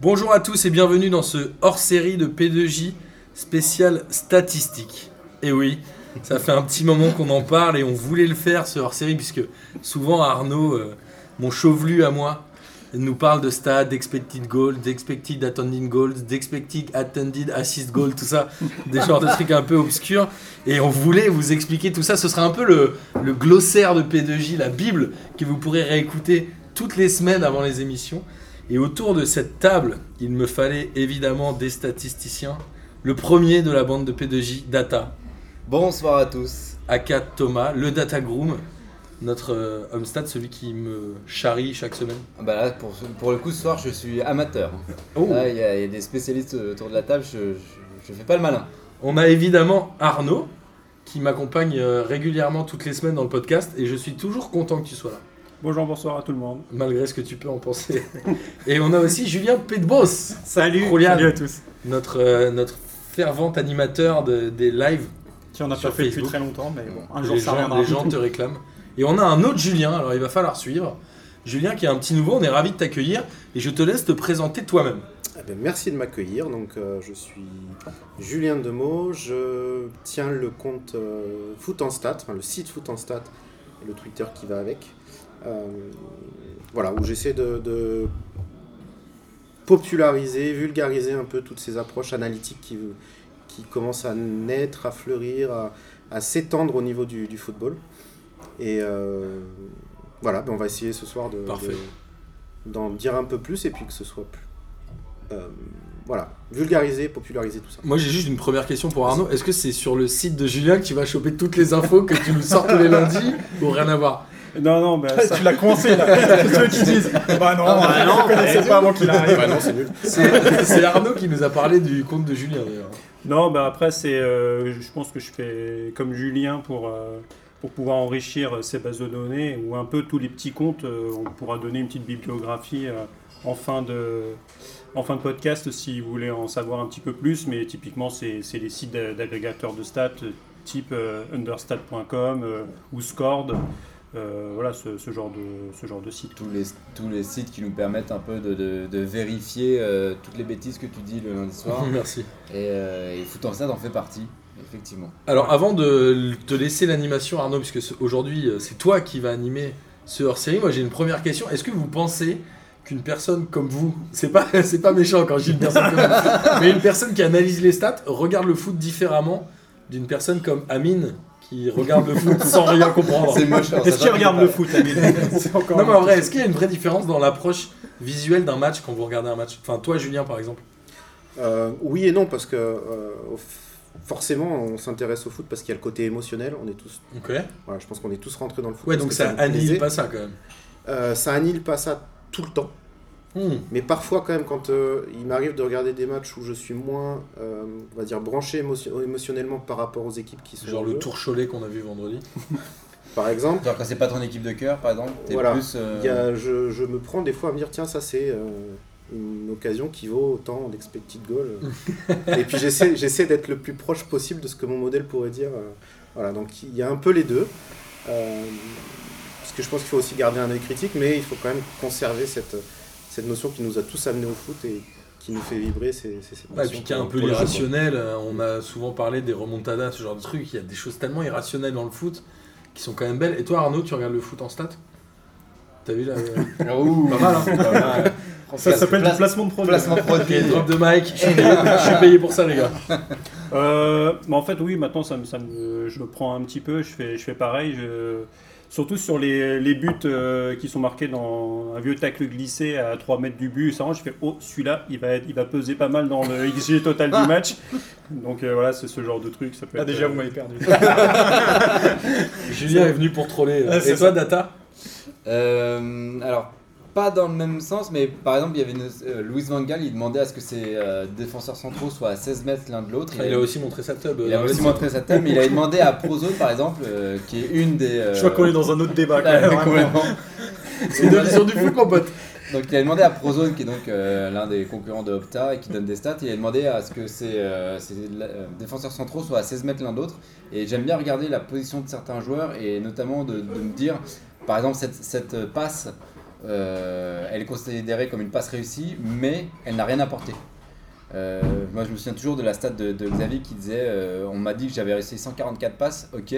Bonjour à tous et bienvenue dans ce hors-série de P2J spécial statistique. Et oui, ça fait un petit moment qu'on en parle et on voulait le faire ce hors-série puisque souvent Arnaud, euh, mon chevelu à moi, nous parle de stats, d'expected goals, d'expected attended goals, d'expected attended assist goals, tout ça, des genres de trucs un peu obscurs. Et on voulait vous expliquer tout ça. Ce sera un peu le, le glossaire de P2J, la Bible, que vous pourrez réécouter toutes les semaines avant les émissions. Et autour de cette table, il me fallait évidemment des statisticiens. Le premier de la bande de P2J, Data. Bonsoir à tous. Aka Thomas, le Data Groom, notre euh, celui qui me charrie chaque semaine. Ah Bah là, pour, pour le coup, ce soir, je suis amateur. Oh. Là, il y, a il y a des spécialistes autour de la table, je, je, je fais pas le malin. On a évidemment Arnaud, qui m'accompagne euh, régulièrement toutes les semaines dans le podcast, et je suis toujours content que tu sois là, Bonjour, bonsoir à tout le monde. malgré ce que tu peux en penser. et on a aussi Julien Pedbos, Salut, Julian. salut à tous. notre, euh, notre fervent animateur de- des lives. Qui en a Sur pas fait depuis très longtemps, mais bon, un jour les ça gens, reviendra. les gens te réclament. Et on a un autre Julien, alors il va falloir suivre. Julien qui est un petit nouveau, on est ravi de t'accueillir, et je te laisse te présenter toi-même. Eh ben, merci de m'accueillir. Donc, euh, je suis Julien Demeaux. Je tiens le compte euh, Foot en Stat, enfin, le site Foot en Stat et le Twitter qui va avec. Euh, voilà, où j'essaie de, de populariser, vulgariser un peu toutes ces approches analytiques qui, qui commencent à naître, à fleurir, à, à s'étendre au niveau du, du football. Et euh, voilà, ben, on va essayer ce soir de- d'en dire un peu plus et puis que ce soit plus. euh, voilà, vulgariser, populariser tout ça. Moi j'ai juste une première question pour Arnaud. Est-ce que c'est sur le site de Julien que tu vas choper toutes les infos que tu nous sors tous les lundis ou rien à voir? Non, non, bah, ça, tu l'as coincé là. C'est ceux qui disent Bah non, bah non, connaissais pas avant qu'il arrive. Bah non, c'est nul. C'est Arnaud qui nous a parlé du compte de Julien d'ailleurs. Non, bah après, c'est, euh, je pense que je fais comme Julien pour, euh, pour pouvoir enrichir euh, ces bases de données ou un peu tous les petits comptes. euh, on pourra donner une petite bibliographie euh, en, fin de, en fin de podcast si vous voulez en savoir un petit peu plus. Mais typiquement, c'est, c'est les sites d'a- d'agrégateurs de stats euh, type euh, understat.com euh, ou Scored. Euh, voilà, ce, ce genre de, ce genre de site. Tous les, tous les sites qui nous permettent un peu de, de- de vérifier euh, toutes les bêtises que tu dis le lundi soir. Merci. et, euh, et Foot en Stade en fait partie, effectivement. Alors avant de te laisser l'animation Arnaud, puisque aujourd'hui euh, c'est toi qui vas animer ce hors-série, moi j'ai une première question. Est-ce que vous pensez qu'une personne comme vous, c'est pas, c'est pas méchant quand je dis une personne comme vous, mais une personne qui analyse les stats regarde le foot différemment d'une personne comme Amine qui regarde le foot sans rien comprendre C'est moche. alors, Est-ce ça qu'il va regarde pas. le foot, Non mais en vrai, est-ce qu'il y a une vraie différence dans l'approche visuelle d'un match quand vous regardez un match? Enfin toi Julien par exemple. Euh, oui et non, parce que euh, forcément, on s'intéresse au foot parce qu'il y a le côté émotionnel. On est tous, Ok. voilà, je pense qu'on est tous rentrés dans le foot. Ouais donc ça annihile pas ça quand même. Euh, ça annihile pas ça tout le temps. Hmm. Mais parfois, quand même, quand euh, il m'arrive de regarder des matchs où je suis moins, euh, on va dire, branché émotion- émotionnellement par rapport aux équipes qui sont. Genre en le tour Cholet qu'on a vu vendredi. Par exemple, Genre quand c'est pas ton équipe de cœur, par exemple, Voilà. plus. euh, il y a- je, je me prends des fois à me dire, tiens, ça c'est euh, une occasion qui vaut autant d'expected goal. Et puis j'essaie, j'essaie d'être le plus proche possible de ce que mon modèle pourrait dire. voilà, donc il y a un peu les deux. Euh, parce que je pense qu'il faut aussi garder un œil critique, mais il faut quand même conserver cette, cette notion qui nous a tous amenés au foot et qui nous fait vibrer. C'est, cette Ouais, et notion puis qui est un peu pour le jeu, quoi. irrationnel. euh, On a souvent parlé des remontadas, ce genre de trucs. Il y a des choses tellement irrationnelles dans le foot qui sont quand même belles. Et toi, Arnaud, tu regardes le foot en stats T'as vu là euh, Ouh, Pas mal, hein. pas mal. Ça s'appelle du Place- placement de produit. Placement Ok, produit. drop de mic. Je suis payé, je suis payé pour ça, les gars. Euh, mais en fait, oui, maintenant, ça me, ça me- je me prends un petit peu, je fais, je fais pareil. Je, surtout sur les, les buts euh, qui sont marqués dans un vieux tacle glissé à 3 mètres du but. Ça, je fais, oh, celui-là, il va, être- il va peser pas mal dans le XG total du match. Donc euh, voilà, c'est ce genre de truc. Ça peut Ah, être, déjà, euh, vous m'avez perdu. Julien est venu pour troller. Ah, Et c'est toi, ça. Data? Euh, alors, pas dans le même sens, mais par exemple, il y avait une, euh, Louis Van Gaal, il demandait à ce que ses euh, défenseurs centraux soient à 16 mètres l'un de l'autre. Il a aussi montré sa tub. il a euh, aussi montré sa tête, mais il avait demandé à Prozone, par exemple, euh, qui est une des. euh, Je crois qu'on est dans un autre débat. complètement. C'est de vision du foot, mon pote. Donc il a demandé à Prozone, qui est donc euh, l'un des concurrents de Opta et qui donne des stats, il a demandé à ce que ses, euh, ses, euh, défenseurs centraux soient à 16 mètres l'un d'autre. Et j'aime bien regarder la position de certains joueurs et notamment de, de me dire, par exemple, cette, cette passe elle est considérée comme une passe réussie, mais elle n'a rien apporté. Euh, moi, je me souviens toujours de la stat de, Xavier qui disait euh, On m'a dit que j'avais réussi 144 passes, ok,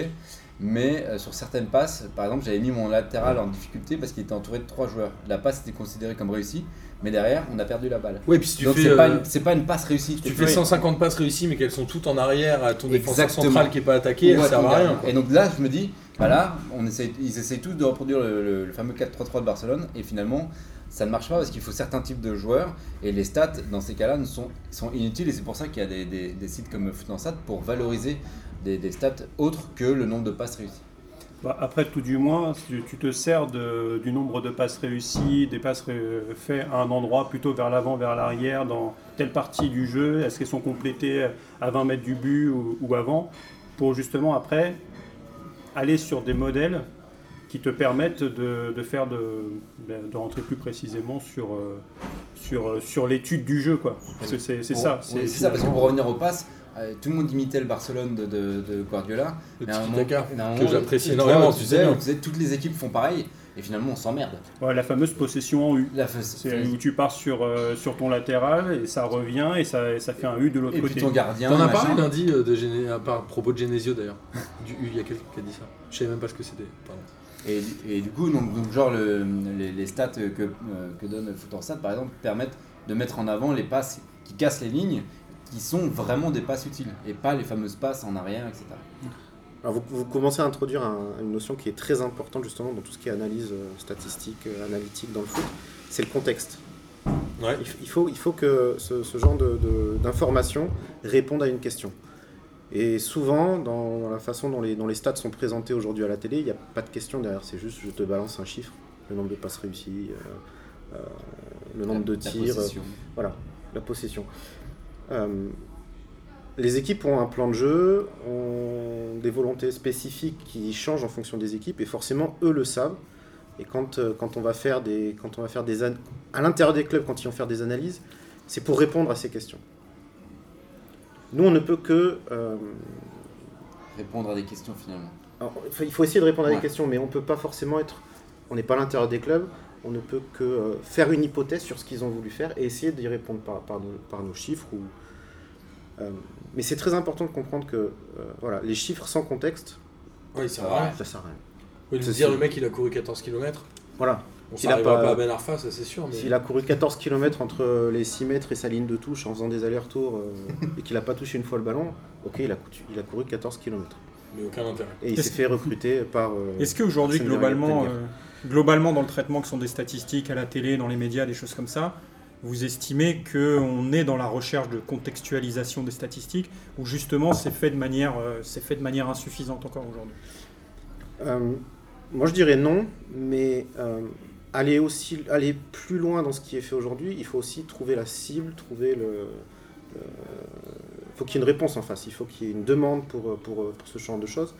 mais euh, sur certaines passes, par exemple, j'avais mis mon latéral en difficulté parce qu'il était entouré de trois joueurs. La passe était considérée comme réussie, mais derrière, on a perdu la balle. Ouais, puis si tu Donc, fais, c'est pas, euh, une- c'est pas une passe réussie. tu fais fait- 150 passes réussies, mais qu'elles sont toutes en arrière à ton défenseur central qui est pas attaqué, elles Ouais, servent à rien. quoi. Et donc là, je me dis, bah là, on essaye, ils essayent tous de reproduire le, le- le fameux 4-3-3 de Barcelone, et finalement, ça ne marche pas parce qu'il faut certains types de joueurs, et les stats, dans ces cas-là, ne sont, sont inutiles, et c'est pour ça qu'il y a des, des- des sites comme Footanstat pour valoriser des, des stats autres que le nombre de passes réussies. Bah, après, tout du moins, tu te sers de- du nombre de passes réussies, des passes faites à un endroit plutôt vers l'avant, vers l'arrière, dans telle partie du jeu, est-ce qu'elles sont complétées à 20 mètres du but ou, ou avant, pour justement après aller sur des modèles qui te permettent de, de faire de, ben, de rentrer plus précisément sur, euh, sur, euh, sur l'étude du jeu. quoi. Parce que c'est ça. oui, C'est ça, parce que pour revenir aux passes, euh, tout le monde imitait le Barcelone de, de- de Guardiola. Le moment- un que j'apprécie énormément, tu sais on toutes les équipes font pareil, et finalement, on s'emmerde. Ouais, la fameuse possession en U. C'est où tu pars sur, euh, sur ton latéral et ça revient et ça, et ça fait un U de l'autre Et côté. ton gardien. T'en as parlé lundi euh, de Géné- à part- propos de Genesio d'ailleurs. Du U, il y a quelqu'un qui a dit ça. Je savais même pas ce que c'était. Pardon. Et, et du coup, donc, donc genre le- les, les stats que, euh, que donne Footanstat, par exemple, permettent de mettre en avant les passes qui cassent les lignes, qui sont vraiment des passes utiles, et pas les fameuses passes en arrière, etc. Alors vous, vous commencez à introduire un- une notion qui est très importante justement dans tout ce qui est analyse euh, statistique, euh, analytique dans le foot, c'est le contexte. Ouais. Il, faut, il faut que ce, ce genre de- de- d'informations réponde à une question. Et souvent, dans, dans la façon dont les, dont les stats sont présentés aujourd'hui à la télé, il n'y a pas de question derrière, c'est juste je te balance un chiffre, le nombre de passes réussies, euh, euh, le nombre de La tirs, possession. voilà, la possession. Euh, les équipes ont un plan de jeu, ont des volontés spécifiques qui changent en fonction des équipes, et forcément, eux le savent. Et quand, euh, quand on va faire des, quand on va faire des an- à l'intérieur des clubs, quand ils vont faire des analyses, c'est pour répondre à ces questions. Nous, on ne peut que euh, Répondre à des questions finalement. alors, il faut- il faut essayer de répondre à Ouais. des questions, mais on ne peut pas forcément être. On n'est pas à l'intérieur des clubs, on ne peut que euh, faire une hypothèse sur ce qu'ils ont voulu faire et essayer d'y répondre par, par, nos, par nos chiffres. Ou, euh, mais c'est très important de comprendre que euh, voilà, les chiffres sans contexte, Oui, Ouais. vrai. ça sert à rien. Oui, de dire le mec il a couru 14 km. Voilà. On S'il a pas- pas à Ben Arfa, ça c'est sûr. Mais... S'il a couru 14 km entre les 6 mètres et sa ligne de touche en faisant des allers-retours euh, et qu'il n'a pas touché une fois le ballon, ok, il a, coutu- il a couru 14 km. mais aucun intérêt. Et il s'est fait recruter par. euh, Est-ce qu'aujourd'hui, globalement, euh, globalement, dans le traitement que sont des statistiques à la télé, dans les médias, des choses comme ça, vous estimez qu'on est dans la recherche de contextualisation des statistiques ou justement c'est fait de manière, euh, c'est fait de manière insuffisante encore aujourd'hui? Euh, moi, je dirais non, mais euh, aller, aussi, aller plus loin dans ce qui est fait aujourd'hui, il faut aussi trouver la cible, trouver le. le- Il faut qu'il y ait une réponse en face, il faut qu'il y ait une demande pour, pour, pour ce genre de choses.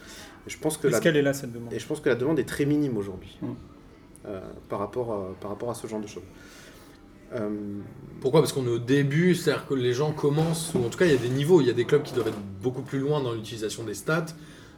Et je pense que Est-ce la, qu'elle est là cette demande? et je pense que la demande est très minime aujourd'hui Mm. Euh, par, rapport à, par rapport à ce genre de choses. Euh, Pourquoi? Parce qu'on est au début, c'est-à-dire que les gens commencent, ou en tout cas il y a des niveaux, il y a des clubs qui doivent être beaucoup plus loin dans l'utilisation des stats,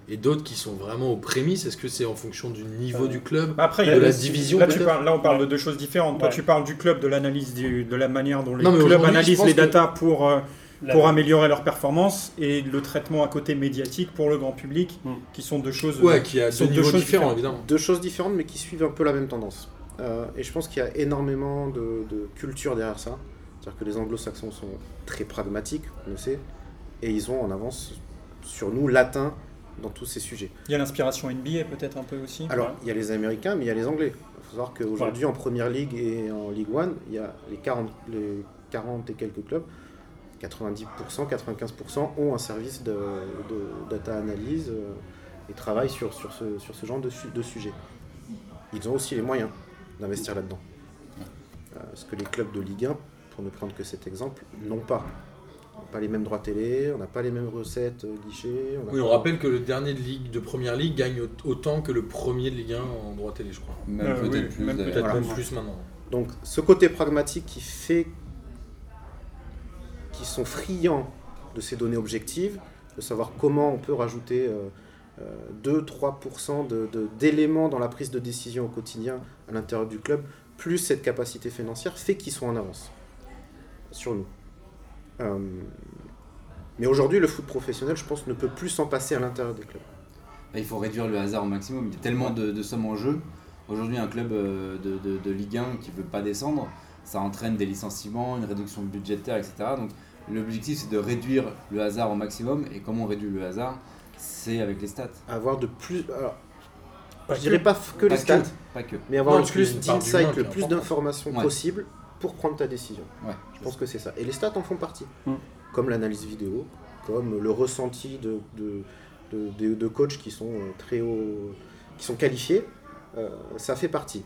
et d'autres qui sont vraiment aux prémices. Est-ce que c'est en fonction du niveau Euh, du club Après, De il y a la division, Là, tu parles, là, on parle de deux choses différentes. Toi, Ouais. tu parles du club, de l'analyse, de la manière dont les Non, clubs analysent les que- datas pour, euh, La- pour améliorer leur performance et le traitement à côté médiatique pour le grand public, Mm. qui sont deux choses. Ouais, qui a sont deux choses différents, différentes. évidemment. deux choses différentes, mais qui suivent un peu la même tendance. Euh, et je pense qu'il y a énormément de, de culture derrière ça. C'est-à-dire que les anglo-saxons sont très pragmatiques, on le sait, et ils ont en avance sur nous latins dans tous ces sujets. Il y a l'inspiration NBA peut-être un peu aussi. Alors, Ouais. il y a les Américains, mais il y a les Anglais. Il faut savoir qu'aujourd'hui, en Première Ligue et en Ligue 1, il y a les 40, les 40 et quelques clubs, 90%, 95% ont un service de, de data analyse euh, et travaillent sur, sur, ce, sur ce genre de, su- de sujet. Ils ont aussi les moyens d'investir là-dedans. Euh, ce que les clubs de Ligue 1, pour ne prendre que cet exemple, n'ont pas. On n'a pas les mêmes droits télé, on n'a pas les mêmes recettes euh, guichets. Oui, on rappelle que le dernier de Ligue de Première Ligue gagne au- autant que le premier de Ligue 1 en droit télé, je crois. Même Euh, peut-être oui, plus. même d'ailleurs. Peut-être Voilà. même plus maintenant. Donc ce côté pragmatique qui fait qu'ils sont friands de ces données objectives, de savoir comment on peut rajouter euh, 2-3% de- de- d'éléments dans la prise de décision au quotidien à l'intérieur du club plus cette capacité financière fait qu'ils sont en avance sur nous. Euh, mais aujourd'hui, le foot professionnel, je pense, ne peut plus s'en passer à l'intérieur des clubs. Il faut réduire le hasard au maximum. Il y a tellement de, sommes en jeu. Aujourd'hui, un club euh, de- de Ligue 1 qui ne veut pas descendre, ça entraîne des licenciements, une réduction budgétaire, etc. Donc l'objectif, c'est de réduire le hasard au maximum. Et comment on réduit le hasard? C'est avec les stats. Avoir de plus. Alors, Pas je dirais pas que Pas les stats, Pas que. mais avoir Non, le plus d'insight, le plus d'informations Ouais. possible pour prendre ta décision. Ouais. Je pense que c'est ça. Et les stats en font partie. Mm. Comme l'analyse vidéo, comme le ressenti de, de, de, de- de coachs qui sont euh, très haut, qui sont qualifiés, euh, ça fait partie.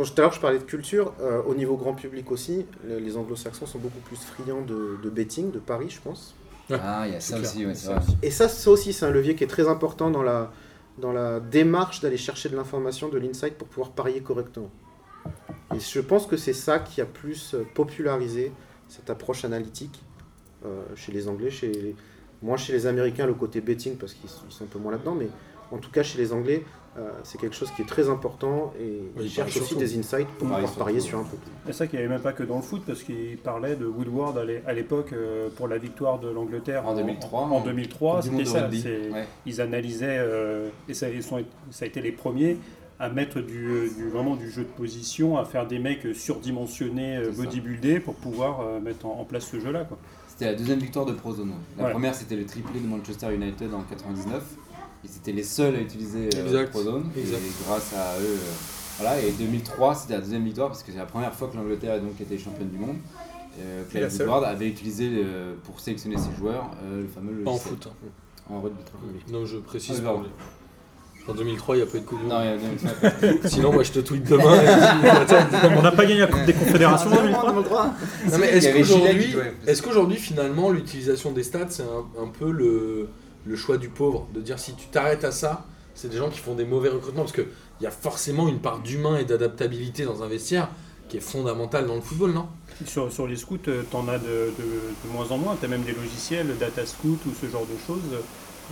Quand je- tout à l'heure je parlais de culture, euh, au niveau grand public aussi, le- les anglo-saxons sont beaucoup plus friands de, de betting, de paris, je pense. Ah, il y a ça aussi, ouais, c'est Ça. Et ça, ça aussi, c'est un levier qui est très important dans la, dans la démarche d'aller chercher de l'information, de l'insight pour pouvoir parier correctement. Et je pense que c'est ça qui a plus euh, popularisé cette approche analytique euh, chez les Anglais, chez les- moins chez les Américains, le côté betting, parce qu'ils sont ils sont un peu moins là-dedans, mais en tout cas chez les Anglais, euh, c'est quelque chose qui est très important et Oui, ils cherchent aussi des insights pour pouvoir parier sur un peu. C'est ça qu'il n'y avait même pas que dans le foot, parce qu'il parlait de Woodward à l'é- à l'époque euh, pour la victoire de l'Angleterre En 2003, En, 2003, Coupe du monde c'était ça. Ouais. Ils analysaient, euh, et ça, ils sont- ça a été les premiers à mettre du, du- vraiment du jeu de position, à faire des mecs surdimensionnés, bodybuildés, pour pouvoir euh, mettre en, en place ce jeu-là. C'était la deuxième victoire de Prozone. La première, c'était le triplé de Manchester United en 99. Ils étaient les seuls à utiliser euh, Exact. Prozone. Et Exact. grâce à eux. euh, voilà. Et 2003, c'était la deuxième victoire parce que c'est la première fois que l'Angleterre a donc été championne du monde. Euh, la Clive. Woodward avait utilisé euh, pour sélectionner ses joueurs euh, le fameux Pas en foot. hein. En rugby. Non, je précise. Ah. En 2003, il n'y a pas eu de Coupe du Non, il y a- Sinon, moi, je te tweet demain. et On n'a pas gagné la Coupe des Confédérations en 2003 Non, mais Il y est-ce qu'aujourd'hui, est-ce qu'aujourd'hui, finalement, l'utilisation des stats, c'est un, un peu le, le choix du pauvre De dire si tu t'arrêtes à ça, c'est des gens qui font des mauvais recrutements. Parce qu'il y a forcément une part d'humain et d'adaptabilité dans un vestiaire qui est fondamentale dans le football, non? Sur, les scouts, tu en as de moins en moins. Tu as même des logiciels, Data Scout ou ce genre de choses,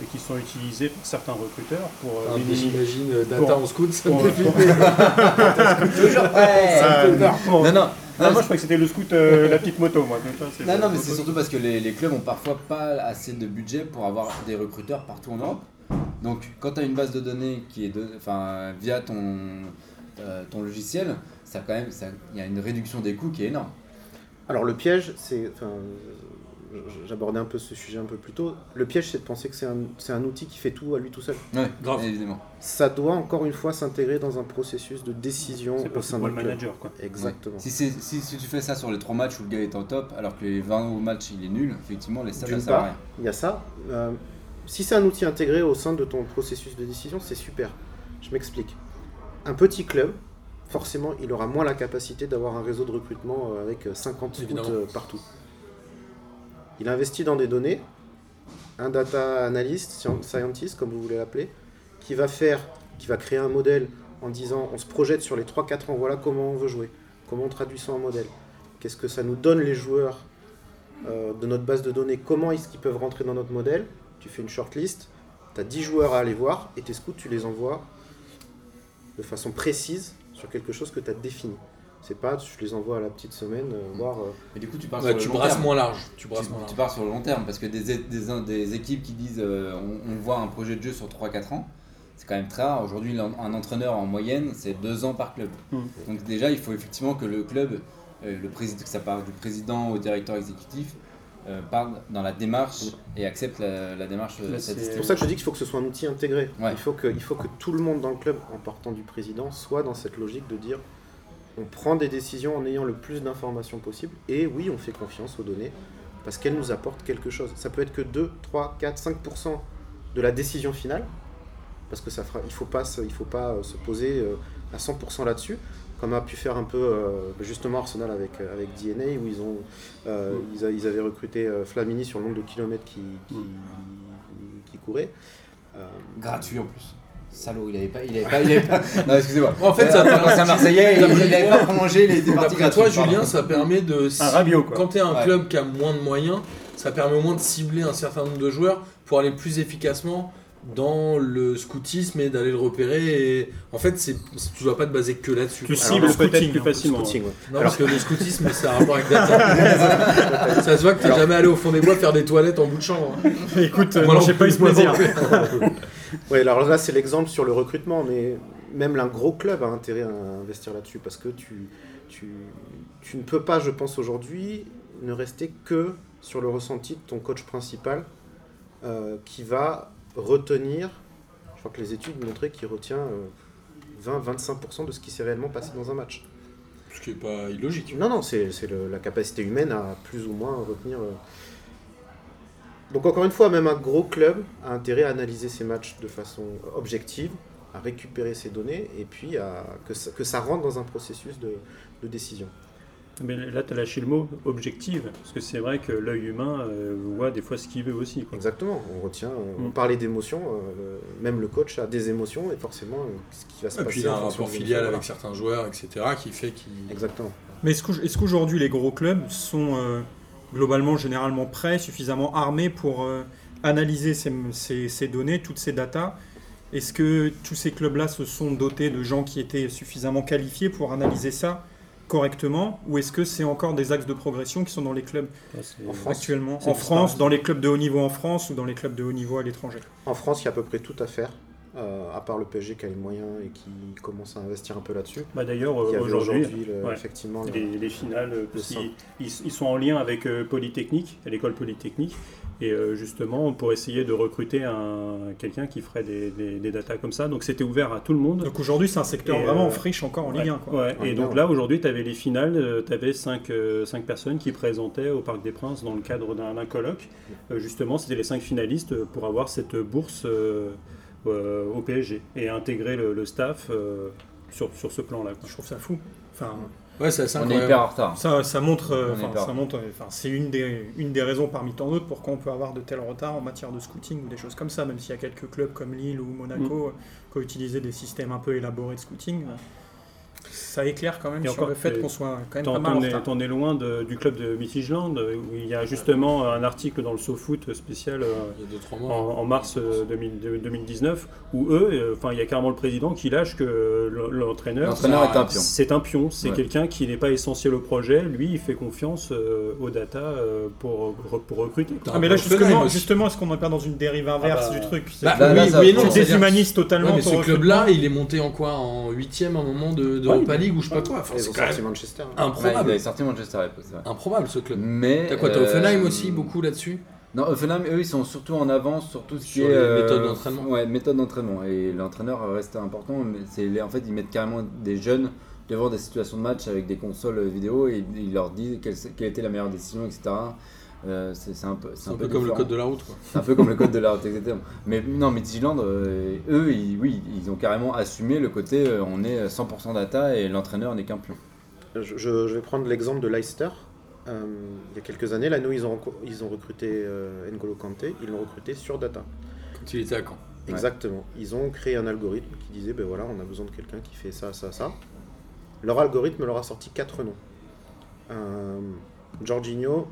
euh, qui sont utilisés par certains recruteurs pour euh, Enfin, minimiser- J'imagine euh, data Pour- en scout, ça me pour- fait flipper. Toujours ouais. Ça peur. Non, non. Ah, Non, moi, je crois que c'était le scout, euh, la petite moto, moi. ça, Non, non, mais c'est surtout parce que les, les clubs ont parfois pas assez de budget pour avoir des recruteurs partout en Europe. Donc, quand tu as une base de données qui est de, enfin, via ton, euh, ton logiciel, ça quand même, ça- il y a une réduction des coûts qui est énorme. Alors le piège, c'est, enfin, j'abordais un peu ce sujet un peu plus tôt. Le piège, c'est de penser que c'est un, outil qui fait tout à lui tout seul. Ouais, Grave. évidemment. Ça doit encore une fois s'intégrer dans un processus de décision au sein du club. manager, quoi. Exactement. Si, c'est- si, si tu fais ça sur les 3 matchs où le gars est en top, alors que les 20 matchs il est nul, effectivement, les stats ça sert à rien. il y a ça. Euh, si c'est un outil intégré au sein de ton processus de décision, c'est super. Je m'explique. Un petit club, forcément, il aura moins la capacité d'avoir un réseau de recrutement euh, avec euh, 50 scouts Évidemment. euh, partout. Il investit dans des données, un data analyst, scien- scientist, comme vous voulez l'appeler, qui va faire, qui va créer un modèle en disant on se projette sur les 3-4 ans, voilà comment on veut jouer, comment on traduit ça en modèle, qu'est-ce que ça nous donne les joueurs euh, de notre base de données, comment est-ce qu'ils peuvent rentrer dans notre modèle, tu fais une shortlist, tu as 10 joueurs à aller voir, et tes scouts, tu les envoies de façon précise sur quelque chose que tu as défini. C'est pas, je les envoie à la petite semaine, euh, voir... euh, Mais du coup, tu pars Ouais, sur tu le long brasses terme. moins large. Tu Tu, brasses moins tu large. pars sur le long terme parce que des, des, des équipes qui disent euh, on, on voit un projet de jeu sur 3-4 ans, c'est quand même très rare. Aujourd'hui, un entraîneur en moyenne, c'est 2 ans par club. Mm. Donc, déjà, il faut effectivement que le club, euh, le président, que ça part du président au directeur exécutif, euh, parte dans la démarche et accepte la, la démarche c'est- pour ça que je dis qu'il faut que ce soit un outil intégré. Ouais. Il, faut que, il faut que tout le monde dans le club, en partant du président, soit dans cette logique de dire on prend des décisions en ayant le plus d'informations possible. Et oui, on fait confiance aux données parce qu'elles nous apportent quelque chose. Ça peut être que 2, 3, 4, 5% de la décision finale. Parce que ça fera, il ne faut pas, faut pas euh, se poser euh, à 100% là-dessus. Comme a pu faire un peu euh, justement Arsenal avec, euh, avec DNA, où ils, ont, euh, ils, avaient recruté euh, Flamini sur le nombre de kilomètres qui, courait. Euh, Gratuit en plus. Salaud, il avait pas. Il avait pas, il avait pas... Non, excusez-moi. En fait, ça Quand c'est un Marseillais, il, D'après il avait toi- pas prolongé, il était parti D'après toi. Julien, ça permet de. Un Rabiot, quoi. Quand tu es un Ouais. club qui a moins de moyens, ça permet au moins de cibler un certain nombre de joueurs pour aller plus efficacement dans le scoutisme et d'aller le repérer. Et en fait, c'est, tu dois pas te baser que là-dessus. Tu cibles le peut-être scouting, plus hein, facilement. Scouting, ouais. Non, parce que le scoutisme, c'est un rapport avec data. ça se voit que t'es jamais allé au fond des bois faire des toilettes en bout de chambre. hein. Écoute, euh, Moi j'ai pas eu ce plaisir. Ouais, alors là, c'est l'exemple sur le recrutement, mais même un gros club a intérêt à investir là-dessus parce que tu, tu, tu ne peux pas, je pense, aujourd'hui, ne rester que sur le ressenti de ton coach principal euh, qui va retenir, je crois que les études montraient qu'il retient euh, 20-25% de ce qui s'est réellement passé dans un match. Ce qui est pas illogique. Non, non, c'est la capacité humaine à plus ou moins retenir. euh. Donc, encore une fois, même un gros club a intérêt à analyser ses matchs de façon objective, à récupérer ses données et puis à, que, ça, que ça rentre dans un processus de, de décision. Mais là, tu as lâché le mot objective, parce que c'est vrai que l'œil humain euh, voit des fois ce qu'il veut aussi. quoi. Exactement, on retient, on Mm. parlait d'émotions, euh, même le coach a des émotions et forcément euh, ce qui va se Et passer. puis il a un rapport filial avec certains joueurs, etc., qui fait qu'il. Exactement. Mais est-ce qu'au- est-ce qu'aujourd'hui les gros clubs sont euh, globalement généralement prêts, suffisamment armés pour euh, analyser ces, ces- ces données, toutes ces datas Est-ce que tous ces clubs-là se sont dotés de gens qui étaient suffisamment qualifiés pour analyser ça correctement Ou est-ce que c'est encore des axes de progression qui sont dans les clubs En France, actuellement En France, dans les clubs de haut niveau en France ou dans les clubs de haut niveau à l'étranger? En France, il y a à peu près tout à faire, euh, à part le PSG qui a les moyens et qui commence à investir un peu là-dessus. Bah, D'ailleurs, euh, aujourd'hui, le- ouais. effectivement, le- les, les finales, euh, parce ils, ils sont en lien avec euh, Polytechnique, à l'école Polytechnique, et euh, justement pour essayer de recruter un, quelqu'un qui ferait des, des, des datas comme ça. Donc c'était ouvert à tout le monde. Donc aujourd'hui, c'est un secteur Et, vraiment euh, en friche encore en Ouais, Ligue 1. Quoi. ouais. En Et Ligue donc 1, là, aujourd'hui, tu avais les finales, tu avais 5, personnes qui présentaient au Parc des Princes dans le cadre d'un colloque. Euh, justement, c'était les 5 finalistes euh, pour avoir cette bourse euh, euh, au PSG et intégrer le, le staff euh, sur, sur ce plan-là. Je trouve ça fou. Enfin, Ouais, On est hyper en retard. Ça, ça montre, euh, ça montre, euh, enfin, c'est une des, une des raisons parmi tant d'autres pourquoi on peut avoir de tels retards en matière de scouting ou des choses comme ça, même s'il y a quelques clubs comme Lille ou Monaco euh, qui ont utilisé des systèmes un peu élaborés de scouting. Euh, Ça éclaire quand même Et sur encore, le fait euh, qu'on soit quand même T'en pas mal en t'en es, retard. t'en es loin de- du club de euh, où il y a justement un article dans le SoFoot spécial euh, 2-3 en, mars euh, 2000 de- 2019, où eux, euh, enfin il y a carrément le président qui lâche que le- l'entraîneur, L'entraîneur est un pion. c'est un pion, c'est Ouais. quelqu'un qui n'est pas essentiel au projet, lui il fait confiance euh, aux data euh, pour, pour recruter. Ah mais là Offenheim justement, est-ce qu'on n'est pas dans une dérive inverse Ah bah, du truc? C'est Bah, Là, là, oui, ça- oui non. déshumanises totalement Ouais, mais ton ce club-là, il est monté en quoi? En 8ème à un moment de, de Ouais, Europa League ou je sais pas quoi. Enfin, Ils c'est ont quand sorti même Manchester. Ouais, il improbable. avait sorti Manchester à l'époque, c'est vrai. Improbable ce club. Mais. T'as quoi T'as euh, Offenheim aussi, beaucoup là-dessus? Non, Offenheim, eux, ils sont surtout en avance sur tout ce qui est. euh, méthodes d'entraînement. Ouais, méthode d'entraînement. Et l'entraîneur reste important. Mais en fait, ils mettent carrément des jeunes devant des situations de match avec des consoles vidéo et ils leur disent quelle, quelle était la meilleure décision, etc. Euh, c'est un peu, C'est un peu comme le code de la route. Quoi. C'est un peu comme le code de la route, exactement. Mais non, mais Midtjylland, euh, eux, ils, oui, ils ont carrément assumé le côté euh, on est 100% data et l'entraîneur n'est qu'un pion. Je, vais prendre l'exemple de Leicester. Euh, il y a quelques années, là, nous, ils ont, ils ont recruté euh, N'Golo Kanté, ils l'ont recruté sur data. Quand il était à Caen. Ouais. Exactement. Ils ont créé un algorithme qui disait, ben voilà, on a besoin de quelqu'un qui fait ça, ça, ça. Leur algorithme leur a sorti quatre noms. Euh, Jorginho,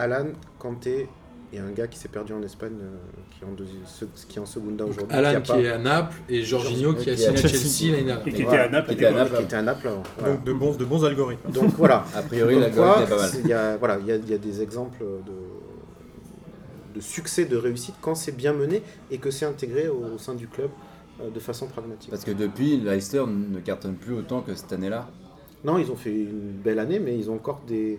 Alan, Kanté et un gars qui s'est perdu en Espagne, euh, qui, est en deuxi- se- qui est en Segunda aujourd'hui. Alan qui est à Naples et Jorginho qui a signé à Chelsea. Chelsea l'année dernière. Et qui Voilà, était à Naples. qui était à. Naples. qui était à Naples avant. Voilà. Donc de bons, de bons algorithmes. Donc voilà. A priori, l'algorithme est pas mal. Il y a, voilà, il y a, il y a des exemples de, de succès, de réussite quand c'est bien mené et que c'est intégré au, au sein du club euh, de façon pragmatique. Parce que depuis, Leicester ne cartonne plus autant que cette année-là. Non, ils ont fait une belle année, mais ils ont encore des,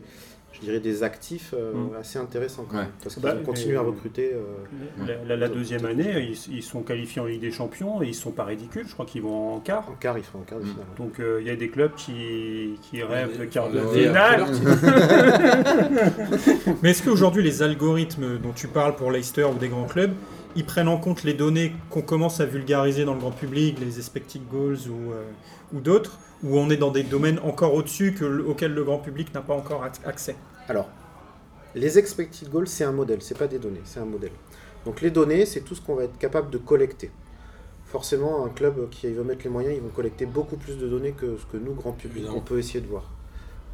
je dirais, des actifs euh, Mm. assez intéressants quand Ouais. même. Parce qu'ils Bah, ont continué et- à recruter. euh, La, la- la deuxième année, ils, ils sont qualifiés en Ligue des Champions et ils sont pas ridicules. Je crois qu'ils vont en quart. en quart, ils font en quart de Mm. finale. Donc euh, il y a des clubs qui, qui rêvent de quart de finale. Mais est-ce qu'aujourd'hui, les algorithmes dont tu parles pour Leicester ou des grands clubs, ils prennent en compte les données qu'on commence à vulgariser dans le grand public, les expected goals ou, euh, ou d'autres, ou on est dans des domaines encore au-dessus auxquels le grand public n'a pas encore ac- accès? Alors, les expected goals, c'est un modèle, c'est pas des données, c'est un modèle. Donc les données, c'est tout ce qu'on va être capable de collecter. Forcément, un club qui veut mettre les moyens, ils vont collecter beaucoup plus de données que ce que nous, grand public, Évidemment. on peut essayer de voir.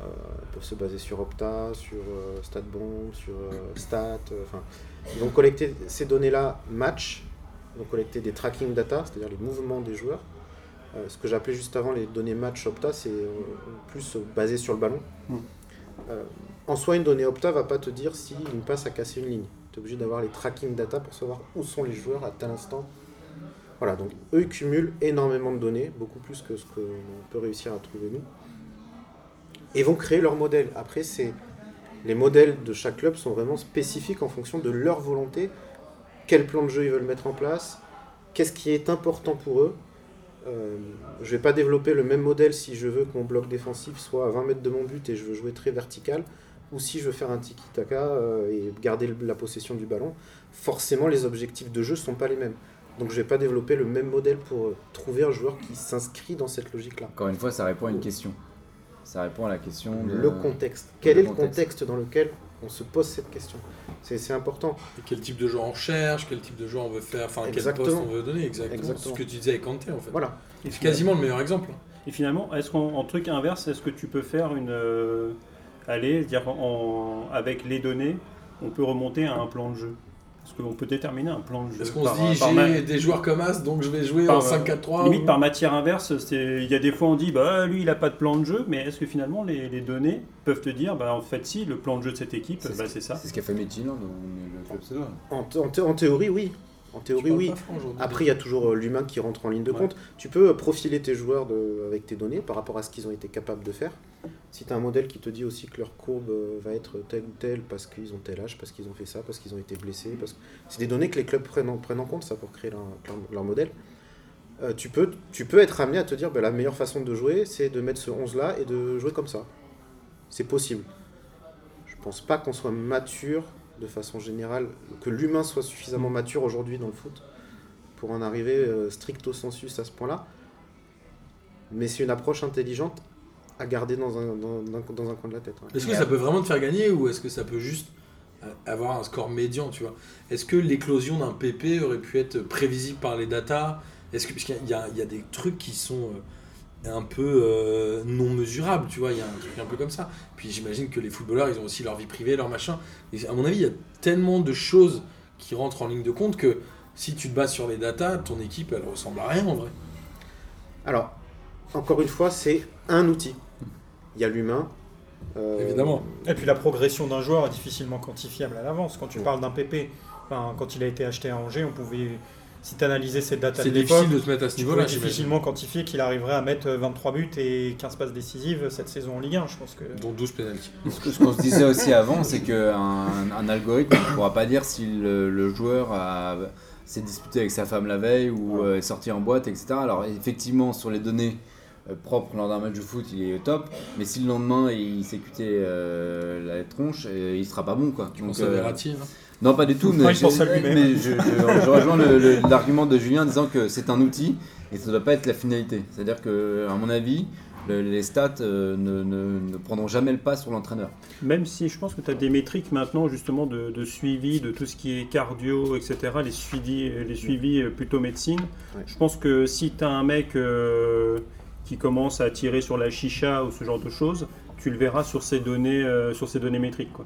Euh, ils peuvent se baser sur Opta, sur euh, StatBomb, sur euh, Stat. euh, Enfin, ils vont collecter ces données-là match ils vont collecter des tracking data, c'est-à-dire les mouvements des joueurs. Ce que j'appelais juste avant les données match Opta, c'est plus basé sur le ballon. Mm. En soi, une donnée Opta va pas te dire si une passe a cassé une ligne. Tu es obligé d'avoir les tracking data pour savoir où sont les joueurs à tel instant. Voilà, donc eux cumulent énormément de données, beaucoup plus que ce qu'on peut réussir à trouver nous. Et vont créer leur modèle. Après, c'est les modèles de chaque club sont vraiment spécifiques en fonction de leur volonté, quel plan de jeu ils veulent mettre en place, qu'est-ce qui est important pour eux. Euh, je vais pas développer le même modèle si je veux que mon bloc défensif soit à 20 mètres de mon but et je veux jouer très vertical, ou si je veux faire un tiki-taka euh, et garder la possession du ballon. Forcément, les objectifs de jeu sont pas les mêmes. Donc je vais pas développer le même modèle pour euh, trouver un joueur qui s'inscrit dans cette logique-là. Encore une fois, ça répond à une question. Ça répond à la question de... Le contexte. Quel le est le contexte. contexte dans lequel on se pose cette question? C'est important. Et quel type de joueur on cherche, quel type de joueur on veut faire, enfin quel poste on veut donner, exactement. Exactement. Ce que tu disais avec Kanté en fait. Voilà. C'est quasiment le meilleur exemple. Et finalement, est-ce qu'en en truc inverse, est-ce que tu peux faire une. euh, aller, dire en, avec les données, on peut remonter à un plan de jeu Est-ce qu'on peut déterminer un plan de jeu Est-ce qu'on se dit par ma- j'ai des joueurs comme As donc je vais jouer par, en 5-4-3 Limite ou- par matière inverse, c'est- il y a des fois on dit bah lui il a pas de plan de jeu, mais est-ce que finalement les, les données peuvent te dire bah en fait si le plan de jeu de cette équipe C'est ce bah, ça. C'est ce qu'a fait Midtjylland, ou le. En, en en théorie, oui. En théorie, oui. Après, il y a toujours euh, l'humain qui rentre en ligne de Ouais. compte. Tu peux euh, profiler tes joueurs de- avec tes données par rapport à ce qu'ils ont été capables de faire. Si tu as un modèle qui te dit aussi que leur courbe euh, va être telle ou telle parce qu'ils ont tel âge, parce qu'ils ont fait ça, parce qu'ils ont été blessés, parce que c'est des données que les clubs prennent en, prennent en compte ça pour créer leur, leur- leur modèle. Euh, tu, peux, tu peux être amené à te dire bah, la meilleure façon de jouer, c'est de mettre ce 11 là et de jouer comme ça. C'est possible. Je pense pas qu'on soit mature de façon générale, que l'humain soit suffisamment mature aujourd'hui dans le foot pour en arriver euh, stricto sensus à ce point-là. Mais c'est une approche intelligente à garder dans un, dans, dans- dans un coin de la tête. ouais. Est-ce que ça peut vraiment te faire gagner ou est-ce que ça peut juste euh, avoir un score médian, tu vois? Est-ce que l'éclosion d'un PP aurait pu être prévisible par les datas? Est-ce que parce qu'il y, a- il y a des trucs qui sont euh, un peu euh, non mesurables, tu vois? Il y a un truc un peu comme ça. Puis j'imagine que les footballeurs, ils ont aussi leur vie privée, leur machin. Et à mon avis, il y a tellement de choses qui rentrent en ligne de compte que si tu te bases sur les datas, ton équipe, elle ressemble à rien en vrai. Alors, encore une fois, c'est un outil. Il y a l'humain. euh, Évidemment. Et puis la progression d'un joueur est difficilement quantifiable à l'avance. Quand tu parles d'un PP, enfin, quand il a été acheté à Angers, on pouvait, si tu analysais cette data C'est de l'époque, difficile de se mettre à ce tu niveau-là, difficilement quantifier qu'il arriverait à mettre 23 buts et 15 passes décisives cette saison en Ligue 1. Je pense que Dont 12 pénaltys. Ce qu'on se disait aussi avant, c'est qu'un un algorithme ne pourra pas dire si le, le joueur a- s'est disputé avec sa femme la veille ou euh, est sorti en boîte, etc. Alors effectivement, sur les données euh, propres lors d'un match de foot, il est au top, mais si le lendemain il s'est cuté euh, la tronche, euh, il sera pas bon. Quoi. On Donc, Verratti, hein. non, pas du tout. Moi, mais il pense à je- lui-même. mais je, je- je rejoins l'argument de Julien en disant que c'est un outil et ça ne doit pas être la finalité. C'est-à-dire que, à mon avis, le- les stats euh, ne, ne- ne prendront jamais le pas sur l'entraîneur. Même si je pense que tu as des métriques maintenant justement de, de suivi de tout ce qui est cardio, etc., les suivis, les suivis plutôt médecine, Ouais. je pense que si tu as un mec euh, qui commence à tirer sur la chicha ou ce genre de choses, tu le verras sur ces données, euh, sur ces données métriques. Quoi.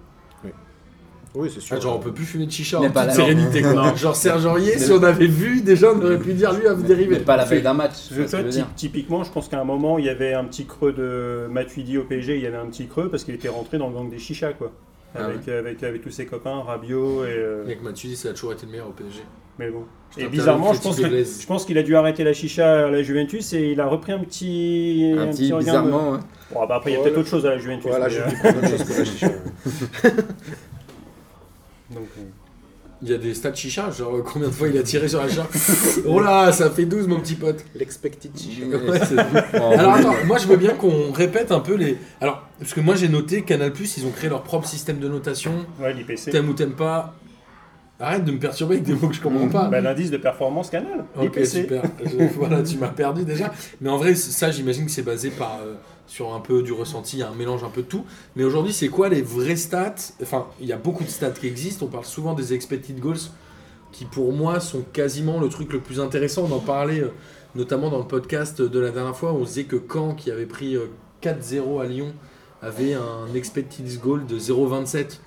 Oui, c'est sûr. Ah, genre on peut plus fumer de chicha Mais en pas toute la- sérénité quoi. Non. Genre Serge Aurier, si on avait vu, déjà on aurait pu dire lui à me Mais, dériver. mais pas la veille d'un match. Je ty- typiquement, je pense qu'à un moment, il y avait un petit creux de Matuidi au PSG, il y avait un petit creux parce qu'il était rentré dans le gang des chichas, quoi. Ah Avec, avec, avec tous ses copains, Rabiot et. euh, Mec, Matuidi, ça a toujours été le meilleur au PSG. mais bon. Et bizarrement, je pense, que- je pense qu'il a dû arrêter la chicha à la Juventus et il a repris un petit. Un petit de- bizarrement. Bon, bah après, il y a peut-être autre chose à la Juventus. Voilà, mais, je euh, chose que la chicha. donc, euh, Il y a des stats chicha, genre euh, combien de fois il a tiré sur la chicha Oh là, ça fait 12 mon petit pote. L'expected chicha. Ouais, Alors attends, moi je veux bien qu'on répète un peu les. Alors, parce que moi j'ai noté Canal ils ont créé leur propre système de notation. ouais, l'IPC. T'aimes ou t'aimes pas. Arrête de me perturber avec des mots que je comprends pas. Bah, L'indice de performance canal. Ok, super. Je- voilà, tu m'as perdu déjà. Mais en vrai, ça, j'imagine que c'est basé par, euh, sur un peu du ressenti, un mélange un peu de tout. Mais aujourd'hui, c'est quoi les vraies stats? Enfin, il y a beaucoup de stats qui existent. On parle souvent des expected goals, qui pour moi sont quasiment le truc le plus intéressant. On en parlait euh, notamment dans le podcast de la dernière fois, où on se disait que Caen, qui avait pris euh, 4-0 à Lyon, avait un expected goal de 0,27.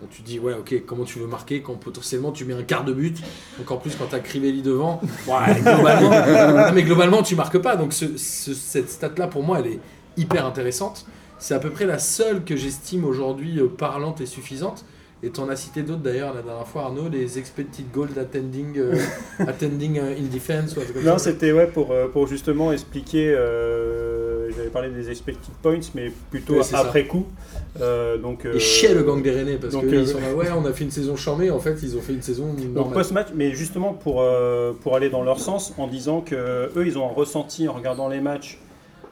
Donc tu dis, ouais, ok, comment tu veux marquer quand potentiellement tu mets un quart de but Donc en plus, quand tu as Crivelli devant, ouais, globalement, non, mais globalement, tu marques pas. Donc ce- ce- cette stat-là, pour moi, elle est hyper intéressante. C'est à peu près la seule que j'estime aujourd'hui euh, parlante et suffisante. Et tu en as cité d'autres d'ailleurs la dernière fois, Arnaud, les expected goals attending, euh, attending euh, in defense. Ou Non, c'était ouais, pour, euh, pour justement expliquer. euh, J'avais parlé des expected points, mais plutôt ça. après coup. Euh, donc, euh, Et chier le gang des Rennais parce donc, qu'ils euh, sont là, ouais, on a fait une saison charmée, en fait, ils ont fait une saison Donc post-match, mais justement pour, euh, pour aller dans leur sens, en disant que eux, ils ont un ressenti en regardant les matchs,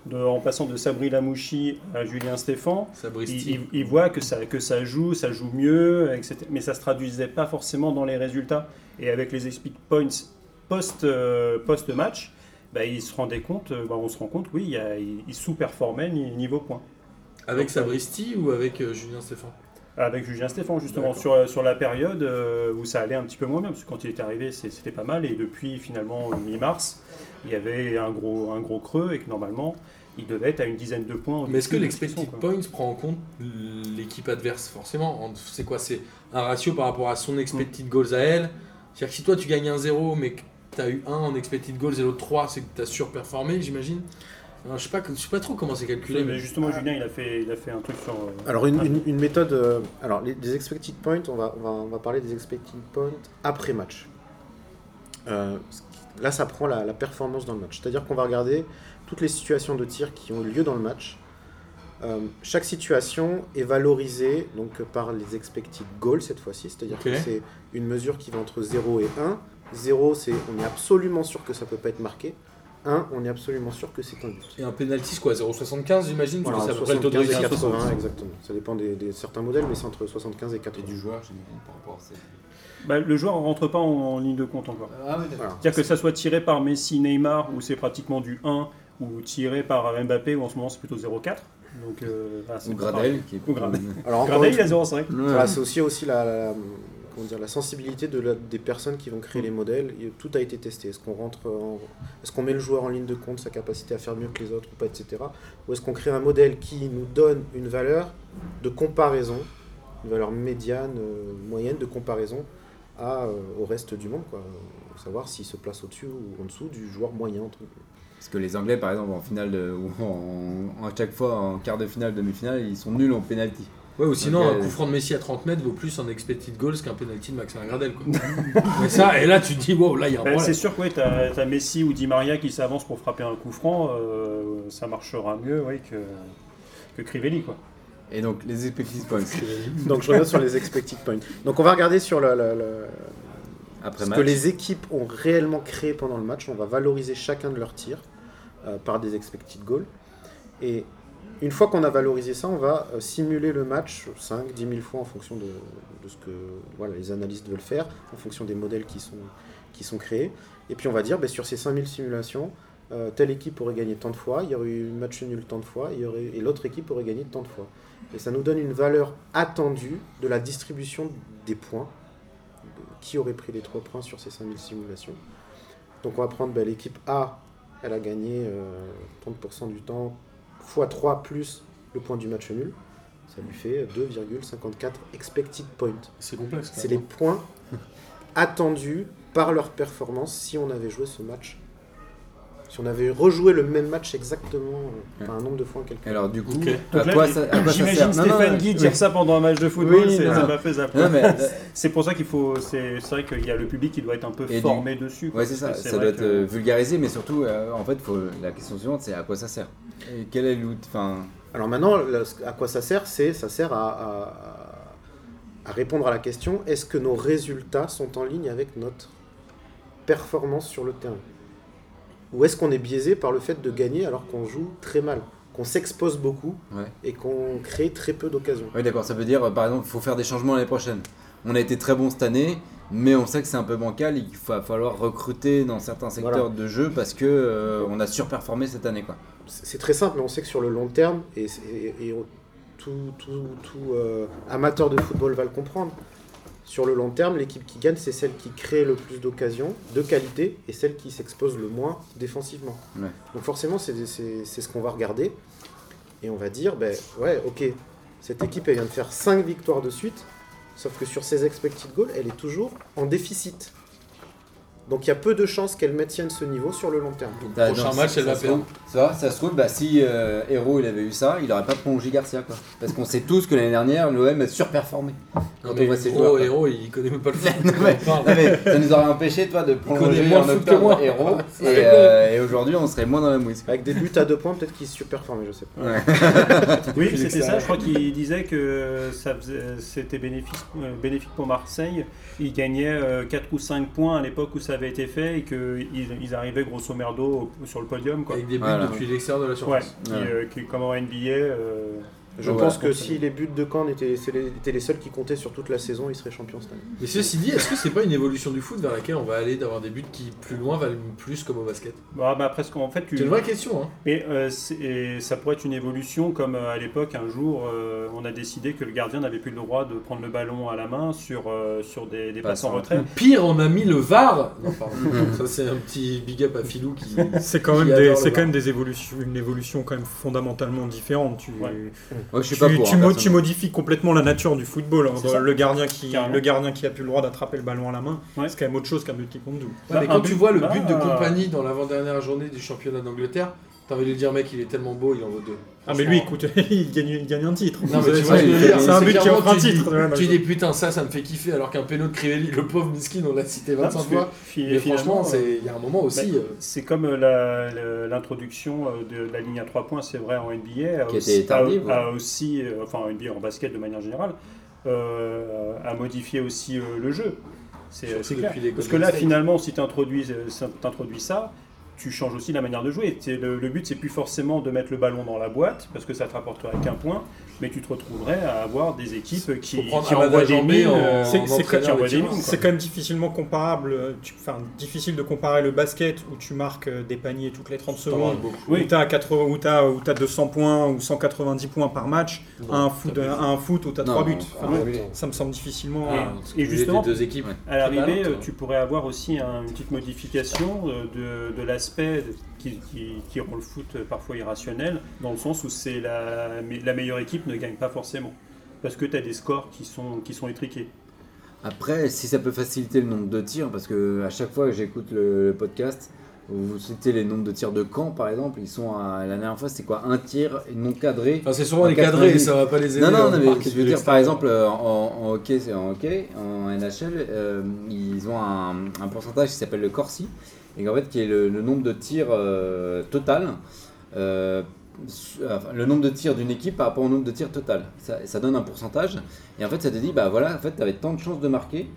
de, en passant de Sabri Lamouchi à Julien Stéphan, ils, voient que ça, que ça joue, ça joue mieux, etc. Mais ça se traduisait pas forcément dans les résultats. Et avec les expect points post, post-match, bah, ils se rendaient compte, euh, bah, on se rend compte, oui, il ils, sous-performaient ni- niveau points. Avec Donc, Sabristi ou avec euh, Julien Stéphane? Avec Julien Stéphan, justement, sur, sur la période euh, où ça allait un petit peu moins bien, parce que quand il est arrivé, c'était pas mal, et depuis finalement euh, mi-mars, il y avait un gros, un gros creux, et que normalement, il devait être à une dizaine de points. Mais est-ce que l'expected points prend en compte l'équipe adverse Forcément, En- c'est quoi? C'est un ratio par rapport à son expected goals à elle? C'est-à-dire que si toi tu gagnes un 0 mais que tu as eu 1 en expected goals et l'autre 3, c'est que tu as surperformé, j'imagine Alors, Je sais pas, je sais pas trop comment c'est calculé. Mais Mais justement, Julien, il a, fait, il a fait un truc sur. euh, Alors une, un- une- une méthode, euh, alors les, les expected points, on va, on, va, on va parler des expected points après match. Euh, là, ça prend la, la performance dans le match. C'est-à-dire qu'on va regarder toutes les situations de tir qui ont eu lieu dans le match. Euh, chaque situation est valorisée donc, par les expected goals cette fois-ci, c'est-à-dire que c'est une mesure qui va entre 0 et 1. 0, c'est on est absolument sûr que ça peut pas être marqué. 1, on est absolument sûr que c'est un but. Et un penalty, c'est quoi 0,75 j'imagine Voilà, C'est à peu près le taux de 75 et réussite. 80, exactement. Ça dépend des, des- certains modèles, mais c'est entre 75 et 80. Et du joueur, j'imagine, par rapport à ça. Bah, le joueur ne rentre pas en, en ligne de compte encore. Ah oui, d'accord. Voilà. C'est-à-dire que ça soit tiré par Messi, Neymar, où c'est pratiquement du 1, ou tiré par Mbappé, où en ce moment c'est plutôt 0,4. Donc, euh, Ou Gradel, qui est Ou Gradel. Alors Gradel, il a fois, 0,5. voilà, c'est aussi, aussi la, la- comment dire, la sensibilité de la- des personnes qui vont créer les modèles. Et tout a été testé. Est-ce qu'on rentre, en- est-ce qu'on met le joueur en ligne de compte, sa capacité à faire mieux que les autres ou pas, etc. Ou est-ce qu'on crée un modèle qui nous donne une valeur de comparaison, une valeur médiane, euh, moyenne de comparaison à, euh, au reste du monde, quoi. Savoir s'il se place au-dessus ou en dessous du joueur moyen. entre. Parce que les Anglais, par exemple, en finale de- ou en, à chaque fois en quart de finale, demi-finale, ils sont nuls en penalty. Ouais, ou sinon, Donc, un euh, coup franc de Messi à 30 mètres vaut plus en expected goals qu'un penalty de Maxime Gradel. Quoi. Mais ça, et là, tu te dis, wow, là, il y a un Bah, problème. c'est sûr que ouais, tu as, Messi ou Di Maria qui s'avance pour frapper un coup franc, euh, ça marchera mieux ouais, que, que Crivelli. Quoi. Et donc, les expected points. Donc je reviens sur les expected points. Donc on va regarder sur le- le- le, Après ce match. que les équipes ont réellement créé pendant le match. On va valoriser chacun de leurs tirs euh, par des expected goals. Et une fois qu'on a valorisé ça, on va euh, simuler le match 5, 10 000 fois en fonction de, ce que les analystes veulent faire, en fonction des modèles qui sont, créés. Et puis on va dire, ben, sur ces 5000 simulations, euh, telle équipe aurait gagné tant de fois, il y aurait eu match nul tant de fois, et l'autre équipe aurait gagné tant de fois. Et ça nous donne une valeur attendue de la distribution des points, qui aurait pris les 3 points sur ces 5000 simulations. Donc on va prendre ben, l'équipe A, elle a gagné euh, 30% du temps, x 3 plus le point du match nul. Ça lui fait 2,54 expected points. C'est complexe. C'est les points attendus par leur performance si on avait joué ce match. Si on avait rejoué le même match exactement, euh, un nombre de fois en quelques Alors, du coup, à là, quoi ça, à quoi ça J'imagine Stéphane non, Guy oui. dire ça pendant un match de football, Oui, c'est- non. ça m'a fait zapper. Euh, C'est pour ça qu'il faut. C'est vrai qu'il y a le public qui doit être un peu Et du- formé dessus. Ouais, c'est ça, ça doit être que- euh, vulgarisé, mais surtout, euh, en fait, faut, la question suivante, c'est à quoi ça sert Et quel est l'outil Alors maintenant, à quoi ça sert C'est ça sert à, à- à répondre à la question est-ce que nos résultats sont en ligne avec notre performance sur le terrain? Ou est-ce qu'on est biaisé par le fait de gagner alors qu'on joue très mal, qu'on s'expose beaucoup ouais. et qu'on crée très peu d'occasions Oui, d'accord, ça veut dire, par exemple, il faut faire des changements l'année prochaine. On a été très bon cette année, mais on sait que c'est un peu bancal, il va falloir recruter dans certains secteurs de jeu parce que euh, on a surperformé cette année. Quoi. C'est très simple, mais on sait que sur le long terme, et, et- et tout, tout- tout, euh, amateur de football va le comprendre, sur le long terme, l'équipe qui gagne, c'est celle qui crée le plus d'occasions, de qualité, et celle qui s'expose le moins défensivement. Ouais. Donc forcément, c'est ce qu'on va regarder, et on va dire, ben ouais, ok, cette équipe, elle vient de faire 5 victoires de suite, Sauf que sur ses expected goals, elle est toujours en déficit. Donc il y a peu de chances qu'elle maintienne ce niveau sur le long terme. T'as- prochain donc, match, ça- elle va ça se perdre. trouve- Ça va, ça se trouve, bah, si euh, Hero il avait eu ça, il aurait pas prolongé Garcia quoi. Parce qu'on sait tous que l'année dernière, l'OM a surperformé. Non, Quand mais on voit ces gros, joueurs, quoi. héros, il connaît même pas le foot. Non, mais- On parle. Non, mais ça nous aurait empêché toi de prolonger en que octobre moi. Hero. Ça et euh, et aujourd'hui, on serait moins dans la mouise. Avec des buts à deux points, peut-être qu'il surperformait, je sais pas. Oui, c'était ça. Je crois qu'il disait que c'était bénéfique, euh, bénéfique pour Marseille. Ils gagnaient 4 ou 5 points à l'époque où ça avait été fait et qu'ils ils arrivaient grosso merdo sur le podium. Quoi. Avec des buts Voilà. depuis l'extérieur de la surface. qui, Ouais. euh, qui, comme en NBA. euh, Je pense que si les buts de Caen étaient, étaient les seuls qui comptaient sur toute la saison, ils seraient champions cette année. Mais ceci dit, est-ce que c'est pas une évolution du foot vers laquelle on va aller d'avoir des buts qui plus loin valent plus comme au basket? Bah, bah, presque en fait, tu, C'est une vraie question. Hein. Et, euh, et ça pourrait être une évolution comme euh, à l'époque, un jour, euh, on a décidé que le gardien n'avait plus le droit de prendre le ballon à la main sur, euh, sur des, des passes en retrait. Pire, on a mis le VAR. Non, pardon. Ça, c'est un petit big up à Filou qui. C'est quand même, c'est quand même des évolutions, une évolution quand même fondamentalement différente. Tu, Ouais. Moi, je suis tu, pas pour. tu hein, mo- tu modifies complètement la nature du football. hein. Le gardien, qui, Carrément. le gardien qui a plus le droit d'attraper le ballon à la main, Ouais. c'est quand même autre chose qu'un but qui compte double. Ouais, mais Bah, quand tu but- vois le bah, but de compagnie dans l'avant-dernière journée du championnat d'Angleterre, t'as envie de lui dire, mec, il est tellement beau, il en vaut deux. Ah mais lui, écoute, il gagne, il gagne un titre. Non, mais tu C'est- vois, c'est un but qui offre un tu dis- titre. Ouais, Tu bah, dis, putain, ça, ça me fait kiffer, alors qu'un péno de Crivelli, le pauvre miskin, on l'a cité 25 parce que fois. Mais franchement, c'est- il y a un moment aussi. bah, euh, C'est comme euh, l'introduction euh, de la ligne à 3 points, c'est vrai en NBA, Qui était tardive, aussi, euh, enfin en NBA en basket de manière générale, euh, a modifié aussi euh, le jeu. C'est clair. Parce que là, finalement, si tu introduis, ça, tu changes aussi la manière de jouer. Le, le but, c'est plus forcément de mettre le ballon dans la boîte, parce que ça te rapporterait qu'un point, mais tu te retrouverais à avoir des équipes qui, qui envoient des mines. en- C'est- quand même difficilement comparable, tu- enfin difficile de comparer le basket où tu marques euh, des paniers toutes les 30 t'en parles secondes. Oui. où tu as, 80, où t'as- où t'as 200 points ou 190 points par match, à un foot, t'as à un foot où tu as Non, 3 buts. Enfin, ça me semble difficilement... Et- euh, et que justement, les deux équipes. Ouais. À l'arrivée, euh, tu pourrais avoir aussi un- une petite modification de, de l'aspect qui, qui- qui rend le foot parfois irrationnel, dans le sens où c'est la, meilleure équipe ne gagne pas forcément. Parce que tu as des scores qui sont, qui sont étriqués. Après, si ça peut faciliter le nombre de tirs, parce que à chaque fois que j'écoute le, le podcast, vous citez les nombres de tirs de camp par exemple, ils sont à, la dernière fois c'était quoi? Un tir non cadré Enfin, c'est souvent En les cadrés, 90. ça va pas les aider. Non, non, non, mais je veux dire, par exemple, euh, en, en hockey, c'est en hockey, en NHL, euh, ils ont un, un pourcentage qui s'appelle le Corsi, et en fait, qui est le, le nombre de tirs euh, total, euh, le nombre de tirs d'une équipe par rapport au nombre de tirs total. Ça, ça donne un pourcentage, et en fait, ça te dit, bah voilà, en fait, tu avais tant de chances de marquer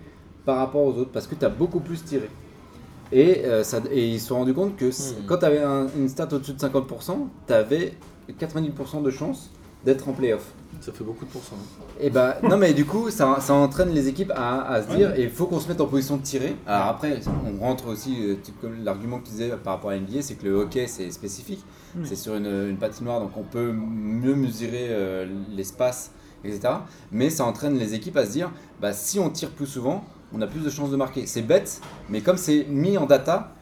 par rapport aux autres, parce que tu as beaucoup plus tiré. Et, euh, ça, et ils se sont rendus compte que Hmm. quand tu avais une stat au-dessus de 50%, tu avais 90% de chances d'être en playoff. Ça fait beaucoup de pourcents. Et bah non mais du coup ça, ça entraîne les équipes à, à se dire et il faut qu'on se mette en position de tirer. Alors après on rentre aussi euh, comme l'argument que tu disais par rapport à NBA c'est que le hockey c'est spécifique, Oui. c'est sur une, une patinoire donc on peut mieux mesurer euh, l'espace etc. Mais ça entraîne les équipes à se dire bah si on tire plus souvent on a plus de chances de marquer. C'est bête mais comme c'est mis en data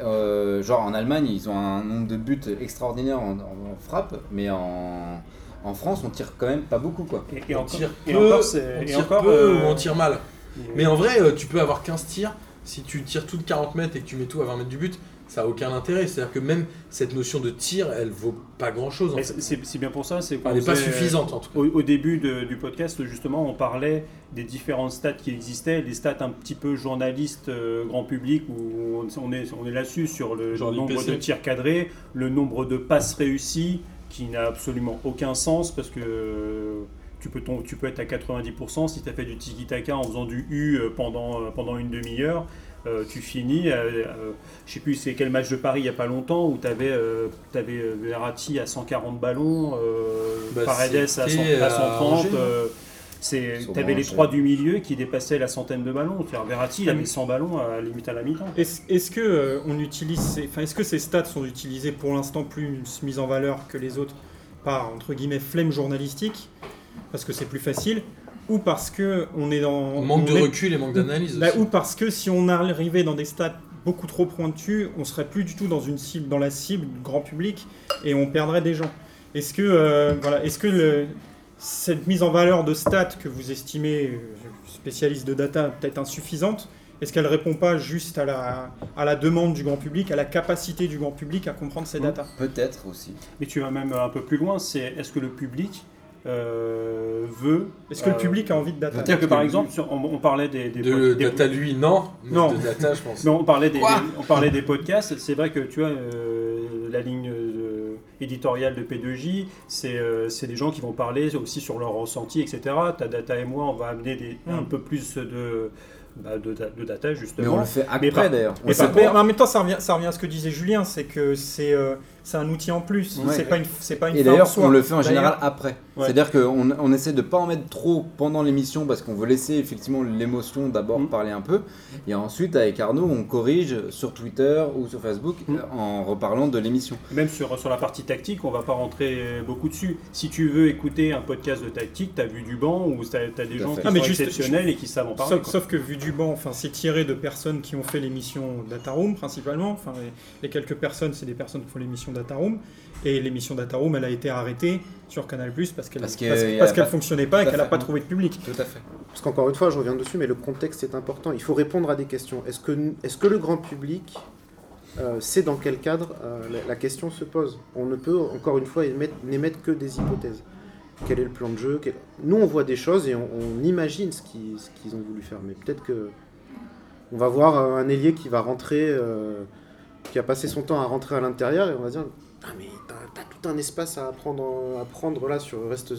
euh, genre en Allemagne ils ont un nombre de buts extraordinaire en, en frappe mais en, en France on tire quand même pas beaucoup quoi. Et, et on encore, tire et peu, encore, on et tire encore, peu euh, ou on tire mal. Mais en vrai, euh, tu peux avoir 15 tirs. Si tu tires tout de 40 mètres et que tu mets tout à 20 mètres du but, ça n'a aucun intérêt. C'est-à-dire que même cette notion de tir, elle vaut pas grand-chose. c'est- bien pour ça. c'est Elle n'est pas suffisante en tout cas. Au, au début de- du podcast, justement, on parlait des différentes stats qui existaient, les stats un petit peu journalistes, euh, grand public, où on, on est, on est là-dessus sur le Genre nombre de tirs cadrés, le nombre de passes réussies, qui n'a absolument aucun sens parce que euh, tu peux, ton- tu peux être à 90% si tu as fait du tiki-taka en faisant du U euh, pendant, euh, pendant une demi-heure. euh, tu finis, euh, euh, je sais plus c'est quel match de Paris il n'y a pas longtemps où tu avais, Verratti à 140 ballons, Bah, Paredes à, c'était 100 à à 130. Angers, t'avais les trois du milieu qui dépassaient la centaine de ballons. Verratti, il avait 100 ballons à la limite à la mi-temps. Est-ce que euh, on utilise, ces, enfin, est-ce que ces stats sont utilisés pour l'instant plus mises en valeur que les autres par entre guillemets flemme journalistique parce que c'est plus facile ou parce que on est dans Manque on de est- recul et manque d'analyse bah, aussi. ou parce que si on arrivait dans des stats beaucoup trop pointus, on serait plus du tout dans une cible, dans la cible du grand public et on perdrait des gens. Est-ce que, euh, voilà, est-ce que le, cette mise en valeur de stats que vous estimez, euh, spécialiste de data, peut-être insuffisante, est-ce qu'elle répond pas juste à la, à la demande du grand public, à la capacité du grand public à comprendre ces datas Peut-être aussi. Mais tu vas même un peu plus loin, c'est est-ce que le public euh, veut... Est-ce que le euh, public a envie de data? C'est-à-dire que par exemple, sur- on, on parlait des... des De des- data, lui, non. Non. De data, je pense. Mais on parlait des, on parlait des podcasts. C'est vrai que tu vois, euh, la ligne éditoriale de P2J, c'est euh, c'est des gens qui vont parler aussi sur leur ressenti, etc. Ta data et moi, on va amener des, un peu plus de, bah, de, da- de data, Mais justement. on le fait Mais après d'ailleurs. Mais, par- mais en même temps, ça revient, ça revient à ce que disait Julien, c'est que c'est euh, c'est un outil en plus. Ouais. c'est pas une, c'est pas une Et d'ailleurs, on le fait en général après. Ouais. C'est-à-dire qu'on on essaie de pas en mettre trop pendant l'émission parce qu'on veut laisser effectivement l'émotion d'abord Mm. parler un peu. Et ensuite, avec Arnaud, on corrige sur Twitter ou sur Facebook Mm. euh, en reparlant de l'émission. Même sur, sur la partie tactique, on va pas rentrer beaucoup dessus. Si tu veux écouter un podcast de tactique, tu as vu du banc ou tu as, des gens fait. qui Ah, mais sont juste- exceptionnels et qui savent en parler. Sauf, que vu du banc, enfin, c'est tiré de personnes qui ont fait l'émission Data Room principalement. Enfin, les, les quelques personnes, c'est des personnes qui font l'émission Data Room. Et l'émission Data Room, elle a été arrêtée sur Canal Plus parce qu'elle Parce qu'elle fonctionnait pas et qu'elle n'a pas trouvé de public. Tout à fait. Parce qu'encore une fois, je reviens dessus, mais le contexte est important. Il faut répondre à des questions. Est-ce que, est que le grand public euh, sait dans quel cadre euh, la, la question se pose? On ne peut, encore une fois, émettre- n'émettre que des hypothèses. Quel est le plan de jeu? Quel- Nous, on voit des choses et on, on imagine ce qu'ils ce qu'ils ont voulu faire. Mais peut-être que. On va voir euh, un ailier qui va rentrer, euh, qui a passé son temps à rentrer à l'intérieur, et on va dire Ah, mais t'as tout un espace à prendre, en- à prendre là sur le reste.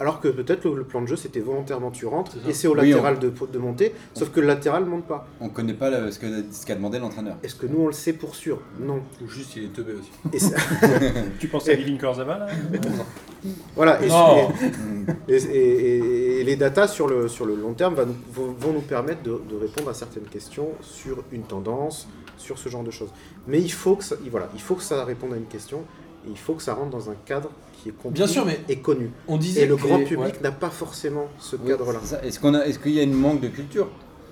Alors que peut-être le, le plan de jeu c'était volontairement tu rentres et c'est au Oui, latéral de, de monter, sauf que le latéral monte pas. On connaît pas le- ce qu'a demandé l'entraîneur. Est-ce que nous on le sait pour sûr? Non. Ou juste, il est teubé aussi. Et Tu penses à Living Korzava là? Voilà. Et, Non. et- et- et- et les datas sur le, sur le long terme vont, vont nous permettre de, de répondre à certaines questions sur une tendance, sur ce genre de choses. Mais il faut que ça, voilà, il faut que ça réponde à une question et il faut que ça rentre dans un cadre qui est compris Bien sûr, mais et connu. on disait Et le grand les- public ouais. n'a pas forcément ce Oui, cadre-là. Est-ce qu'on a- est-ce qu'il y a une manque de culture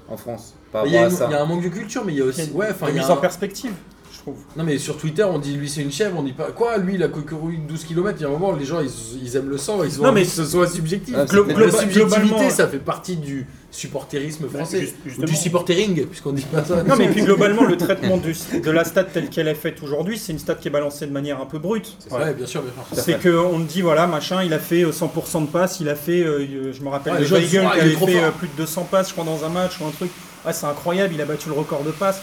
en France par Il y, a rapport à une- ça il y a un manque de culture, mais il y a Il y a aussi. une, Ouais, enfin, une il y a mise un- en perspective, trouve. Non, mais sur Twitter, on dit lui c'est une chèvre, on dit pas. Quoi, lui, il a couru 12 km. Il y a un moment, les gens ils, ils aiment le sang, ils ont Non, mais que ce soit subjectif. Ah, c'est Glo- peut-être- la globa- subjectivité, globalement, ça fait partie du supporterisme français. juste- Ou du supportering, puisqu'on dit pas ça. Non, mais puis globalement, le traitement du- de la stat telle qu'elle est faite aujourd'hui, c'est une stat qui est balancée de manière un peu brute. Ouais, bien sûr, bien sûr. C'est qu'on te dit, voilà, machin, il a fait euh, 100% de passes, il a fait, euh, je me rappelle, Ouais, le Weigel ah, qui avait fait euh, plus de 200 passes, je crois, dans un match ou un truc. Ouais, c'est incroyable, il a battu le record de passes.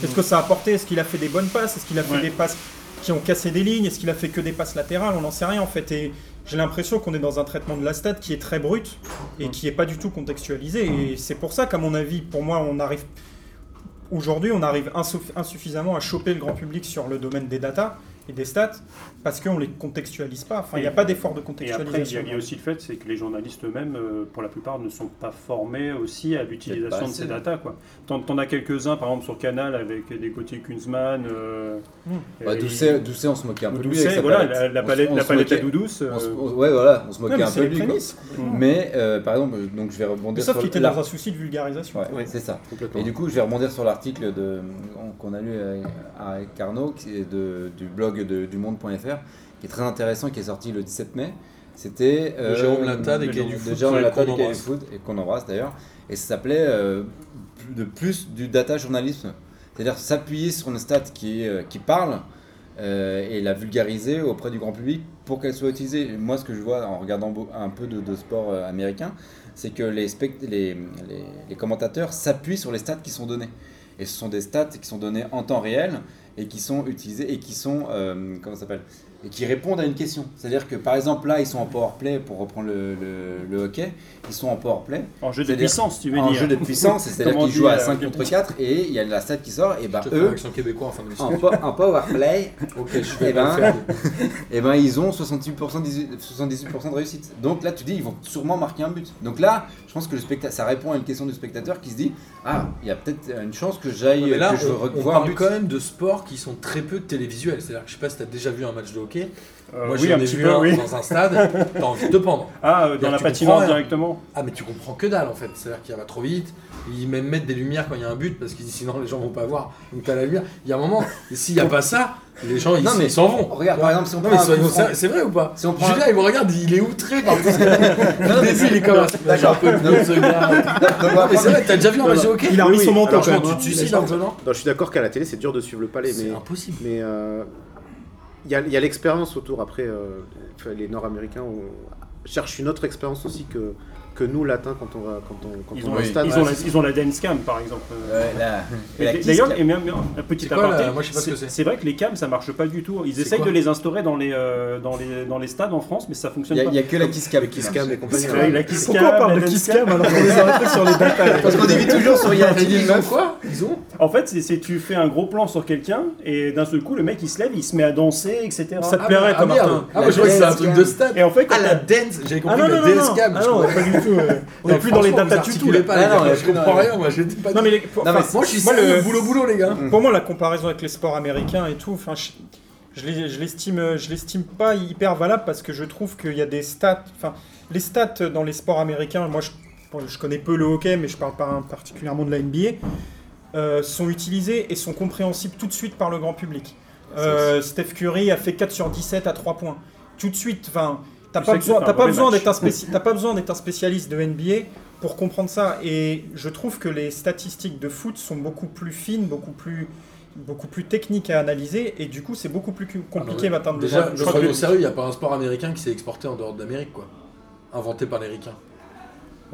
Qu'est-ce que ça a apporté? Est-ce qu'il a fait des bonnes passes? Est-ce qu'il a fait Ouais. des passes qui ont cassé des lignes? Est-ce qu'il a fait que des passes latérales? On n'en sait rien en fait. Et j'ai l'impression qu'on est dans un traitement de la stat qui est très brut et qui est pas du tout contextualisé. Et c'est pour ça qu'à mon avis, pour moi, on arrive aujourd'hui, on arrive insuff- insuffisamment à choper le grand public sur le domaine des datas et des stats parce qu'on les contextualise pas. Enfin, il n'y a pas d'effort de Et après, il y, contextualisation. a, il y a aussi le fait, c'est que les journalistes eux-mêmes, euh, pour la plupart, ne sont pas formés aussi à l'utilisation de ces datas. Quoi. T'en, t'en as quelques-uns, par exemple, sur Canal, avec des Gauthier Kunzman. Euh, Hmm. Bah, et- Doucet, Doucet, on se moquait un peu de lui. Doucet, avec sa voilà, palette. la, la On palette, on la palette à moquait- Doudous. on se- euh, on- Ouais, voilà, on se moquait un peu de les lui. Mais euh, par exemple, donc je vais rebondir Sauf sur qu'il était dans un souci de vulgarisation. Ouais, Ouais. c'est ça. Et du coup, je vais rebondir sur l'article de- qu'on a lu avec- qui est de- du blog de, du monde.fr, qui est très intéressant, qui est sorti le 17 mai. C'était De Jérôme Latta, des de- Cahiers du de Foot, Jérôme Latta, des du. Foot, et qu'on embrasse d'ailleurs. Et ça s'appelait euh, de plus du data journalisme. C'est-à-dire s'appuyer sur une stat qui, euh, qui parle euh, et la vulgariser auprès du grand public pour qu'elle soit utilisée. Moi, ce que je vois en regardant un peu de, de sport euh, américain, c'est que les, spect- les, les- les commentateurs s'appuient sur les stats qui sont données. Et ce sont des stats qui sont données en temps réel et qui sont utilisées et qui sont, euh, comment ça s'appelle? Et qui répondent à une question. C'est-à-dire que par exemple là, ils sont en power play pour reprendre le, le- le hockey, ils sont en power play En jeu de puissance, tu veux en dire. jeu de puissance, c'est-à-dire qu'ils jouent à euh, 5 contre 4 et il y a la stat qui sort et ben un eux québécois en fin de en, po- en power play Ok, je vais Eh ben, faire. et ben ils ont 68%, 18 78% de réussite. Donc là tu dis ils vont sûrement marquer un but. Donc là je pense que le ça répond à une question du spectateur qui se dit ah il y a peut-être une chance que j'aille Mais là, que je on, on parle but. quand même de sports qui sont très peu télévisuels. C'est-à-dire que je sais pas si tu as déjà vu un match de hockey. Hockey. Euh, Moi, oui, j'en un ai petit vu peu, un oui. dans un stade, t'as envie de te pendre. Ah, euh, dans la patinoire directement Ah, mais tu comprends que dalle en fait. C'est-à-dire qu'il va trop vite. Ils même mettent des lumières quand il y a un but parce que sinon les gens vont pas voir. Donc t'as la lumière. Il y a un moment, s'il n'y a pas ça, les gens ils Non, mais ils s'en vont. regarde, par exemple, si on Non, prend c'est vrai ou pas Si on prend Julien, il me regarde, il est outré par tout ça. Au début, il est comme un. D'accord. Mais c'est vrai, t'as déjà vu un match hockey Il a remis son même. Franchement, hein. tu te suicides un peu, non je suis d'accord qu'à la télé, c'est dur de suivre le palais, mais C'est impossible. mais euh, il y a, l'expérience autour. Après, euh, les Nord-Américains cherchent une autre expérience aussi que, que nous, latins, quand on va, quand on, quand Ils on ont, va au oui. stade. ils, ont la, ils ont la dance cam par exemple. Ouais, la Et D'ailleurs, et même un petit C'est quoi, aparté, là Moi, je sais pas ce que c'est. vrai que les cams ça marche pas du tout. Ils essayent de les instaurer dans les, euh, dans, les, dans les stades en France, mais ça Il fonctionne y, a- pas. il y a que la kiss cam. Kiss cam et compagnie. Ouais, la kiss Pourquoi on cam, parle la de kiss cam alors qu'on est un truc sur les datas Parce qu'on évite toujours sur Yann Ils ont quoi Ils ont En fait, c'est tu fais un gros plan sur quelqu'un et d'un seul coup, le mec il se lève, il se met à danser, etc. Ça te Ah, plairait, ah, toi, merde. Martin Ah, moi, je crois que c'est un truc de stade. Et en fait, quand Ah, la dance J'avais Ah compris non, le non, non, dance cam. Tout. euh, On est plus dans les datas du tout. pas, Ah non, gars, je comprends rien, moi, pas. Non mais les- pour, Non, mais enfin, Moi, je suis moi, le- boulot boulot, les gars. Pour moi, la comparaison avec les sports américains et tout, enfin, je, je l'ai- je l'estime, je l'estime pas hyper valable parce que je trouve qu'il y a des stats, enfin, les stats dans les sports américains, moi, je, bon, je connais peu le hockey, mais je parle pas particulièrement de la NBA, euh, sont utilisés et sont compréhensibles tout de suite par le grand public. Euh, Steph Curry a fait 4 sur 17 à 3 points. Tout de suite, enfin, t'as pas besoin, pas d'être un spéci- t'as pas besoin d'être un spécialiste de NBA pour comprendre ça. Et je trouve que les statistiques de foot sont beaucoup plus fines, beaucoup plus, beaucoup plus techniques à analyser, et du coup, c'est beaucoup plus compliqué d'atteindre le Déjà, grand- je le crois que sérieux, il n'y a pas un sport américain qui s'est exporté en dehors d'Amérique, quoi. Inventé par les ricains.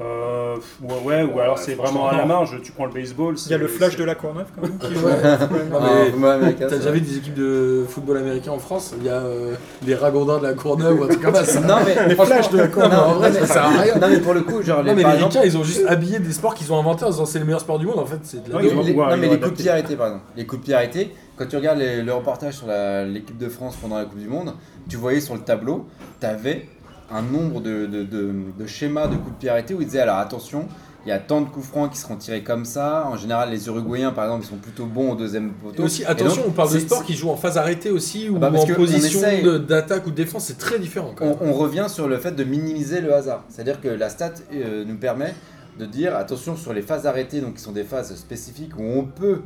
Euh, ouais, ouais, ou alors c'est vraiment à la marge, tu prends le baseball. Il y a le flash de la Courneuve quand même qui joue. Ouais. Ouais. Non, Ah, mais T'as déjà vu des équipes de football américain en France Il y a euh, les ragondins de la Courneuve ou un truc comme ça. Non, mais. Les flashs de la Non, mais en vrai, ça sert à rien. Non, mais pour le coup, genre, les, Non, mais par les exemple, ricains, ils ont juste habillé des sports qu'ils ont inventés en disant c'est le meilleur sport du monde. En fait, c'est de la Ouais, les, ils vont les- pouvoir- non, mais les coups de pied arrêtés, par exemple. Les coups de pied arrêtés, quand tu regardes le reportage sur l'équipe de France pendant la Coupe du Monde, tu voyais sur le tableau, tu avais un nombre de, de, de- de schémas de coups de pied arrêtés où ils disaient alors attention, il y a tant de coups francs qui seront tirés comme ça. En général, les Uruguayens, par exemple, ils sont plutôt bons au deuxième poteau. Et aussi, Et attention, donc, on parle de sport qui joue en phase arrêtée aussi, ou bah, en position d'attaque ou de défense, c'est très différent. Quand même. on, on revient sur le fait de minimiser le hasard. C'est-à-dire que la stat euh, nous permet de dire attention sur les phases arrêtées, donc qui sont des phases spécifiques où on peut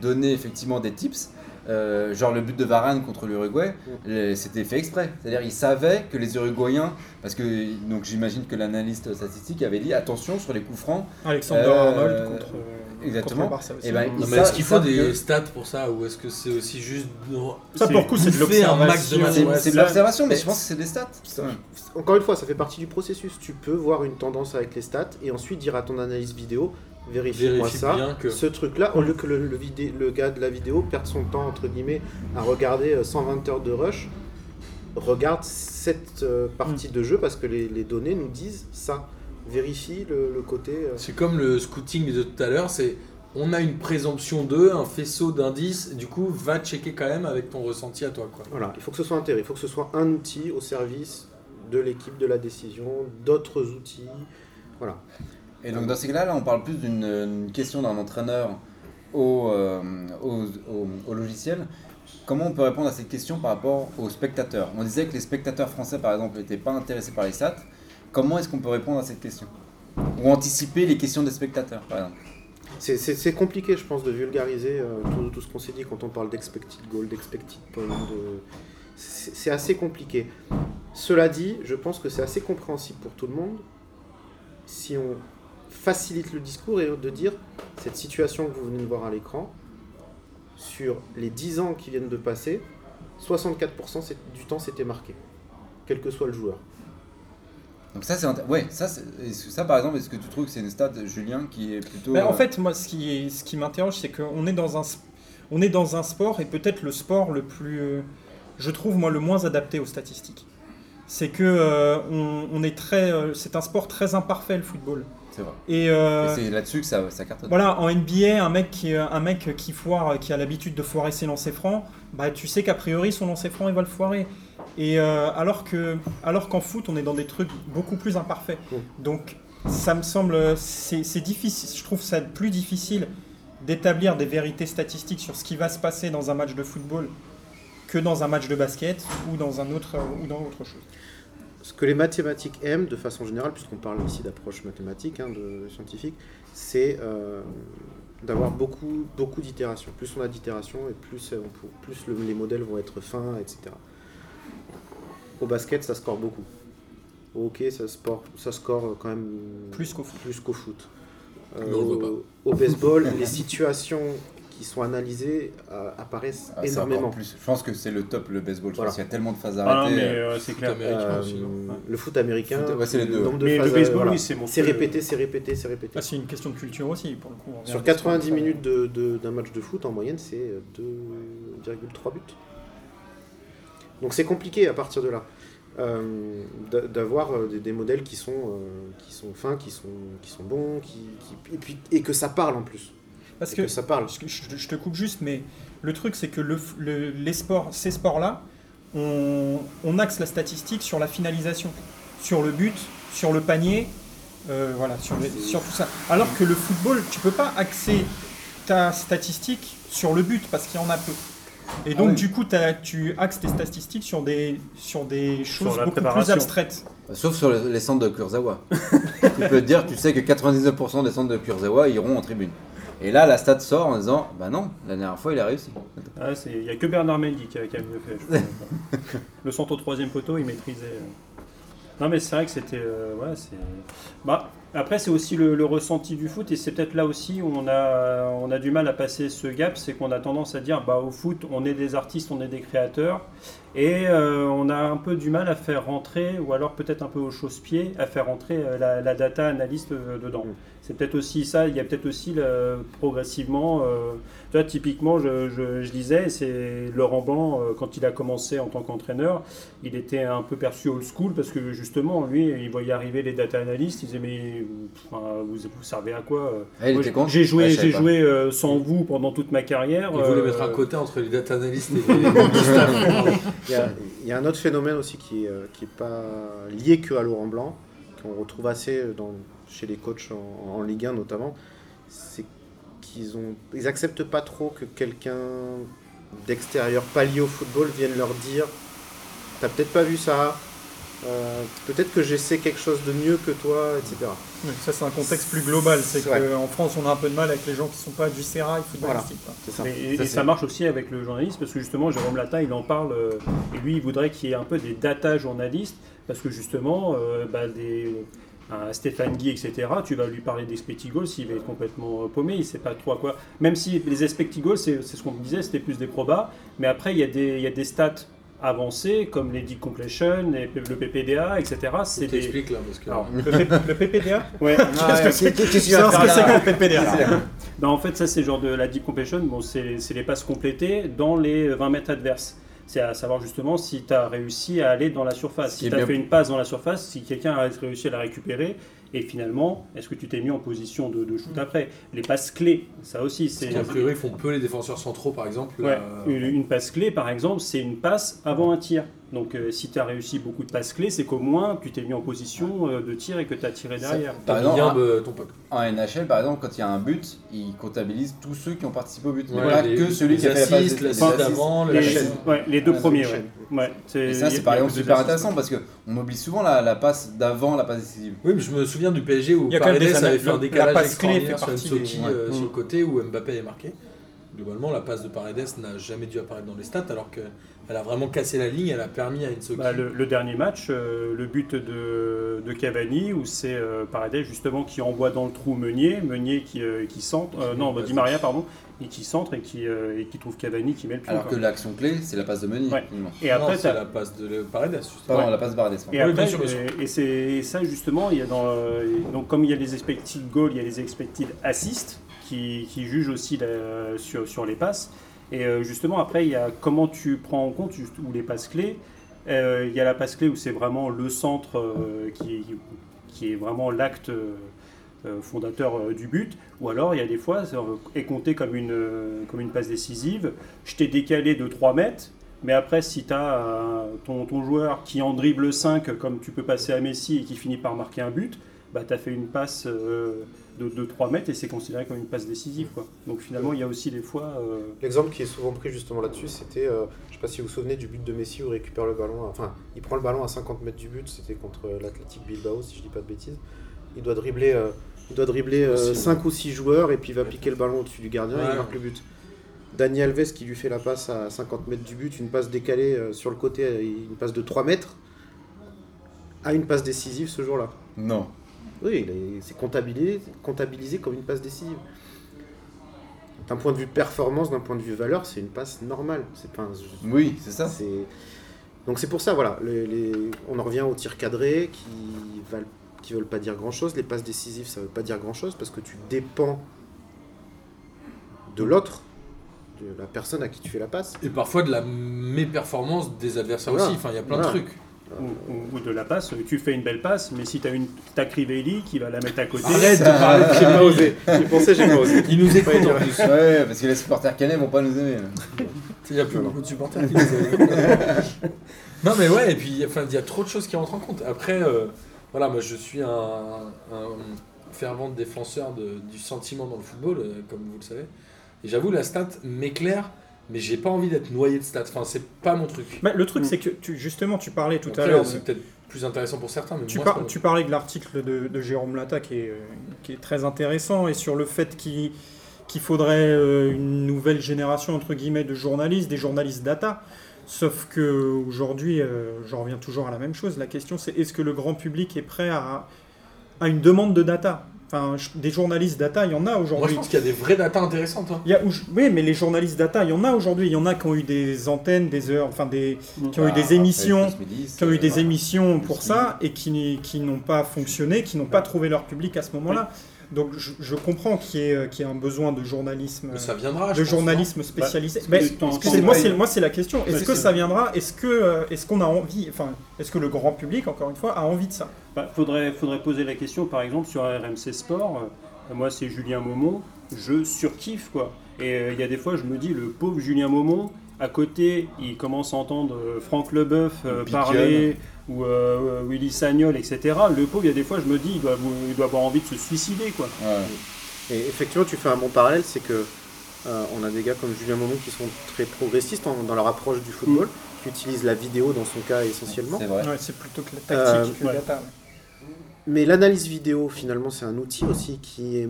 donner effectivement des tips. Euh, genre le but de Varane contre l'Uruguay, c'était fait exprès. C'est-à-dire il savait que les Uruguayens, parce que donc j'imagine que l'analyste statistique avait dit attention sur les coups francs. Alexander Euh, Arnold contre, euh, exactement. contre le Barça aussi. Eh ben, Non, ils mais est-ce qu'il ils faut des que- stats pour ça, ou est-ce que c'est aussi juste. ça, pour le coup, c'est de l'observation. C'est de l'observation, mais je pense que c'est des stats. Encore une fois, ça fait partie du processus. Tu peux voir une tendance avec les stats et ensuite dire à ton analyse vidéo, vérifie-moi Vérifie ça. bien que. Ce truc-là, au lieu que le, le, vidé- le gars de la vidéo perde son temps, entre guillemets, à regarder euh, 120 heures de rush, regarde cette euh, partie Hmm. de jeu parce que les, les données nous disent ça. Vérifie le, le côté. euh, C'est comme le scouting de tout à l'heure, c'est on a une présomption de, un faisceau d'indices, du coup, va checker quand même avec ton ressenti à toi. Quoi. Voilà, il faut que ce soit intégré, il faut que ce soit un outil au service de l'équipe de la décision, d'autres outils. Voilà. Et donc dans ces cas-là, là, on parle plus d'une une question d'un entraîneur au, euh, au, logiciel. Comment on peut répondre à cette question par rapport aux spectateurs? On disait que les spectateurs français, par exemple, n'étaient pas intéressés par les stats. Comment est-ce qu'on peut répondre à cette question? Ou anticiper les questions des spectateurs, par exemple? C'est- compliqué, je pense, de vulgariser euh, tout, ce qu'on s'est dit quand on parle d'expected goal, d'expected point. c'est assez compliqué. Cela dit, je pense que c'est assez compréhensible pour tout le monde si on facilite le discours et de dire cette situation que vous venez de voir à l'écran, sur les 10 ans qui viennent de passer, 64% c'est- du temps c'était marqué, quel que soit le joueur. Donc ça, c'est ouais, ça, est-ce ça, par exemple, est-ce que tu trouves que c'est une stat, Julien, qui est plutôt... Mais en euh, fait, moi, ce qui, est- ce qui m'interroge, c'est qu'on est dans un, on est dans un sport et peut-être le sport le plus, euh, je trouve moi, le moins adapté aux statistiques. C'est que euh, on, on est très, euh, c'est un sport très imparfait le football. C'est vrai. Et, Et euh, c'est là-dessus que ça, ça cartonne. voilà, en NBA, un mec qui, un mec qui foire, qui a l'habitude de foirer ses lancers francs, bah tu sais qu'a priori son lancer franc il va le foirer. Et euh, alors que, alors qu'en foot, on est dans des trucs beaucoup plus imparfaits. Donc ça me semble, c'est difficile. Je trouve ça plus difficile d'établir des vérités statistiques sur ce qui va se passer dans un match de football que dans un match de basket ou dans un autre ou dans autre chose. Ce que les mathématiques aiment de façon générale, puisqu'on parle ici d'approche mathématique, hein, de scientifique, c'est euh, d'avoir beaucoup, beaucoup d'itérations. Plus on a d'itérations et plus, on peut- plus le- les modèles vont être fins, etc. Au basket, ça score beaucoup. Au hockey, ça, sport, ça score quand même Plus qu'au foot. plus qu'au foot. Euh, Mais on le voit au, au baseball, les situations qui sont analysées euh, apparaissent Ah, énormément. plus. Je pense que c'est le top le baseball. Je Voilà. pense qu'il y a tellement de phases Ah non, arrêtées. mais euh, euh, c'est clair. Euh, non le foot américain, Foot- ouais, c'est les le deux. nombre de Mais le baseball, voilà. oui, c'est mon C'est répété, c'est répété, c'est répété. Ah, c'est une question de culture aussi, pour le coup. on Sur revient 90 sur ça. minutes de- de- d'un match de foot, en moyenne, c'est euh, 2,3 buts. Donc c'est compliqué à partir de là. Euh, d'a- d'avoir des, des modèles qui sont, euh, qui sont fins, qui sont, qui sont bons, qui, qui- et, puis, et que ça parle en plus. Parce que que ça parle. Je, je te coupe juste, mais le truc, c'est que le, f- le- les sports, ces sports-là, on, on axe la statistique sur la finalisation, sur le but, sur le panier, euh, voilà, sur, les- sur tout ça. Alors que le football, tu peux pas axer ta statistique sur le but parce qu'il y en a peu. Et donc, oui. du coup, tu axes tes statistiques sur des, sur des choses beaucoup plus abstraites. Sauf sur les les centres de Kurzawa. tu peux te dire, tu sais que 99% des centres de Kurzawa iront en tribune. Et là, la stat sort en disant, bah non, la dernière fois, il a réussi. Ah, Il n'y a que Bernard Mendy qui a, qui a mieux fait. je le centre au troisième poteau, il maîtrisait. euh. Non, mais c'est vrai que c'était. euh, ouais. Bah, après, c'est aussi le, le ressenti du foot, et c'est peut-être là aussi où on a, on a du mal à passer ce gap, c'est qu'on a tendance à dire, bah, au foot, on est des artistes, on est des créateurs, et euh, on a un peu du mal à faire rentrer, ou alors peut-être un peu au chausse-pied, à faire rentrer euh, la, la data analyste dedans. C'est peut-être aussi ça, il y a peut-être aussi le- progressivement, euh, tu vois, typiquement, je, je, je disais, c'est Laurent Blanc, euh, quand il a commencé en tant qu'entraîneur, il était un peu perçu old school parce que justement, lui, il voyait arriver les data analystes, il disait, mais enfin, vous, vous servez à quoi euh? Ah, Moi, J'ai joué, j'ai pas. joué euh, sans vous pendant toute ma carrière. Il voulait mettre un quota entre les data analysts et les. Il y, a, il y a un autre phénomène aussi qui n'est qui pas lié que à Laurent Blanc, qu'on retrouve assez dans, chez les coachs en, en Ligue 1 notamment, c'est qu'ils ont, ils acceptent pas trop que quelqu'un d'extérieur, pas lié au football, vienne leur dire T'as peut-être pas vu ça, euh, peut-être que j'essaie quelque chose de mieux que toi, etc. Oui, ça, c'est un contexte plus global. C'est qu'en France, on a un peu de mal avec les gens qui sont pas du sérail footballistique. ça. Mais- et, ça marche aussi avec le journaliste parce que justement Jérôme Latin il en parle euh, et lui il voudrait qu'il y ait un peu des data journalistes parce que justement euh, bah, des, un Stéphane Guy etc tu vas lui parler d'expected goals s'il va être complètement euh, paumé il sait pas trop à quoi même si les goals c'est ce qu'on disait c'était plus des probas mais après il y a des, il y a des stats avancées comme les deep completion les- le PPDA etc c'est des là, parce que. Alors, Le, PPDA ouais Qu'est-ce que c'est que le PPDA. Ben, en fait, ça, c'est genre de la deep completion. Bon, c'est c'est les passes complétées dans les 20 mètres adverses. C'est à savoir justement si tu as réussi à aller dans la surface. Si tu as bien- fait une passe dans la surface, si quelqu'un a réussi à la récupérer, et finalement, est-ce que tu t'es mis en position de, de shoot après? Les passes clés, ça aussi, c'est. Qu'a priori, font peu les défenseurs centraux, par exemple. Ouais, une, une passe clé, par exemple, c'est une passe avant un tir. Donc, euh, si tu as réussi beaucoup de passes clés, c'est qu'au moins tu t'es mis en position euh, de tir et que tu as tiré derrière. Par exemple, un- ton. En NHL, par exemple, quand il y a un but, il comptabilise tous ceux qui ont participé au but. Ouais, pas les- que celui les qui a fait la passe. les d'avant, Les, la chaîne. ouais, les deux Ah, premiers, ouais. Et ça, c'est par exemple super intéressant parce qu'on oublie souvent la, la passe d'avant la passe décisive. Oui, mais je me souviens du PSG où Il y a quand même Paredes avait fait un la décalage passe clé extraordinaire fait sur partie Soki des- euh, sur le côté où Mbappé est marqué. Globalement, la passe de Paredes n'a jamais dû apparaître dans les stats alors qu'elle a vraiment cassé la ligne, elle a permis à Insoki. Bah, le, le dernier match, euh, le but de, de Cavani, où c'est euh, Paredes justement qui envoie dans le trou Meunier, Meunier qui, euh, qui centre, euh, non, le Di. Maria, pardon, et qui centre et qui, euh, et qui trouve Cavani qui met le pied. Alors quoi. que l'action clé, c'est la passe de Meunier. Ouais. Et après, c'est t'as- la passe de Paredes. justement. Pardon, Ouais. la passe Bardes. Et Oui, après, et, et c'est et ça justement, il y a dans, euh, donc comme il y a les expected goals, il y a les expected assists qui, qui jugent aussi la- sur, sur les passes. Et euh, justement après, il y a comment tu prends en compte ou les passes clés. Euh, il y a la passe clé où c'est vraiment le centre euh, qui, est vraiment l'acte fondateur du but. Ou alors il y a des fois, ça est compté comme une, comme une passe décisive. Je t'ai décalé de 3 mètres. Mais après, si tu as ton, joueur qui en dribble 5, comme tu peux passer à Messi et qui finit par marquer un but, bah, tu as fait une passe de, de 3 mètres et c'est considéré comme une passe décisive. Quoi. Donc finalement, il y a aussi des fois. euh, L'exemple qui est souvent pris justement là-dessus, c'était, euh, je sais pas si vous vous souvenez du but de Messi où il récupère le ballon, enfin, il prend le ballon à 50 mètres du but, c'était contre l'Athletic Bilbao, si je dis pas de bêtises. Il doit dribbler, euh, il doit dribbler Aussi, 5 ou 6 joueurs et puis il va piquer le ballon au-dessus du gardien et il marque le but. Dani Alves qui lui fait la passe à 50 mètres du but, une passe décalée euh, sur le côté, euh, une passe de 3 mètres, a une passe décisive ce jour-là. Non. Oui, c'est comptabilisé, comptabilisé comme une passe décisive. D'un point de vue performance, d'un point de vue valeur, c'est une passe normale. C'est pas un- Oui, c'est ça. Donc c'est pour ça, voilà. les- les- On en revient aux tirs cadrés qui valent, qui veulent pas dire grand-chose. Les passes décisives, ça veut pas dire grand-chose parce que tu dépends de l'autre, de la personne à qui tu fais la passe. Et parfois de la méperformance des adversaires Voilà. aussi. Enfin, il y a plein Voilà. de trucs. Ou, ou- ou de la passe, tu fais une belle passe, mais si tu as une t'as Crivelli qui va la mettre à côté. Arrête de parler J'ai pas osé. J'ai pensé, j'ai pas osé. Il nous écoute Ouais, en plus. Ouais, parce que les supporters canets vont pas nous aimer. Il n'y a plus beaucoup de supporters qui nous aiment. Non, mais ouais, et puis enfin, il y a trop de choses qui rentrent en compte. Après, euh, voilà, moi je suis un, un fervent défenseur de- du sentiment dans le football, euh, comme vous le savez. Et j'avoue, la stat m'éclaire, mais j'ai pas envie d'être noyé de stats. Enfin, c'est pas mon truc. Bah, le truc, c'est que tu, justement, tu parlais tout Après, à l'heure. de- c'est peut-être plus intéressant pour certains, mais Tu, moi, par- parlais de l'article de, de Jérôme Lata qui est, euh, qui est très intéressant et sur le fait qu'il qu'il faudrait euh, une nouvelle génération entre guillemets de journalistes, des journalistes data. Sauf que aujourd'hui, euh, j'en reviens toujours à la même chose. La question c'est est-ce que le grand public est prêt à, à une demande de data? Enfin, des journalistes data, il y en a Moi, je aujourd'hui. pense qu'il y a des vraies datas intéressantes. hein. Il y a, où je- oui, mais les journalistes data, il y en a aujourd'hui. Il y en a qui ont eu des antennes, des heures, enfin des, qui ont eu Ah, des émissions Midi, qui ont eu des c'est- émissions pour ça et qui, qui n'ont pas fonctionné, qui n'ont pas trouvé leur public à ce moment-là. Donc je, je comprends qu'il y, ait, qu'il y ait un besoin de journalisme, ça viendra. de pense, journalisme spécialisé. Bah, t'en moi, c'est moi c'est la question. Est-ce que ça viendra? Est-ce que euh, est-ce qu'on a envie Enfin, est-ce que le grand public, encore une fois, a envie de ça? Bah, faudrait, faudrait poser la question, par exemple, sur RMC Sport. euh, moi, c'est Julien Maumont. Je surkiffe, quoi. Et euh, il y a des fois, je me dis, le pauvre Julien Maumont, à côté, il commence à entendre euh, Franck Leboeuf euh, parler, ou euh, Willy Sagnol, etc. Le pauvre, il y a des fois, je me dis, il doit, il doit avoir envie de se suicider, quoi. Ouais. Et effectivement, tu fais un bon parallèle, c'est que euh, on a des gars comme Julien Momon qui sont très progressistes en- dans leur approche du football, qui utilisent la vidéo dans son cas essentiellement. C'est vrai. Ouais, C'est plutôt que la tactique Euh, que ouais. la data. Mais l'analyse vidéo, finalement, c'est un outil aussi qui est,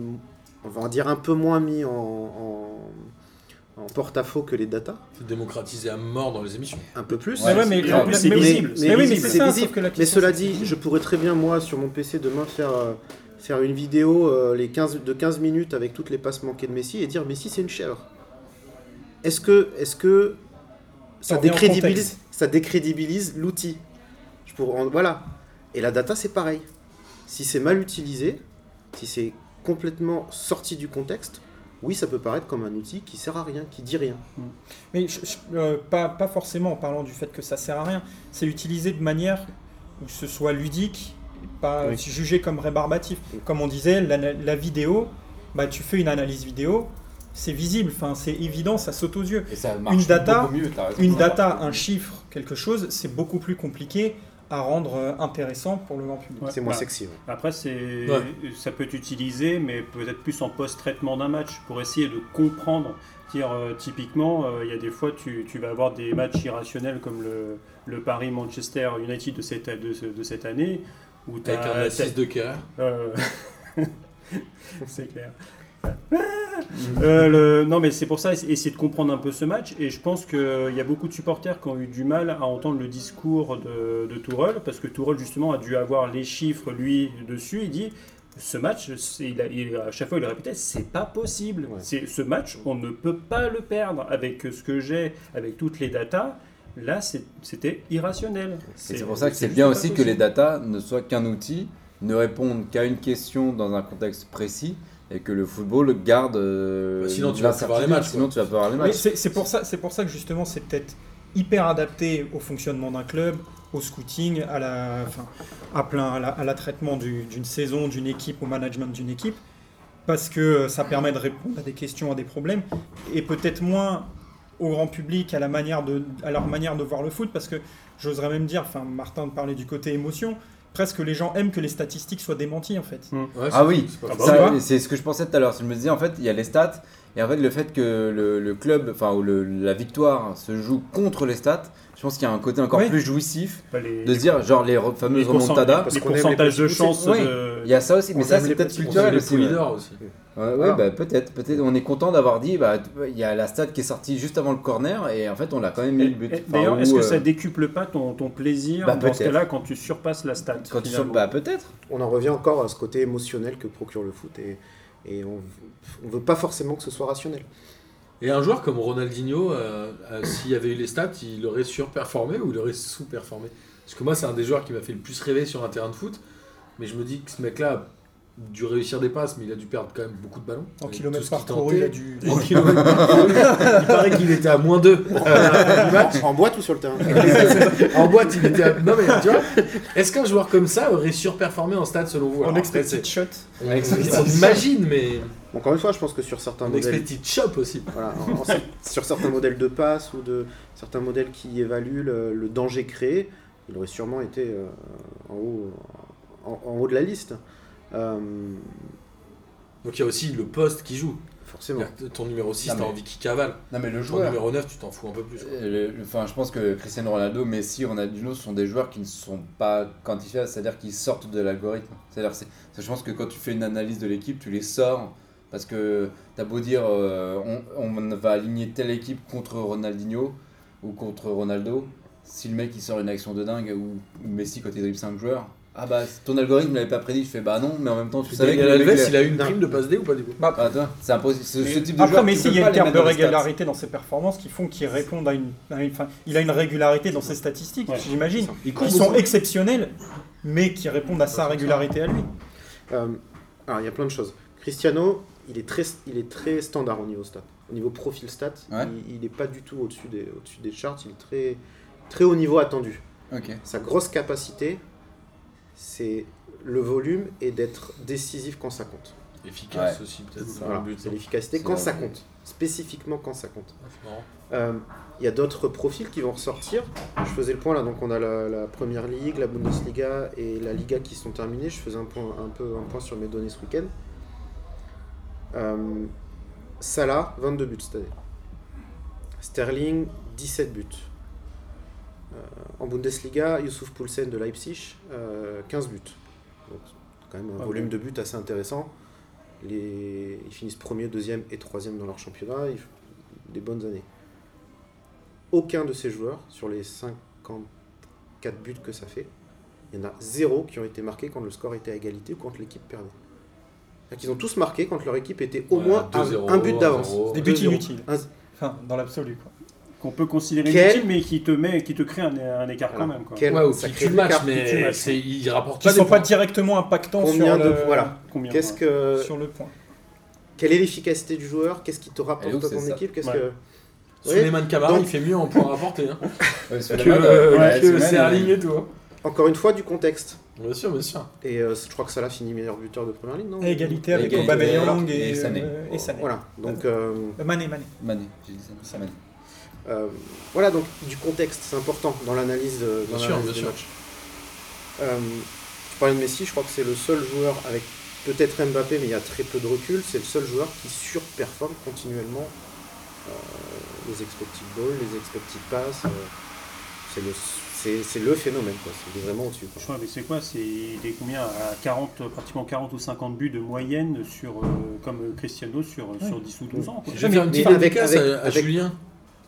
on va en dire, un peu moins mis en, en- en porte-à-faux que les datas, C'est démocratisé à mort dans les émissions. un peu plus. Ouais, Mais ouais, mais, c'est- mais- c'est mais- visible, mais mais visible, c'est c'est ça. visible. sauf que la Mais question, cela dit, je pourrais très bien, moi, sur mon PC demain, faire, euh, faire une vidéo euh, les 15, de 15 minutes avec toutes les passes manquées de Messi et dire Messi, c'est une chèvre. Est-ce que, est que ça, en décrédibilise, ça décrédibilise l'outil? Je pourrais en- Voilà. Et la data, c'est pareil. Si c'est mal utilisé, si c'est complètement sorti du contexte, oui, ça peut paraître comme un outil qui sert à rien, qui dit rien. Mais je- je- euh, pas, pas forcément en parlant du fait que ça sert à rien. C'est utilisé de manière où ce soit ludique, pas Oui. jugé comme rébarbatif. Oui. Comme on disait, la, la vidéo, bah, tu fais une analyse vidéo, c'est visible, enfin, c'est évident, ça saute aux yeux. Et ça marche Une data- mieux. Une data, un chiffre, quelque chose, c'est beaucoup plus compliqué à rendre euh, intéressant pour le grand public. Ouais. C'est moins Bah, sexy. ouais. Après, c'est, Ouais. ça peut être utilisé, mais peut-être plus en post-traitement d'un match, pour essayer de comprendre. Dire, euh, typiquement, euh, il y a des fois, tu, tu vas avoir des matchs irrationnels comme le, le Paris-Manchester United de cette, de, de cette année, où tu Avec un assist de Kerr. Euh, c'est clair. Euh, le- Non, mais c'est pour ça, essayer de comprendre un peu ce match. Et je pense qu'il y a beaucoup de supporters qui ont eu du mal à entendre le discours de, de Tourelle, parce que Tourelle, justement, a dû avoir les chiffres, lui, dessus. Il dit ce match, il a- il- à chaque fois, il le répétait c'est pas possible. Ouais. C'est Ce match, on ne peut pas le perdre avec ce que j'ai, avec toutes les datas. Là, c'était irrationnel. C'est pour ça que c'est bien aussi que les datas ne soient qu'un outil, ne répondent qu'à une question dans un contexte précis et que le football garde euh, Bah, sinon, tu vas voir les matchs, Sinon, tu vas pas voir les matchs. c'est c'est pour ça, c'est pour ça que justement c'est peut-être hyper adapté au fonctionnement d'un club, au scouting, à la, enfin, à plein, à la, à la traitement du- d'une saison, d'une équipe, au management d'une équipe, parce que euh, ça permet de répondre à des questions, à des problèmes, et peut-être moins au grand public à la manière de, à leur manière de voir le foot, parce que j'oserais même dire, enfin Martin parlait du côté émotion, presque les gens aiment que les statistiques soient démenties en fait. Ouais, Ah oui. c'est ce que je pensais tout à l'heure. Je me disais, en fait, il y a les stats. Et en fait, le fait que le, le club, enfin, ou le- la victoire se joue contre les stats, je pense qu'il y a un côté encore Oui. plus jouissif Bah, les, de se dire, genre, les fameuses remontadas. Parce les pourcentages de chance de. Il y a ça aussi, mais On ça, c'est peut-être culturel les aussi. Ouais. Ouais, Ah. bah, peut-être, peut-être. On est content d'avoir dit, bah, il y a la stat qui est sortie juste avant le corner et en fait, on l'a quand même mis le but. Et- Enfin, D'ailleurs, est-ce que euh, ça décuple pas ton, ton plaisir Bah, dans ce cas-là quand tu surpasses la stat quand tu bah, peut-être. On en revient encore à ce côté émotionnel que procure le foot et, et on ne veut pas forcément que ce soit rationnel. Et un joueur comme Ronaldinho, euh, euh, s'il y avait eu les stats, il aurait surperformé ou il aurait sous-performé? Parce que moi, c'est un des joueurs qui m'a fait le plus rêver sur un terrain de foot. Mais je me dis que ce mec-là dû réussir des passes, mais il a dû perdre quand même beaucoup de ballons. En kilomètres tout ce par qu'il couru, tentait. il a dû. En kilomètres par couru. Il paraît qu'il était à moins 2 En boîte ou sur le terrain En boîte, il était à... Non mais tu vois, est-ce qu'un joueur comme ça aurait surperformé en stade selon vous? En expected shot. c'est- On imagine, mais Encore une fois, je pense que sur certains en modèles, shop aussi. voilà, en- en- sur certains modèles de passe ou de certains modèles qui évaluent le, le danger créé, il aurait sûrement été euh, en, haut, en, en haut de la liste. Euh, Donc il y a aussi le poste qui joue. forcément. Ton numéro 6, Non, t'as envie qu'il cavale. Non, mais le Ton joueur. numéro 9, tu t'en fous un peu plus. Euh, le- Enfin, je pense que Cristiano Ronaldo, Messi, Ronaldinho sont des joueurs qui ne sont pas quantifiables, c'est-à-dire qu'ils sortent de l'algorithme. C'est-à-dire, c'est- je pense que quand tu fais une analyse de l'équipe, tu les sors parce que t'as beau dire euh, on, on va aligner telle équipe contre Ronaldinho ou contre Ronaldo, si le mec il sort une action de dingue ou, ou Messi quand il dribble 5 joueurs, ah bah ton algorithme l'avait pas prédit, je fais bah non, mais en même temps tu savais que Alves, il a eu une prime de passe D ou pas du coup? Ah, attends, c'est impossible. Ce, ce type de Après, joueur, mais si, il y a une mettre de régularité dans ses performances qui font qu'il réponde à une, à une- enfin, il a une régularité dans ses statistiques, Ouais. j'imagine. Il court Qui sont exceptionnels, mais qui répondent à sa régularité à lui. Euh, alors, il y a plein de choses. Cristiano, il est très, il est très standard au niveau stat. Au niveau profil stat, Ouais. il n'est pas du tout au-dessus des, au-dessus des charts. Il est très, très haut niveau attendu. Sa grosse capacité, c'est le volume et d'être décisif quand ça compte. Efficace Ouais. aussi, peut-être. C'est Voilà, l'efficacité C'est quand ça compte. Spécifiquement quand ça compte. Euh, Il y a d'autres profils qui vont ressortir. Je faisais le point là, donc on a la, la Première Ligue, la Bundesliga et la Liga qui sont terminées. Je faisais un, point, un peu un point sur mes données ce week-end. Euh, Salah, 22 buts cette année. Sterling, 17 buts. Euh, en Bundesliga, Youssouf Poulsen de Leipzig, euh, 15 buts. Donc, quand même un Ok. volume de buts assez intéressant. Les... Ils finissent premier, deuxième et troisième dans leur championnat. Ils des bonnes années. Aucun de ces joueurs, sur les 54 buts que ça fait, il y en a zéro qui ont été marqués quand le score était à égalité ou quand l'équipe perdait. C'est-à-dire qu'ils ont tous marqué quand leur équipe était au Ouais, moins un, 2-0, un but d'avance. 1-0. Des buts 2-0. inutiles. Un- Enfin, dans l'absolu, quoi. Qu'on peut considérer Quel- inutile, mais qui te, met, qui te crée un, un écart quand Voilà. même. Quoi. Quel- Ouais, ou ça qui crée tue le match, l'écart. qui tue le mais match. c'est- il rapporte Qui pas ne sont pas directement impactants Combien sur de le, voilà. Combien Qu'est-ce ouais. que sur le point. quelle est l'efficacité du joueur? Qu'est-ce qui te Elle est rapporte où, à c'est ton ça équipe? Qu'est-ce Ouais. que Suleiman Camara, Donc- il fait mieux en points rapportés hein, Ouais, que, Suleiman, euh, ouais, que Suleiman, Sterling et tout. hein. Encore une fois, du contexte. Bien sûr, bien sûr. Et euh, je crois que Salah finit meilleur buteur de première ligne, non? Et égalité avec Égalité, Aubameyang et et, Sané. euh, et Sané. Voilà. Donc euh, Euh, Mané, Mané. Mané, j'ai dit ça. Mané. Euh, voilà donc du contexte, c'est important dans l'analyse de, dans Bien sûr, l'analyse bien des sûr. matchs. Euh, je parlais de Messi, je crois que c'est le seul joueur avec peut-être Mbappé, mais il y a très peu de recul. C'est le seul joueur qui surperforme continuellement euh, les expected goals, les expected passes. euh, c'est le c'est, c'est le phénomène quoi. C'est il est vraiment au-dessus. quoi. Je crois, mais c'est quoi? C'est des combien? À 40, pratiquement 40 ou 50 buts de moyenne sur, euh, comme Cristiano sur, sur 10 ou 12 ans. quoi. Vais faire une petite avec- à, à avec- Julien.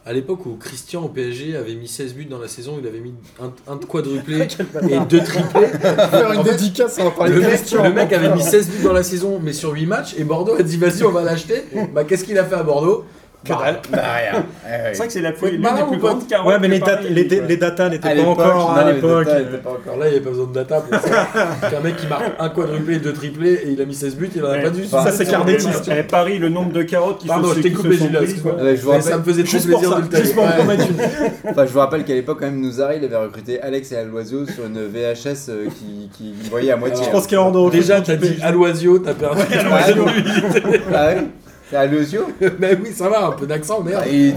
À l'époque où Christian au PSG avait mis 16 buts dans la saison, il avait mis un, un quadruplé et deux triplés. Faire une dédicace, on va parler Le mec, le mec avait mis 16 buts dans la saison, mais sur 8 matchs, et Bordeaux a dit vas-y, on va l'acheter. Bah, qu'est-ce qu'il a fait à Bordeaux? Que dalle. Bah rien. C'est vrai que c'est la plus, l'une des plus grandes carottes Ouais, mais les, dat- les, data n'étaient À pas encore non, à les l'époque. data euh, étaient pas encore. Alors là, il n'y avait pas besoin de data pour ça. Qu'un mec qui marque un quadruplé et deux triplés et il a mis 16 buts, il en a Ouais. pas dû. Ça, c'est cardétiste. Eh, Paris, le nombre de carottes qui Pardon, se, je t'ai coupé. Ouais, ça me faisait pour plaisir de le en Ouais. une. Enfin, je vous rappelle qu'à l'époque, quand même, Nouzari, il avait recruté Alex et Aloisio sur une VHS euh, qui, voyait à moitié. Je pense qu'il y a hors de Déjà, t'as dit à l'oisio, t'as perdu. Ah, Ah ouais C'est Aloisio Mais oui, ça va, un peu d'accent, merde. Ah, il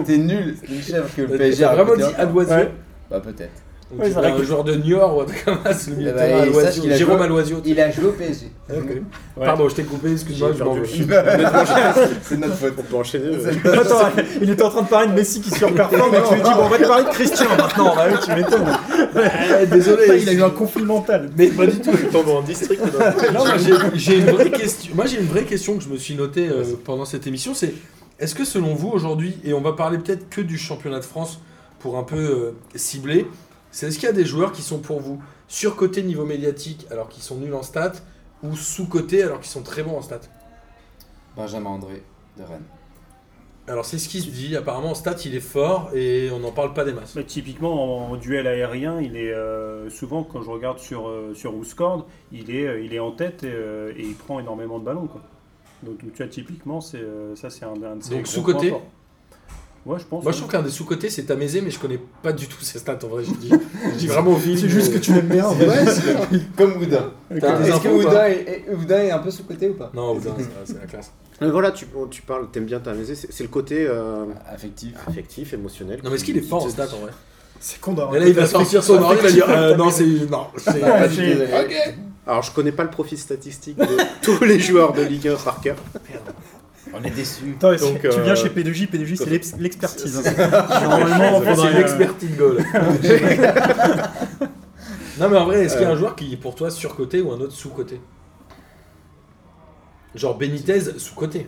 était nul. C'était une chèvre que le PSG a vraiment dit à l'oisio Ouais. Bah, peut-être. Ouais, il c'est y a vrai un que- joueur de Niort ou un truc comme ça, c'est le milieu de il- Jérôme joué- Aloisio. Il a joué au PSG. Ok. Ouais. Pardon, je t'ai coupé, excuse-moi, je m'en c'est notre faute. On peut enchaîner. euh. Attends, il était en train de parler de Messi qui surperforme et tu lui dis bon on va te parler de Christian maintenant. Bah oui, tu m'étonnes. Désolé, il a eu un conflit mental. Mais pas du tout. Tu tombes en district. Non, moi, j'ai- j'ai une vraie question. Moi, j'ai une vraie question que je me suis notée euh, pendant cette émission. C'est est-ce que selon vous aujourd'hui, et on va parler peut-être que du championnat de France pour un peu euh, cibler, c'est est-ce qu'il y a des joueurs qui sont pour vous surcotés niveau médiatique alors qu'ils sont nuls en stats ou sous-cotés alors qu'ils sont très bons en stats? Benjamin André de Rennes. Alors c'est ce qui se dit. Apparemment en stats il est fort et on n'en parle pas des masses. Typiquement en, duel aérien, il est euh, souvent quand je regarde sur euh, sur WhoScored, il est euh, il est en tête et, euh, et il prend énormément de ballons quoi. Donc, tu vois typiquement c'est euh, ça c'est un, un de ses Donc, forts. Ouais, je pense. Moi je trouve qu'un des sous-cotés c'est Tamézé mais je connais pas du tout ses stats en vrai. Je dis, je dis vraiment au feeling. C'est juste que tu l'aimes bien. en c'est comme Oudin. Est-ce que Oudin est, est- Oudin est un peu sous-côté ou pas? Non, Oudin, c'est- la classe. Mais voilà, tu, tu parles, t'aimes bien t'amuser. C'est c'est le côté euh, Affectif. affectif, émotionnel. Non mais est-ce qu'il est fort en stats en vrai? C'est con d'avoir Et là il va sortir son ordi, il va dire euh, non c'est non. c'est-. Ok. Alors, je connais pas le profil statistique de tous les joueurs de Ligue 1 par cœur. On est déçus. Attends, Donc, tu euh, viens chez P2J, P2J c'est l'ex- l'expertise. Normalement, C'est euh, l'expertise goal. non mais en vrai, est-ce qu'il y a Euh. un joueur qui est pour toi surcoté ou un autre sous-coté? Genre Benitez sous-coté.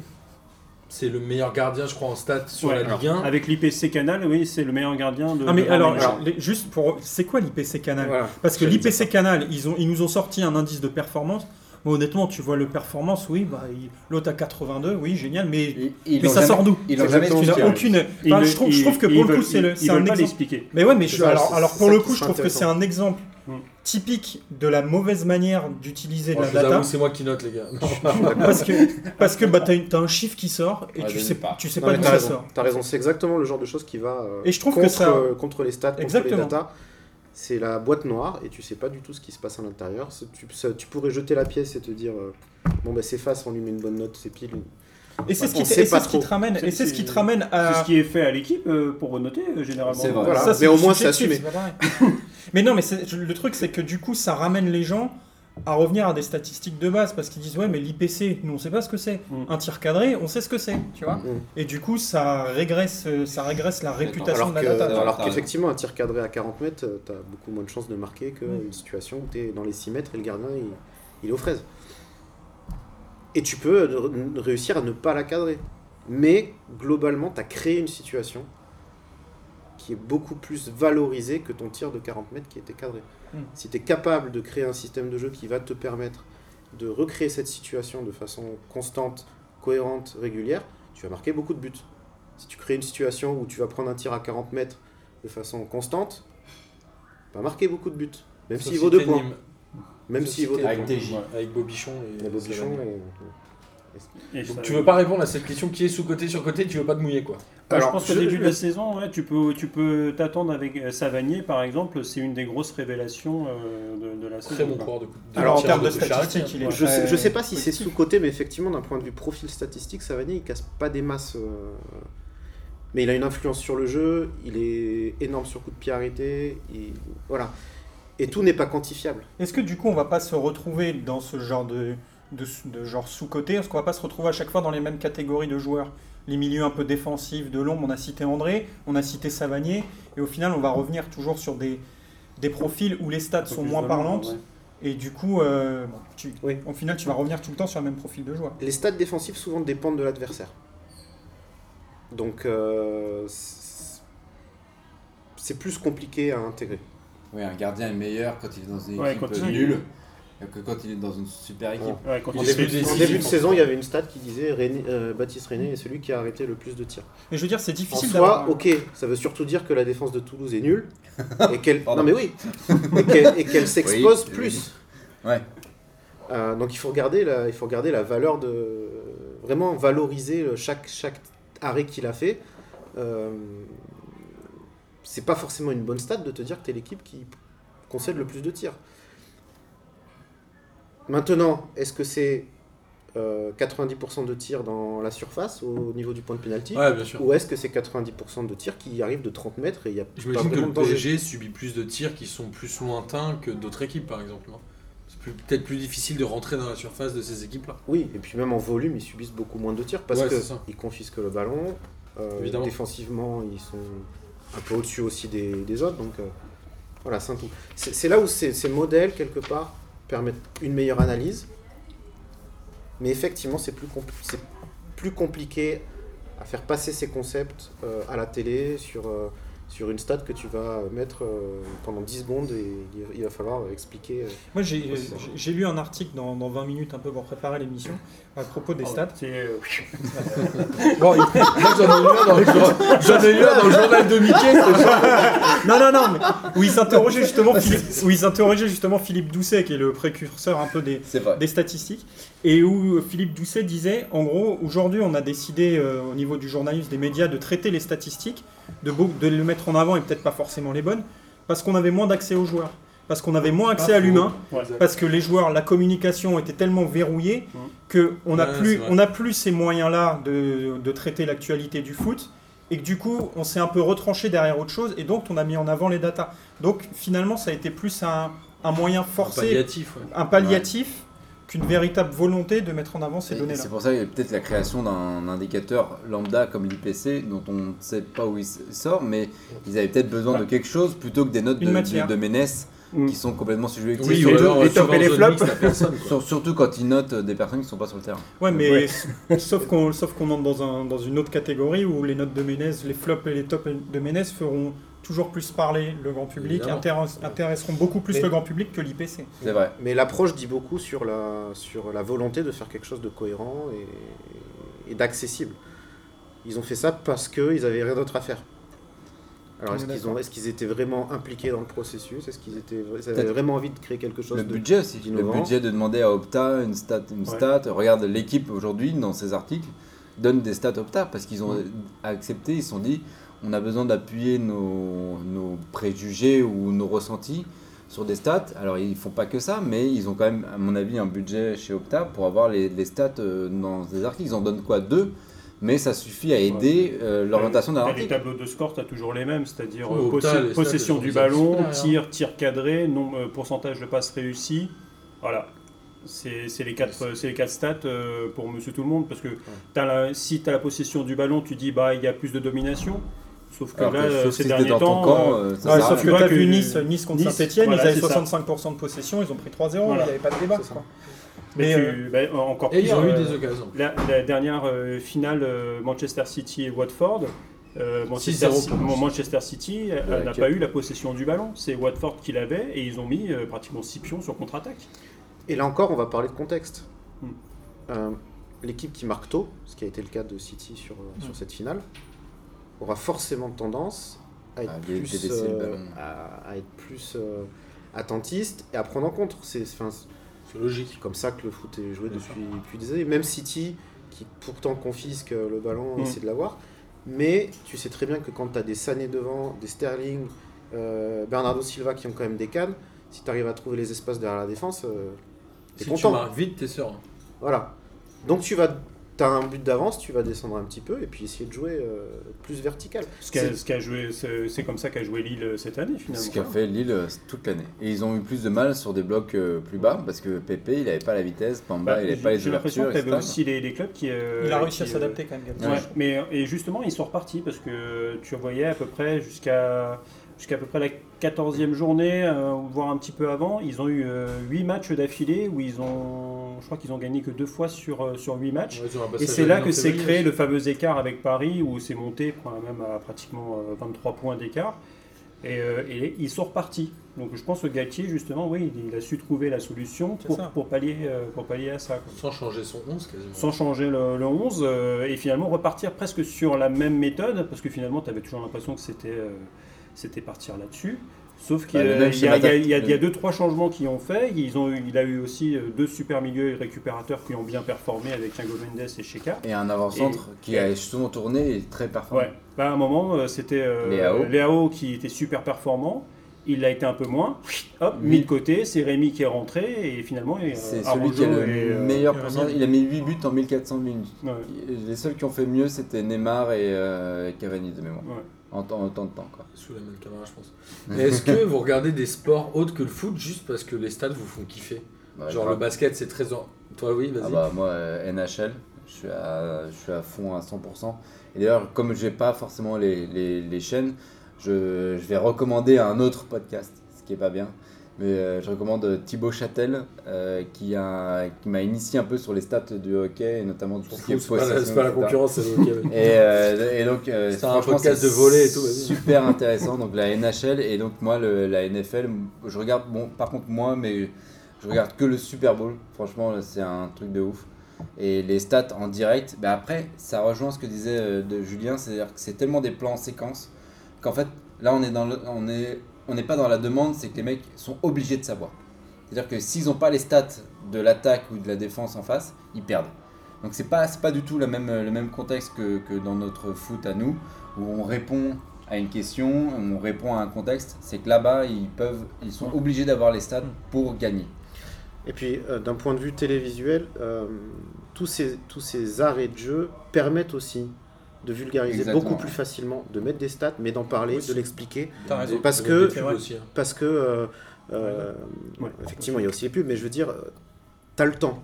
C'est le meilleur gardien, je crois, en stats sur Ouais, la Ligue 1. Avec l'IPC Canal, oui, c'est le meilleur gardien de. Ah mais de alors, Ligue alors, les- juste pour, c'est quoi l'IPC Canal? Voilà. Parce que l'IPC Canal, ils, ont, ils nous ont sorti un indice de performance. Bon, honnêtement, tu vois le performance, oui, bah, il- l'autre à 82, oui, génial, mais, Ils- ils mais ça jamais- sort d'où? Ils l'ont C'est jamais exactement Tu ce n'as expliqué. qu'il y a. aucune. Enfin, je, trouve, je trouve que pour le coup, c'est un exemple. l'expliquer. Mais ouais, mais C'est je- ça, alors, pour le coup, je trouve que c'est un exemple Mm. typique de la mauvaise manière d'utiliser de Moi, la data. c'est moi qui note, les gars. parce que, parce que bah, tu as, un chiffre qui sort et Ouais, tu sais pas, tu sais pas d'où t'as ça raison. sort. T'as raison, c'est exactement le genre de choses qui va euh, Et je trouve que contre, ça- euh, contre les stats, contre les datas. C'est la boîte noire et tu sais pas du tout ce qui se passe à l'intérieur. Tu, ça- tu pourrais jeter la pièce et te dire euh, bon bah c'est face, on lui met une bonne note, c'est pile. Et c'est ce qui, te- c'est ce qui ramène, et c'est ce qui te ramène C'est à. ce qui est fait à l'équipe euh, pour noter euh, généralement. C'est vrai. Voilà. Ça, c'est mais au moins c'est assumé. mais non, mais le truc c'est que du coup ça ramène les gens à revenir à des statistiques de base parce qu'ils disent ouais mais l'IPC nous on sait pas ce que c'est Mm. un tir cadré on sait ce que c'est tu vois Mm. et du coup ça régresse euh, ça régresse la réputation Alors de la que- data alors- qu'effectivement, un tir cadré à 40 mètres, euh, t'as beaucoup moins de chances de marquer qu'une Mm. situation où t'es dans les 6 mètres et le gardien il, il est aux fraises. Et tu peux euh, réussir à ne pas la cadrer. Mais globalement, t'as créé une situation qui est beaucoup plus valorisée que ton tir de 40 mètres qui était cadré. Mm. Si tu es capable de créer un système de jeu qui va te permettre de recréer cette situation de façon constante, cohérente, régulière, tu vas marquer beaucoup de buts. Si tu crées une situation où tu vas prendre un tir à 40 mètres de façon constante, tu vas marquer beaucoup de buts. Même s'il vaut deux points. Même s'il vaut deux Société points. Avec. Avec Bobichon Et Donc ça- tu veux pas répondre à cette question qui est sous-côté, sur-côté, tu veux pas te mouiller quoi. Moi, Alors, je pense qu'au début je- de la saison, ouais, tu peux tu peux t'attendre avec euh, Savanier par exemple, c'est une des grosses révélations euh, de, de la saison. Très bon quoi. coureur de coup. alors en termes de charretier, statistiques il hein. est Je sais, je sais pas si c'est sous-côté, mais effectivement, d'un point de vue profil statistique, Savanier, il casse pas des masses. euh, Mais il a une influence sur le jeu, il est énorme sur coup de pied arrêté, il- voilà. Et tout n'est pas quantifiable. est-ce que du coup on va pas se retrouver dans ce genre de de, de genre sous-côté est-ce qu'on va pas se retrouver à chaque fois dans les mêmes catégories de joueurs les milieux un peu défensifs de l'ombre on a cité André on a cité Savanier et au final on va revenir toujours sur des des profils où les stats sont moins parlantes ouais. Et du coup, euh, bon, tu- Oui. au final, tu vas revenir tout le temps sur le même profil de joueur. Les stats défensifs souvent dépendent de l'adversaire. Donc euh, c'est plus compliqué à intégrer. Oui, un gardien est meilleur quand il est dans une Ouais, équipe quand il- nulle que quand il est dans une super équipe. Ouais, quand En il début, fait- en début de saison, il y avait une stat qui disait René- euh, Baptiste René est celui qui a arrêté le plus de tirs. Mais je veux dire, c'est En difficile soi, d'avoir. ok, ça veut surtout dire que la défense de Toulouse est nulle et qu'elle non mais oui et qu'elle s'expose Oui, plus. Ouais. Euh, donc il faut regarder la, il faut regarder la valeur de vraiment valoriser chaque chaque arrêt qu'il a fait. Euh, c'est pas forcément une bonne stat de te dire que tu es l'équipe qui concède le plus de tirs. Maintenant, est-ce que c'est euh, 90% de tirs dans la surface au niveau du point de pénalty Ouais. Ou est-ce que c'est 90% de tirs qui arrivent de 30 mètres et il n'y a pas J'imagine que le PSG subit plus de tirs qui sont plus lointains que d'autres équipes, par exemple. C'est peut-être plus difficile de rentrer dans la surface de ces équipes-là. Oui, et puis même en volume, ils subissent beaucoup moins de tirs parce Ouais, que c'est ça. ils confisquent le ballon. euh, Évidemment. défensivement, ils sont un peu au-dessus aussi des, des autres. Donc euh, voilà, c'est un tout. C'est là où ces modèles, quelque part, permettent une meilleure analyse. Mais effectivement, c'est plus, compli- c'est plus compliqué à faire passer ces concepts euh, à la télé sur, euh, sur une stat que tu vas mettre euh, pendant 10 secondes et il, va falloir expliquer. euh, Moi, j'ai lu un article dans, dans 20 minutes un peu pour préparer l'émission à propos des stats. C'est, euh, Bon, j'en ai eu un dans le, dans journal de Mickey. Non, non, non, mais où il s'interrogeait justement, justement Philippe Doucet, qui est le précurseur un peu des, des statistiques, et où Philippe Doucet disait, en gros, aujourd'hui, on a décidé euh, au niveau du journalisme, des médias, de traiter les statistiques, de, le mettre en avant et peut-être pas forcément les bonnes, parce qu'on avait moins d'accès aux joueurs, parce qu'on avait moins accès à l'humain, parce que les joueurs, la communication était tellement verrouillée que on n'a Ouais, plus, on plus ces moyens-là de, de traiter l'actualité du foot. Et que du coup, on s'est un peu retranché derrière autre chose, et donc on a mis en avant les datas. Donc finalement, ça a été plus un, un moyen Un forcé, palliatif, ouais. un palliatif, qu'une véritable volonté de mettre en avant ces données-là. C'est pour ça qu'il y a peut-être la création d'un indicateur lambda comme l'IPC, dont on ne sait pas où il sort, mais ils avaient peut-être besoin de quelque chose plutôt que des notes de, de, de Ménès Mm. qui sont complètement subjectives. Oui, surtout, alors, les top et les flops. personne, surtout quand ils notent des personnes qui ne sont pas sur le terrain. Ouais, mais Ouais. sauf qu'on sauf qu'on entre dans, un, dans une autre catégorie où les notes de Ménez, les flops et les tops de Ménez feront toujours plus parler le grand public, intéresseront beaucoup plus Mais- le grand public que l'IPC. C'est vrai. Mais l'approche dit beaucoup sur la, sur la volonté de faire quelque chose de cohérent et, et d'accessible. Ils ont fait ça parce qu'ils avaient rien d'autre à faire. Alors est-ce est qu'ils ont, est-ce qu'ils étaient vraiment impliqués dans le processus? Est-ce qu'ils étaient, ils avaient vraiment envie de créer quelque chose Le de budget aussi. Le d'innovant. budget de demander à Opta une stat. Une Ouais. stat. Regarde, l'équipe aujourd'hui, dans ses articles, donne des stats Opta parce qu'ils ont accepté, ils se sont dit on a besoin d'appuyer nos, nos préjugés ou nos ressentis sur des stats. Alors, ils font pas que ça, mais ils ont quand même, à mon avis, un budget chez Opta pour avoir les, les stats euh, dans des articles. Ils en donnent quoi? Deux mais ça suffit à aider euh, l'orientation d'un T'as Les article. tableaux de score, tu as toujours les mêmes, c'est-à-dire Oh, euh, possession du ballon, tir, tir cadré, nom- euh, pourcentage de passes réussies. Voilà. C'est c'est les, quatre- c'est les quatre stats euh, pour monsieur tout le monde. Parce que la- si tu as la possession du ballon, tu dis bah il y a plus de domination. Sauf que Alors que là, euh, ces derniers temps. camp, euh, euh, ça Ouais, sauf que Tu vois tu as vu Nice, nice contre Nice, Saint-Etienne, voilà, ils avaient c'est ça. 65% de possession, ils ont pris 3-0, il Voilà. n'y avait pas de débat. Quoi. mais Mais, bah, encore Et ils ont eu des occasions. La, la dernière euh, finale euh, Manchester City et Watford, euh, Manchester, 6-0 Ci- pour Mon- Manchester City Ouais, n'a pas eu la possession du ballon. C'est Watford qui l'avait et ils ont mis euh, pratiquement 6 pions sur contre-attaque. Et là encore, on va parler de contexte. Hmm. Euh, L'équipe qui marque tôt, ce qui a été le cas de City sur, sur cette finale, aura forcément tendance à être plus, euh, ballon. à, à être plus euh, attentiste et à prendre en compte. C'est logique. c'est comme ça que le foot est joué depuis, depuis des années. Même City, qui pourtant confisque le ballon, Mm. essaie de l'avoir. Mais tu sais très bien que quand tu as des Sané devant, des Sterling, euh, Bernardo Silva qui ont quand même des cannes, si tu arrives à trouver les espaces derrière la défense, euh, t'es Si tu content. marques vite, t'es serein. Voilà. Donc tu vas, as un but d'avance, tu vas descendre un petit peu et puis essayer de jouer euh, plus vertical. Ce qu'a- C'est- ce qu'a joué- C'est c'est comme ça qu'a joué Lille euh, cette année finalement. Ce qu'a fait Lille euh, toute l'année. Et ils ont eu plus de mal sur des blocs euh, plus bas parce que Pépé il avait pas la vitesse, Pamba Bah, il avait j'ai- pas les J'ai l'impression ouvertures. que tu avais etc. aussi les, les clubs qui. euh, Il a réussi à s'adapter quand même. Ouais, mais et justement, ils sont repartis parce que tu voyais à peu près jusqu'à jusqu'à peu près la 14e journée, euh, voire un petit peu avant, ils ont eu 8 matchs d'affilée où ils ont, je crois qu'ils ont gagné que deux fois sur, euh, sur 8 matchs. Ouais, Et c'est là que s'est créé aussi. le fameux écart avec Paris où c'est monté quand même à pratiquement euh, 23 points d'écart. Et, euh, et ils sont repartis. Donc je pense que Galtier, justement, oui, il a su trouver la solution pour, pour, pallier, euh, pour pallier à ça. quoi Sans changer son 11 quasiment. sans changer le, le 11 euh, et finalement repartir presque sur la même méthode parce que finalement tu avais toujours l'impression que c'était euh, c'était partir là-dessus sauf qu'il y, Bah, y a- y y deux trois changements qui ont fait ils ont eu- il a eu aussi euh, deux super milieux et récupérateurs qui ont bien performé avec Thiago Mendes et Sheka Et un avant-centre qui a souvent tourné et très performant. ouais bah, à un moment euh, c'était euh, Léao. Qui était super performant Il l'a été un peu moins. Hop, Oui. mis de côté. C'est Rémi qui est rentré et finalement. euh, C'est Araujo celui qui a le et, euh, meilleur pourcentage. Il a mis 8 buts en 1400 minutes. ouais, Les seuls qui ont fait mieux, c'était Neymar et euh, Cavani de mémoire. ouais. En temps, en temps de temps, quoi. Sous la même caméra, je pense. Mais est-ce que vous regardez des sports autres que le foot juste parce que les stades vous font kiffer? Bah, Genre je- le basket, c'est très. en- Toi, oui, vas-y. Ah bah moi euh, NHL, je suis à, je suis à fond à 100%. Et d'ailleurs comme j'ai pas forcément les, les, les chaînes, je, je vais recommander un autre podcast, ce qui est pas bien. Mais euh, je recommande Thibaut Châtel euh, qui a qui m'a initié un peu sur les stats du hockey et notamment tout ce qui est c'est pas, la- c'est pas la concurrence, c'est le hockey. Et, euh, et donc, euh, C'est un podcast de volley et tout, vas-y. Super intéressant. Donc la NHL et donc moi le- la NFL, je regarde. Bon, par contre moi, mais je regarde que le Super Bowl. Franchement, c'est un truc de ouf. Et les stats en direct. bah après, ça rejoint ce que disait euh, de Julien, c'est-à-dire que c'est tellement des plans en séquence qu'en fait, là on est dans le, on est, on n'est pas dans la demande, c'est que les mecs sont obligés de savoir. C'est-à-dire que s'ils n'ont pas les stats de l'attaque ou de la défense en face, ils perdent. Donc c'est pas, pas du tout le même contexte que, dans notre foot à nous, où on répond à une question, on répond à un contexte. C'est que là-bas, ils, ils sont obligés d'avoir les stats pour gagner. Et puis, euh, d'un point de vue télévisuel, euh, tous ces arrêts de jeu permettent aussi de vulgariser Exactement. beaucoup plus facilement, de mettre des stats, mais d'en parler, de l'expliquer. T'as raison. Parce que- aussi, hein. Parce que, euh, euh, Ouais. effectivement, il y a aussi les pubs, mais je veux dire, tu as le temps.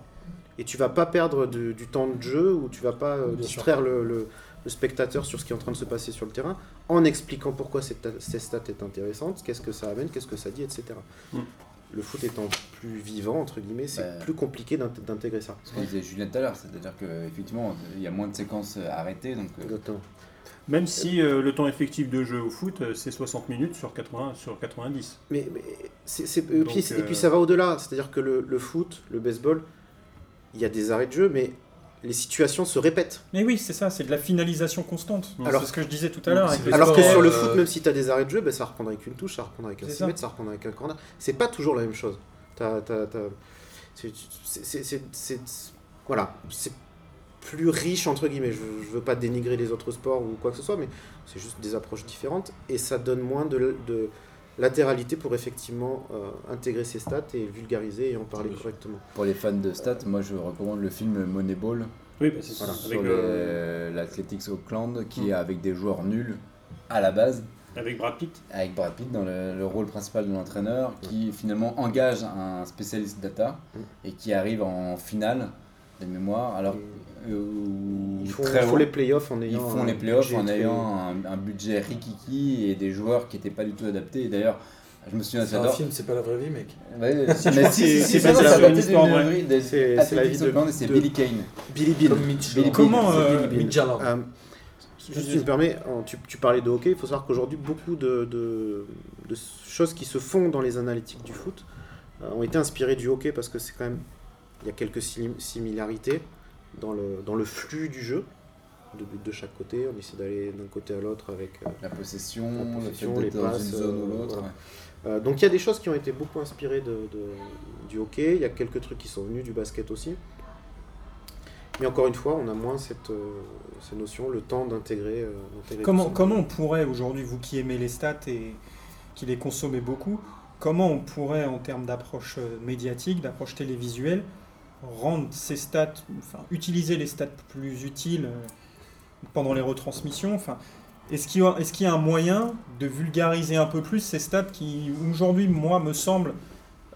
Et tu vas pas perdre du, du temps de jeu ou tu vas pas euh, distraire le, le- le spectateur sur ce qui est en train de se passer sur le terrain en expliquant pourquoi cette, cette stat est intéressante, qu'est-ce que ça amène, qu'est-ce que ça dit, etc. Mm. Le foot étant plus vivant, entre guillemets, c'est Ouais. plus compliqué d'int- d'intégrer ça. Ce que disait Julien tout à l'heure, c'est-à-dire qu'effectivement, il y a moins de séquences arrêtées. Donc, euh, Exactement. Même si euh, le temps effectif de jeu au foot, euh, c'est 60 minutes sur, 80, sur 90. Mais, mais c'est- c'est- et, Donc, puis, et puis euh, ça va au-delà, c'est-à-dire que le, le foot, le baseball, il y a des arrêts de jeu, mais les situations se répètent. Mais oui, c'est ça, c'est de la finalisation constante. Alors- c'est ce que je disais tout à l'heure. Alors que sur le euh, foot, même si tu as des arrêts de jeu, ben, ça reprendra avec une touche, ça reprendra avec un C'est 6 ça. mètres, ça reprendra avec un corner. C'est pas toujours la même chose. T'as- t'as- t'as- c'est- c'est- c'est- c'est- c'est- Voilà, c'est plus riche, entre guillemets. Je, je veux pas dénigrer les autres sports ou quoi que ce soit, mais c'est juste des approches différentes et ça donne moins de, de latéralité pour effectivement euh, intégrer ces stats et vulgariser et en parler correctement. pour les fans de stats, moi je recommande le film Moneyball Oui, bah, c'est Voilà. sur Avec, euh, le- l'Athletics Auckland qui Mm. est avec des joueurs nuls à la base. avec Brad Pitt. avec Brad Pitt dans le, le rôle principal de l'entraîneur, qui finalement engage un spécialiste data Mm. et qui arrive en finale de mémoire. Alors, euh, Ils font, très ils font les playoffs en ils ayant. font un les playoffs en très- ayant un, un budget rikiki et des joueurs qui n'étaient pas du tout adaptés. Et d'ailleurs, je me souviens, C'est un film, c'est pas la vraie vie, mec. Ouais, mais si, si, c'est- si, histoire d'une vraie. des C'est- la vie de- c'est de- Billy Kane. Billy Comment, c'est euh, Billy. Mitch. Euh, Juste, tu me permets, tu, tu parlais de hockey, il faut savoir qu'aujourd'hui, beaucoup de, de- de choses qui se font dans les analytiques du foot euh, ont été inspirées du hockey parce que c'est quand même, il y a quelques sim- similarités dans le, dans le flux du jeu, de buts de chaque côté, on essaie d'aller d'un côté à l'autre avec... euh, La possession, La possession, les passes, une zone euh, ou l'autre. voilà. ouais. euh, donc il y a des choses qui ont été beaucoup inspirées de, de- du hockey, il y a quelques trucs qui sont venus du basket aussi. Mais encore une fois, on a moins cette, euh, ces notions, le temps d'intégrer. euh, Comment, comment on pourrait aujourd'hui, vous qui aimez les stats et qui les consommez beaucoup, comment on pourrait en termes d'approche médiatique, d'approche télévisuelle, rendre ces stats, enfin utiliser les stats plus utiles euh, pendant les retransmissions. Enfin, Est-ce qu'il y, a- est-ce qu'il y a un moyen de vulgariser un peu plus ces stats qui aujourd'hui, moi, me semblent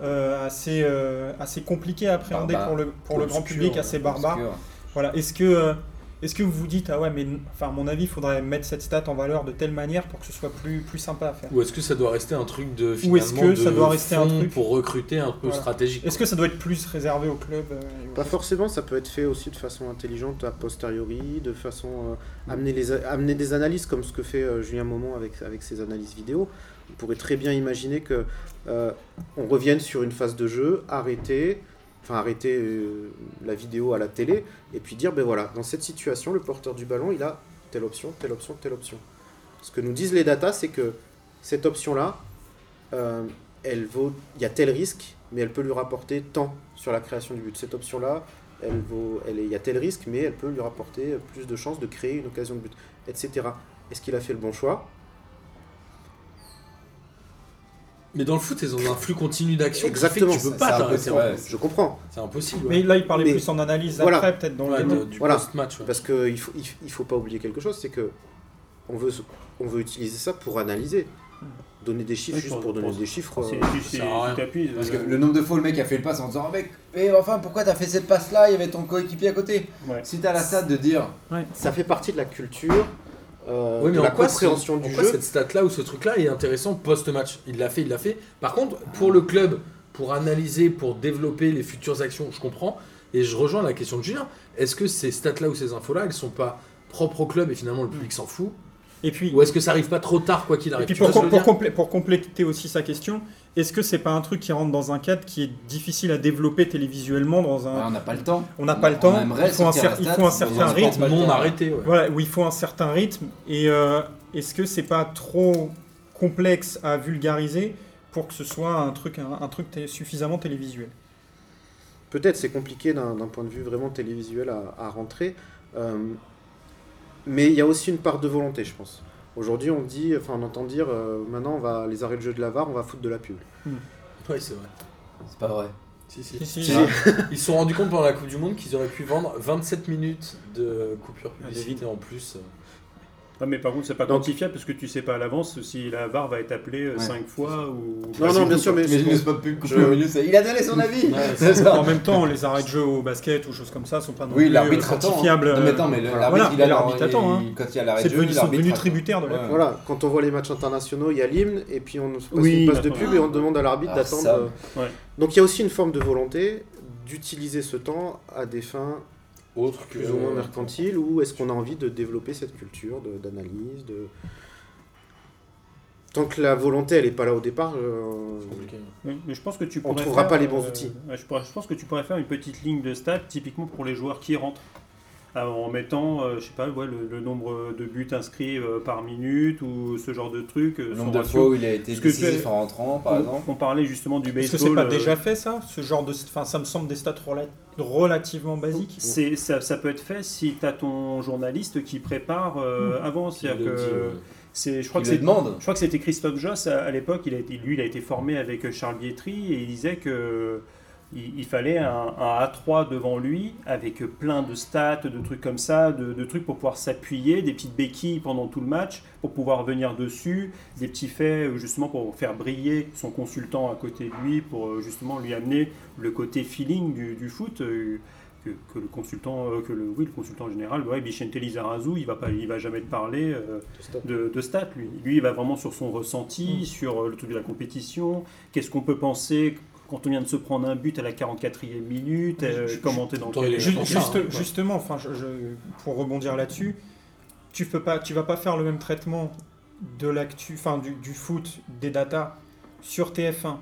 euh, assez, euh, assez compliqués à appréhender pour le, pour le grand public, assez barbare voilà. Est-ce que, est-ce que vous vous dites, ah ouais, mais enfin, à mon avis, il faudrait mettre cette stat en valeur de telle manière pour que ce soit plus, plus sympa à faire Ou est-ce que ça doit rester un truc de Ou est-ce finalement que ça de doit rester un truc pour recruter un peu Voilà. stratégique Est-ce que ça doit être plus réservé au club euh, Pas forcément, ça peut être fait aussi de façon intelligente a posteriori, de façon euh, amener, les, amener des analyses comme ce que fait euh, Julien Momont avec, avec ses analyses vidéo. On pourrait très bien imaginer que euh, on revienne sur une phase de jeu, arrêter, enfin arrêter euh, la vidéo à la télé, et puis dire ben voilà, dans cette situation, le porteur du ballon, il a telle option, telle option, telle option. Ce que nous disent les datas, c'est que cette option-là, euh, elle vaut, il y a tel risque, mais elle peut lui rapporter tant sur la création du but. Cette option-là, elle vaut, elle il y a tel risque, mais elle peut lui rapporter plus de chances de créer une occasion de but, etc. Est-ce qu'il a fait le bon choix? Mais dans le foot, c'est dans un flux continu d'action. qui fait Exactement, que tu peux c'est- pas t'arrêter. ça, ouais. Je comprends. C'est impossible. Mais là, il parlait Mais- plus en analyse voilà. après, peut-être dans Ouais, le de- du Voilà. post-match. ouais. Parce qu'il faut, il faut, il faut pas oublier quelque chose, c'est que on veut, on veut utiliser ça pour analyser. Donner des chiffres Oui, juste pour- pour donner pour- des chiffres. Euh, Parce que euh, le nombre de fois le mec a fait le passe en disant Oh mec, mais enfin pourquoi t'as fait cette passe là Il y avait ton coéquipier à côté. ouais. Si t'as la stat de dire Ça fait partie de la culture, euh, Oui, mais de la en quoi, compréhension ce- du en quoi jeu. cette stat-là ou ce truc-là est intéressant post-match? Il l'a fait, il l'a fait. Par contre, pour le club, pour analyser, pour développer les futures actions, je comprends. Et je rejoins la question de Julien. Est-ce que ces stats-là ou ces infos-là, elles sont pas propres au club et finalement le public s'en fout? Et puis, Ou est-ce que ça arrive pas trop tard quoi qu'il et arrive puis Tu pour, complé- compléter aussi sa question, est-ce que c'est pas un truc qui rentre dans un cadre qui est difficile à développer télévisuellement dans un... On n'a pas le temps. On n'a pas le temps, il faut un, cer- il faut certain on a pas rythme. non arrêté. Ouais. Voilà, où il faut un certain rythme. Et euh, est-ce que c'est pas trop complexe à vulgariser pour que ce soit un truc, un, un truc suffisamment télévisuel? Peut-être c'est compliqué d'un d'un point de vue vraiment télévisuel à, à rentrer. euh, mais il y a aussi une part de volonté, je pense. Aujourd'hui, on dit, enfin, on entend dire, euh, maintenant, on va les arrêts de jeu de la VAR, on va foutre de la pub. Ouais, c'est vrai. C'est pas vrai. Si, si. Si, si, Si, si. Ils se sont rendus compte pendant la Coupe du Monde qu'ils auraient pu vendre 27 minutes de coupure publicité en plus. Ah, mais par contre, c'est pas Donc- quantifiable parce que tu sais pas à l'avance si la VAR va être appelée Ouais. 5 fois ou. Non, non, bien sûr, mais c'est Je- milieu, Il a donné son avis Ouais, C'est ça. En même temps, les arrêts de jeu au basket ou choses comme ça sont pas non Oui, plus l'arbitre euh, attend. hein. quantifiables. Non, mais attends, mais le- Voilà, l'arbitre, il a l'arbitre leur- attend, hein. Quand il y a l'arrêt C'est de jeu, devenu, ils sont l'arbitre devenus tributaires de la Ouais. Voilà, quand on voit les matchs internationaux, il y a l'hymne, et puis on se passe Oui, une passe de pub et on demande à l'arbitre Ah, d'attendre. euh. Donc il y a aussi une forme de volonté d'utiliser ce temps à des fins Autre que. plus ou moins mercantiles, ou est-ce qu'on a envie de développer cette culture de- d'analyse de... Tant que la volonté elle est pas là au départ, euh, mais je pense que tu On trouvera faire, pas les bons euh, outils. ouais, je, pourrais- je pense que tu pourrais faire une petite ligne de stats typiquement pour les joueurs qui rentrent. Alors, en mettant, euh, je sais pas, ouais, le, le nombre de buts inscrits euh, par minute ou ce genre de truc. euh, Le nombre de ratio. fois où il a été décisif en rentrant, par on, exemple. on parlait justement du Est-ce baseball. que c'est pas euh, déjà fait ça Ce genre de. Enfin, ça me semble des stats rela- relativement basiques. c'est, ça, ça peut être fait si tu as ton journaliste qui prépare euh, avant. C'est-à-dire dit, c'est, je crois que c'est demande. Je crois que c'était Christophe Joss à, à l'époque. Il a été, lui, il a été formé avec Charles Bietri et il disait que il, il fallait un, un A3 devant lui avec plein de stats, de trucs comme ça, de, de trucs pour pouvoir s'appuyer, des petites béquilles pendant tout le match pour pouvoir venir dessus, des petits faits euh, justement pour faire briller son consultant à côté de lui, pour euh, justement lui amener le côté feeling du, du foot. euh, que, que le consultant, que le, oui, le consultant général, ouais, Vicente Lizarazu, il va pas, il va jamais te parler euh, de, de stats, lui. Lui, il va vraiment sur son ressenti, Mm. sur le truc de la compétition. Qu'est-ce qu'on peut penser quand on vient de se prendre un but à la 44e minute euh, Comment t'es dans ça, juste- hein. justement, enfin, je- je- pour rebondir là-dessus, tu peux pas, tu vas pas faire le même traitement de l'actu, enfin du, du foot, des datas sur TF1,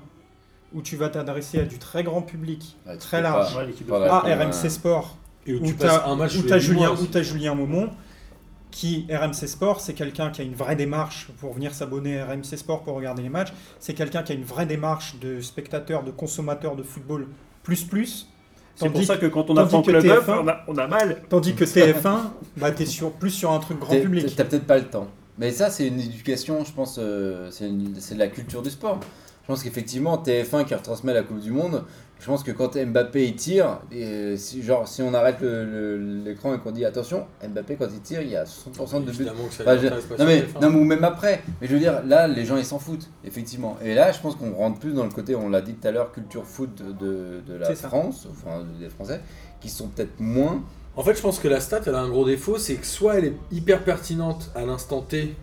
où tu vas t'adresser à du très grand public, tu très large, pas. Ouais, à Ouais. RMC Sport, Et où où tu passes un match où huit Julien, où t'as Julien Maumont, qui RMC Sport, c'est quelqu'un qui a une vraie démarche pour venir s'abonner à RMC Sport pour regarder les matchs. C'est quelqu'un qui a une vraie démarche de spectateur, de consommateur de football plus plus. C'est pour ça que quand on a tandis Franck que Leboeuf, TF1 on a, on a mal. Tandis que TF1, bah, t'es sur, plus sur un truc grand public. T'as peut-être pas le temps. Mais ça, c'est une éducation, je pense, euh, c'est de la culture du sport. Je pense qu'effectivement, TF1 qui retransmet la Coupe du Monde, je pense que quand Mbappé il tire, et si, genre, si on arrête l'écran et qu'on dit attention, Mbappé quand il tire, il y a 60% de buts. Enfin, je- non, mais, TF1. non mais ou même après, mais je veux dire, là les gens ils s'en foutent, effectivement. Et là je pense qu'on rentre plus dans le côté, on l'a dit tout à l'heure, culture foot de, de, de la. France, enfin des Français, qui sont peut-être moins. En fait, je pense que la stat, elle a un gros défaut, c'est que soit elle est hyper pertinente à l'instant T,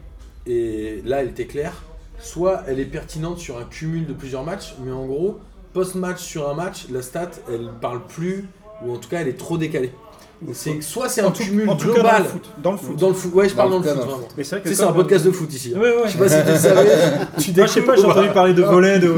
et là, elle était claire, soit elle est pertinente sur un cumul de plusieurs matchs, mais en gros, post-match sur un match, la stat, elle parle plus, ou en tout cas, elle est trop décalée. C'est soit c'est un tout- cumul global dans le foot. Dans le foot. dans le foot. Ouais, je parle Dans dans le foot, vraiment. Mais c'est vrai que Tu sais, c'est un podcast de foot ici. hein. Ouais, ouais. Je sais pas si tu le savais. Tu Moi, je sais pas, j'ai entendu parler de volet, de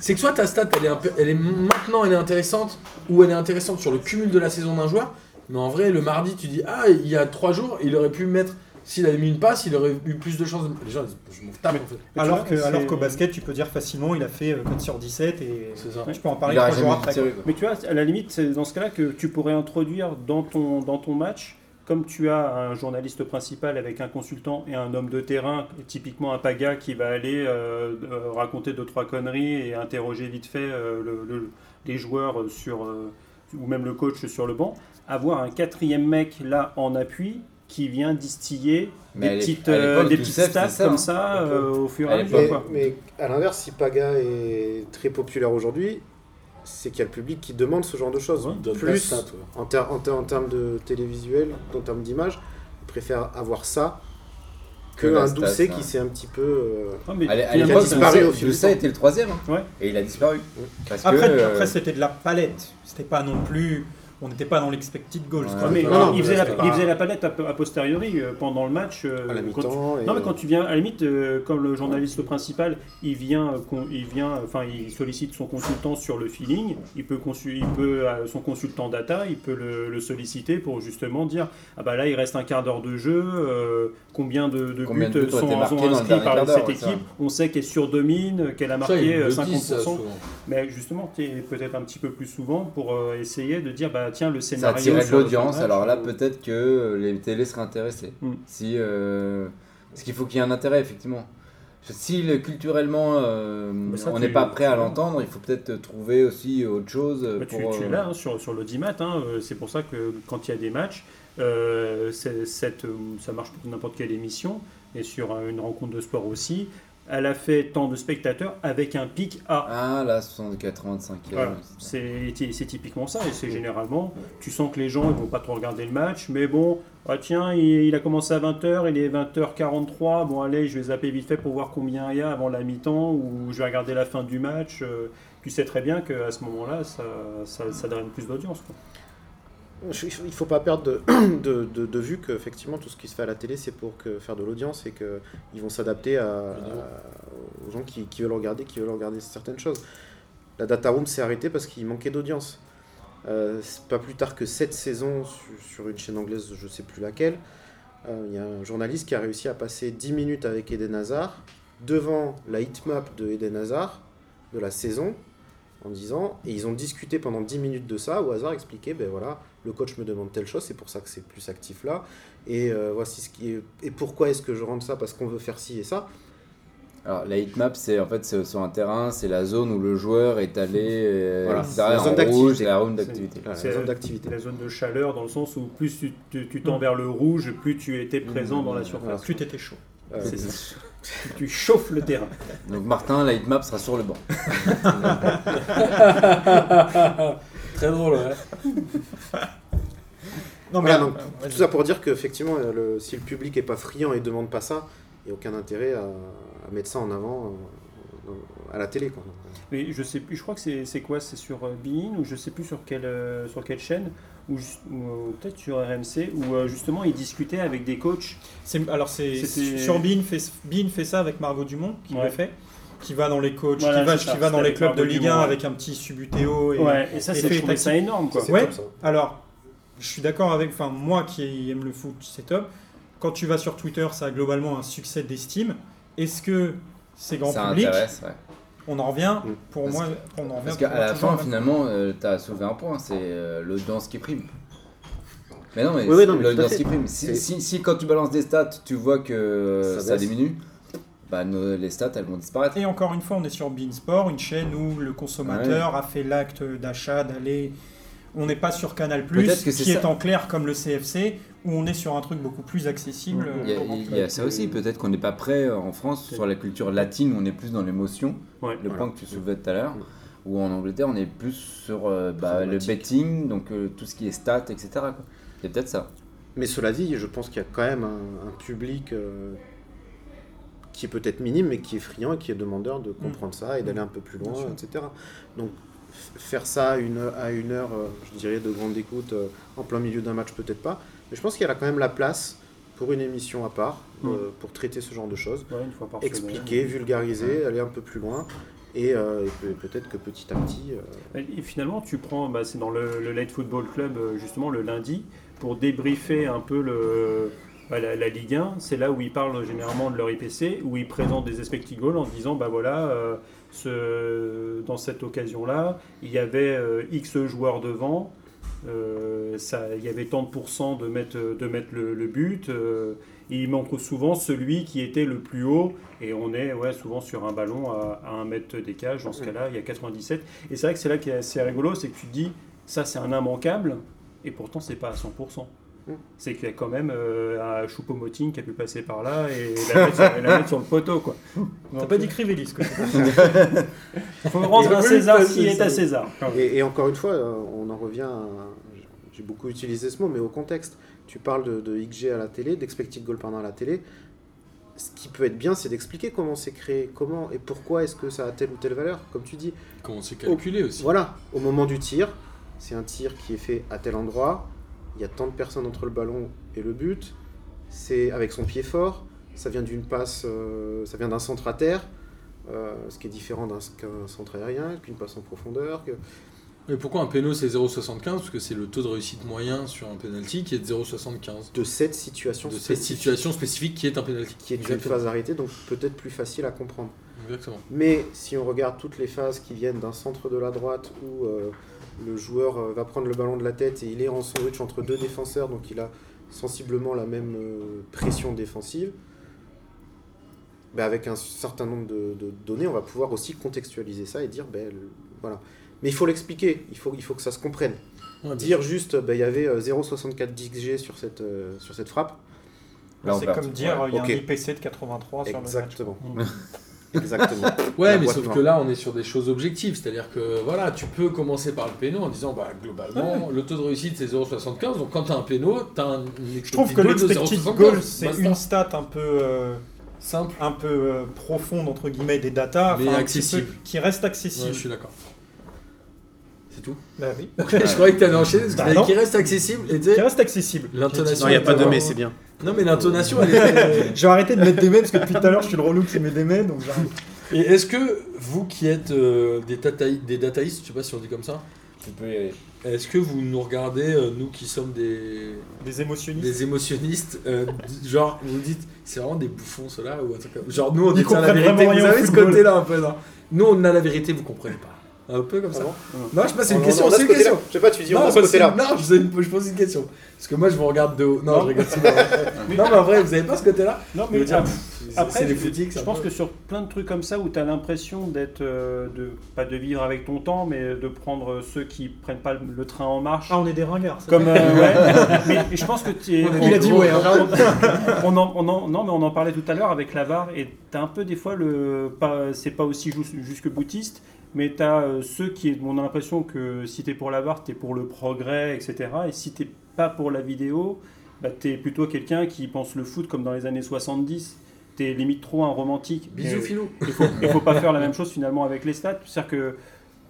c'est que soit ta stat, elle est, un peu- elle est maintenant elle est intéressante, ou elle est intéressante sur le cumul de la saison d'un joueur, mais en vrai, le mardi, tu dis, ah, il y a trois jours, il aurait pu mettre, s'il avait mis une passe, il aurait eu plus de chances. de- Les gens, je m'en tape en fait. Alors c'est- alors qu'au basket, tu peux dire facilement, il a fait euh, 4 sur 17 et C'est ça. tu peux en parler 3 jours après. Mais tu vois, à la limite, c'est dans ce cas-là que tu pourrais introduire dans ton, dans ton match comme tu as un journaliste principal avec un consultant et un homme de terrain, typiquement un paga qui va aller euh, euh, raconter deux trois conneries et interroger vite fait euh, le- le- les joueurs sur euh, ou même le coach sur le banc, avoir un quatrième mec là en appui qui vient distiller Mais des petites, euh, des petites stats ça, comme hein. ça euh, au fur et À mesure. Mais, quoi. mais à l'inverse, si Paga est très populaire aujourd'hui, c'est qu'il y a le public qui demande ce genre de choses. Ouais, Plus ça, en, ter- en ter- en termes de télévisuel, en termes d'image, ils préfèrent avoir ça que un Doucet hein. qui s'est un petit peu. euh, Ah, mais À l'époque, disparu Doucet temps. était le troisième. hein. Ouais. Et il a disparu. Parce que, Après, euh, après c'était de la palette. C'était pas non plus. On n'était pas dans l'expected goals. Ouais. mais Non, non, il, faisait la, c'était il pas- faisait la palette a, a posteriori euh, pendant le match. euh, à la quand tu- mi-temps. et- Non mais quand tu viens, à la limite, euh, comme le journaliste principal, il vient, euh, il vient, enfin, il sollicite son consultant sur le feeling. Il peut, consu- il peut euh, son consultant data, il peut le, le solliciter pour justement dire, ah bah là, il reste un quart d'heure de jeu. euh, combien de, de Combien buts de sont, inscrits par cette ça. équipe On sait qu'elle surdomine, qu'elle a Ça, marqué le euh, disent, 50%. ça, souvent. mais justement, tu es peut-être un petit peu plus souvent pour euh, essayer de dire, bah tiens, le Ça attirait de l'audience, alors là peut-être que les télés seraient intéressées. Mm. Si, euh, Parce qu'il faut qu'il y ait un intérêt, effectivement. Si le- culturellement euh, ça, on n'est pas prêt à l'entendre, il faut peut-être trouver aussi autre chose. Bah, tu, pour, tu euh, l'as hein, sur, sur l'audimat, hein, euh, c'est pour ça que quand il y a des matchs, euh, cette, ça marche pour n'importe quelle émission, et sur une rencontre de sport aussi, elle a fait tant de spectateurs avec un pic à. Ah là, 85 Voilà, c'est c'est typiquement ça, et c'est généralement, tu sens que les gens ils vont pas trop regarder le match, mais bon, ah tiens, il, il a commencé à 20h, il est 20h43, bon allez, je vais zapper vite fait pour voir combien il y a avant la mi-temps, ou je vais regarder la fin du match, euh, tu sais très bien qu'à ce moment-là, ça, ça, ça draine plus d'audience. Je- Il ne faut pas perdre de, de, de- de vue qu'effectivement tout ce qui se fait à la télé c'est pour que, faire de l'audience et qu'ils vont s'adapter à- à- aux gens qui, qui veulent regarder, qui veulent regarder certaines choses. La data room s'est arrêtée parce qu'il manquait d'audience. Euh, pas plus tard que cette saison sur, sur une chaîne anglaise, je sais plus laquelle, euh, il y a un journaliste qui a réussi à passer 10 minutes avec Eden Hazard devant la hitmap de Eden Hazard de la saison en disant, et ils ont discuté pendant 10 minutes de ça, où Hazard expliquait, ben voilà, le coach me demande telle chose, c'est pour ça que c'est plus actif là, et euh, voici ce qui est, et pourquoi est-ce que je rentre ça, parce qu'on veut faire ci et ça. Alors la heatmap, c'est en fait c'est sur un terrain, c'est la zone où le joueur est allé, euh, Voilà, la zone rouge, d'activité. la zone d'activité. La zone d'activité. La zone de chaleur, dans le sens où plus tu tu- tu tends vers le rouge, plus tu étais présent dans la surface. Voilà. Plus t'étais chaud. Euh, C'est ça. tu chauffes le terrain. Donc Martin, la heatmap sera sur le banc. Très drôle, ouais. Non, Voilà, euh, donc, tout ça pour dire qu'effectivement, euh, le, si le public est pas friand et demande pas ça, il n'y a aucun intérêt à, à mettre ça en avant euh, à la télé. Quoi. Mais je sais plus, je crois que c'est c'est quoi C'est sur euh, Bein ou je sais plus sur quelle, euh, sur quelle chaîne ou, peut-être sur RMC où justement ils discutaient avec des coachs. C'est- alors c'est sur Bean fait, Bean fait ça avec Margot Dumont qui Ouais. le fait, qui va dans les coachs, Voilà, qui va, c'est ça, qui va dans les clubs de Ligue Dumont, 1 ouais. avec un petit Subutéo et, ouais, et ça, c'est, ça énorme quoi. C'est Ouais. top, ça. Alors, je suis d'accord avec, enfin moi qui aime le foot, c'est top. Quand tu vas sur Twitter, ça a globalement un succès d'estime. Est-ce que c'est grand Ça public ouais. On en revient. Mm. Pour Parce moi, que- on en revient. Parce qu'à la fin, finalement, tu as soulevé un point, c'est euh, l'audience qui prime. Mais non, mais Oui, oui, non, mais tout à l'audience qui prime. Si, si, si quand tu balances des stats, tu vois que Ça diminue, bah, nos- les stats, elles vont disparaître. Et encore une fois, on est sur Beansport, une chaîne où le consommateur a fait l'acte d'achat, d'aller. On n'est pas sur Canal c'est qui ça. est en clair comme le CFC, où on est sur un truc beaucoup plus accessible. Il y a, euh, il y a ça aussi, peut-être qu'on n'est pas prêt euh, en France sur la culture latine, on est plus dans l'émotion, Ouais. le Voilà. point que tu soulevais tout à l'heure, Mm. ou en Angleterre, on est plus sur euh, bah, le betting, donc euh, tout ce qui est stats, etc. quoi. C'est peut-être ça. Mais cela dit, je pense qu'il y a quand même un, un public euh, qui est peut-être minime, mais qui est friand et qui est demandeur de comprendre ça et d'aller un peu plus loin, etc. Donc faire ça à une, heure- à une heure, euh, je dirais, de grande écoute, euh, en plein milieu d'un match, peut-être pas. Mais je pense qu'il y a quand même la place pour une émission à part, euh, Mm. pour traiter ce genre de choses, Ouais, une fois par semaine. expliquer, vulgariser, aller un peu plus loin. Et, euh, et peut- peut-être que petit à petit, euh, Et finalement, tu prends, bah, c'est dans le, le Late Football Club, euh, justement, le lundi, pour débriefer un peu le, bah, la, la Ligue 1. C'est là où ils parlent généralement de leur IPC, où ils présentent des expected goals en disant, bah voilà, euh, ce, dans cette occasion-là, il y avait euh, X joueurs devant. euh, ça- il y avait tant de pourcents de mettre, de mettre le, le but. euh, il manque souvent celui qui était le plus haut, et on est ouais, souvent sur un ballon à, à un mètre des cages. Dans ce cas-là, il y a 97. Et c'est vrai que c'est là qui est assez rigolo, c'est que tu te dis, ça c'est un immanquable, et pourtant c'est pas à 100%. C'est qu'il y a quand même euh, un Choupo-Moting qui a pu passer par là et la mettre sur, la mettre sur le poteau. quoi. T'as Donc, pas dit Crivelli, ce que Il faut rendre à César ce qui est à César. Et, et encore une fois, euh, on en revient à. J'ai beaucoup utilisé ce mot, mais au contexte. Tu parles de, de XG à la télé, d'expected goal pardon à la télé. Ce qui peut être bien, c'est d'expliquer comment c'est créé, comment et pourquoi est-ce que ça a telle ou telle valeur, comme tu dis. Comment c'est calculé aussi. Voilà, au moment du tir, c'est un tir qui est fait à tel endroit, il y a tant de personnes entre le ballon et le but, c'est avec son pied fort, ça vient d'une passe, euh, ça vient d'un centre à terre, euh, ce qui est différent d'un qu'un centre aérien, qu'une passe en profondeur. que- Mais pourquoi un péno c'est 0,75 Parce que c'est le taux de réussite moyen sur un penalty qui est de 0,75. De cette situation De cette situation spécifique qui est un penalty. qui est une Exactement. phase arrêtée, donc peut-être plus facile à comprendre. Exactement. Mais si on regarde toutes les phases qui viennent d'un centre de la droite où euh, le joueur euh, va prendre le ballon de la tête et il est en sandwich entre deux défenseurs, donc il a sensiblement la même euh, pression défensive, ben, avec un certain nombre de, de données, on va pouvoir aussi contextualiser ça et dire, ben, le- voilà. Mais il faut l'expliquer, il faut, il faut que ça se comprenne. Ouais, Dire juste, ben, il y avait euh, 0,64 d'XG sur cette, euh, sur cette frappe. C'est comme dire, Ouais. il y a un IPC de 83 sur le match. Exactement. Ouais, La mais sauf que là, on est sur des choses objectives. C'est-à-dire que voilà, tu peux commencer par le péno en disant bah, globalement, le taux de réussite c'est 0,75. Donc quand tu as un péno, tu as un Je trouve que l'expected goal, c'est une stat un peu, euh, simple. un peu euh, profonde, entre guillemets, des datas. Mais accessible. peu- qui reste Ouais, accessible. je suis d'accord. C'est tout. Bah oui. je croyais que tu parce que Bah qui reste accessible. Et Qui reste accessible. L'intonation. Non, il n'y a pas de mais, c'est bien. Non, mais l'intonation, elle est. Je vais arrêter de mettre des mets parce que depuis tout à l'heure je suis le relou qui met des mets donc j'arrête. Et est-ce que vous qui êtes euh, des, dataï- des dataïstes, je sais pas si on dit comme ça, Tu peux y aller. est-ce que vous nous regardez, euh, nous qui sommes des, Des émotionnistes. des émotionnistes, euh, d- genre vous vous dites c'est vraiment des bouffons ceux-là ou un truc comme Genre nous on Ils détient la comprennent vérité, vraiment vous rien au avez ce football. côté-là un peu, non Nous on a la vérité, vous comprenez pas. Un peu comme ça. Ah non, je sais pas, c'est On- une on- question, on c'est ce une question. Je sais pas, tu dis on a ce côté-là. non, je, pose une question. Parce que moi je vous regarde de haut. Non, Non. je vrai. non, mais en vrai, vous avez pas ce côté-là Non, Je veux mais dire, après, les je- foutiques. je pense que sur plein de trucs comme ça où tu as l'impression d'être, euh, de, pas de vivre avec ton temps, mais de prendre ceux qui prennent pas le, train en marche. Ah on est des ringards. ça. Comme, euh, ouais. mais, mais je pense que tu es- On Il a dit ouais. hein. on en, on en- non, mais on en parlait tout à l'heure avec la VAR, et t'as un peu des fois le. Pas, c'est pas aussi jus- jusque boutiste, mais t'as euh, ceux qui. On a l'impression que si t'es pour la VAR, t'es pour le progrès, etc. Et si t'es pas pour la vidéo, bah, t'es plutôt quelqu'un qui pense le foot comme dans les années 70. T'es limite trop un romantique. Bisous, Philou. Il faut, faut pas faire la même chose finalement avec les stats. C'est-à-dire que.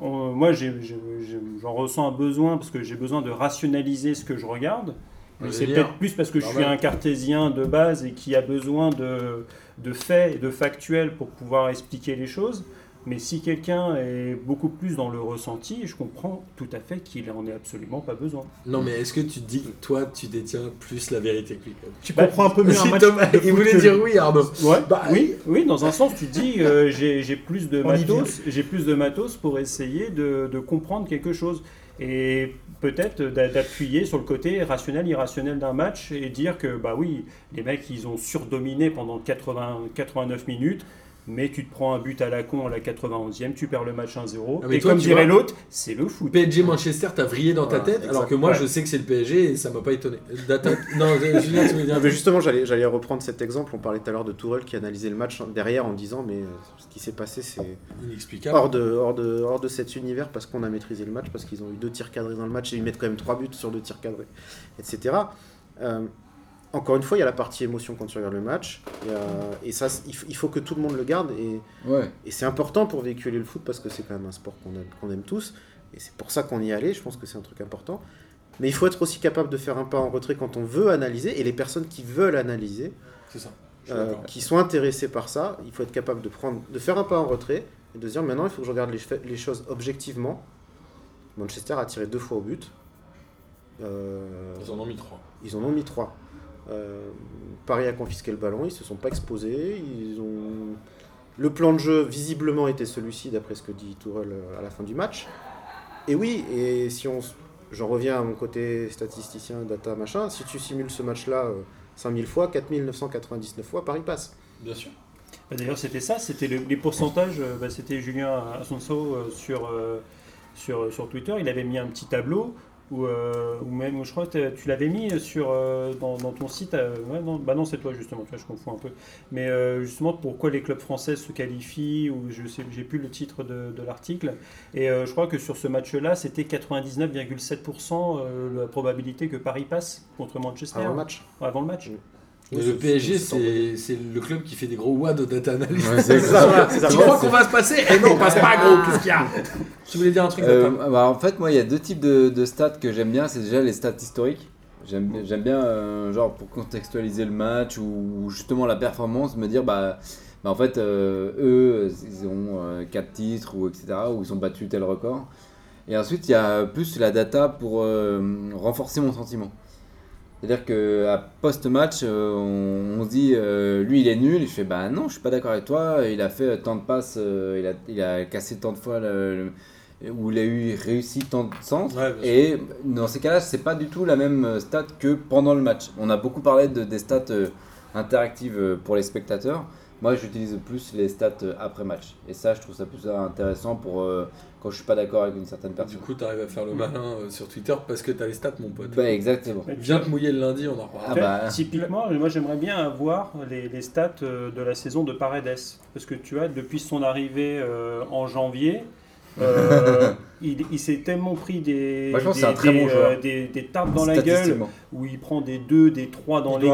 on- moi, j'en ressens un besoin parce que j'ai besoin de rationaliser ce que je regarde. Mais c'est peut-être plus parce que je suis un cartésien de base et qui a besoin de, de faits et de factuels pour pouvoir expliquer les choses. Mais si quelqu'un est beaucoup plus dans le ressenti, je comprends tout à fait qu'il en ait absolument pas besoin. Non, mais est-ce que tu te dis que toi tu détiens plus la vérité que lui? Tu Bah, comprends un peu mieux un match. Thomas, de il voulait que dire oui, Arnaud. Ouais, Bah, oui, oui, dans un sens, tu dis euh, j'ai j'ai plus de matos, j'ai plus de matos pour essayer de, de comprendre quelque chose et peut-être d'a- d'appuyer sur le côté rationnel irrationnel d'un match et dire que bah oui, les mecs ils ont surdominé pendant 80 89 minutes. Mais tu te prends un but à la con à la 91e, tu perds le match 1-0. Ah, mais et toi, comme dirait vois- l'autre, c'est le foot. PSG Manchester, t'as vrillé dans ta Voilà, tête, alors que moi je sais que c'est le PSG et ça m'a pas étonné. Data... non, euh, Julien, tu veux dire Ah, mais justement, j'allais, j'allais reprendre cet exemple. On parlait tout à l'heure de Tourelle qui analysait le match derrière en disant Mais euh, ce qui s'est passé, c'est Inexplicable. hors de, hors, de, hors de cet univers parce qu'on a maîtrisé le match, parce qu'ils ont eu deux tirs cadrés dans le match et ils mettent quand même trois buts sur deux tirs cadrés, etc. Euh, encore une fois, il y a la partie émotion quand tu regardes le match. Et ça, il faut- que tout le monde le garde. Et, Ouais. et c'est important pour véhiculer le foot parce que c'est quand même un sport qu'on aime, tous. Et c'est pour ça qu'on y est allé. Je pense que c'est un truc important. Mais il faut être aussi capable de faire un pas en retrait quand on veut analyser. Et les personnes qui veulent analyser, ça. Euh, qui sont intéressés par ça, il faut être capable de, prendre, de faire un pas en retrait et de se dire maintenant il faut que je regarde les choses objectivement. Manchester a tiré deux fois au but. Euh, Ils en ont mis trois. ils en ont mis trois. Euh, Paris a confisqué le ballon, ils se sont pas exposés. Ils ont... Le plan de jeu, visiblement, était celui-ci, d'après ce que dit Tourelle euh, à la fin du match. Et oui, et si on, j'en reviens à mon côté statisticien, data, machin. Si tu simules ce match-là euh, 5000 fois, 4999 fois, Paris passe. Bien sûr. Bah, D'ailleurs, c'était ça, c'était le- les pourcentages. euh, bah, c'était Julien Asonso euh, sur, euh, sur, sur Twitter. Il avait mis un petit tableau, ou euh, ou même, je crois que tu l'avais mis sur, euh, dans, dans ton site. euh, ouais, non, bah non, c'est toi justement, tu vois, je confonds un peu. Mais euh, justement, pourquoi les clubs français se qualifient, ou je sais, j'ai plus le titre de, de l'article. Et euh, je crois que sur ce match-là, c'était 99,7% euh, la probabilité que Paris passe contre Manchester Avant le match. avant le match. Oui, le PSG, c'est- le club qui fait des gros wads au data. Ouais, c'est ça, ça. Tu crois qu'on va se passer? Eh non, on passe pas, gros. Qu'est-ce qu'il y a Tu voulais dire un truc, Euh, bah, en fait, moi, il y a deux types de, de stats que j'aime bien. C'est déjà les stats historiques. J'aime bien, euh, genre, pour contextualiser le match ou, ou justement la performance, me dire, bah, bah en fait, euh, eux, ils ont 4 titres ou etc. ou ils ont battu tel record. Et ensuite, il y a plus la data pour euh, renforcer mon sentiment. C'est-à-dire qu'à post-match, euh, on, on se dit, euh, lui, il est nul. Je fais, bah non, je suis pas d'accord avec toi. Il a fait tant de passes, euh, il, a, il a cassé tant de fois le- le- où il a eu réussi tant de centres. Ouais, et dans ces cas-là, c'est pas du tout la même stat que pendant le match. On a beaucoup parlé de, des stats euh, interactives pour les spectateurs. Moi, j'utilise plus les stats euh, après match. Et ça, je trouve ça plus intéressant pour euh, quand je suis pas d'accord avec une certaine Du personne. coup, t'arrives à faire le malin euh, sur Twitter parce que t'as les stats, mon pote. Bah, exactement. Viens te mouiller le lundi, on en reparlera. Ah bah. Typiquement, moi j'aimerais bien avoir les, les stats de la saison de Paredes. Parce que tu vois, depuis son arrivée euh, en janvier, euh, il, il s'est tellement pris des, Moi, je pense que des, c'est un très des, bon joueur. euh, des- des tartes dans la gueule, où il prend des 2, des 3 dans l'équipe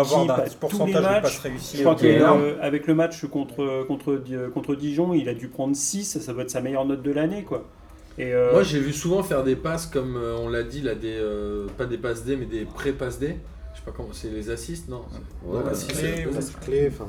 tous les matchs. Je crois euh, qu'avec le match contre, contre, contre Dijon, il a dû prendre 6, ça doit être sa meilleure note de l'année. quoi. Et, euh, Moi, j'ai vu souvent faire des passes comme euh, on l'a dit, là, des, euh, pas des passes D, mais des pré-passes D. Je sais pas comment, c'est les assists, non Ouais, Non, si, clé, Passe clé, enfin.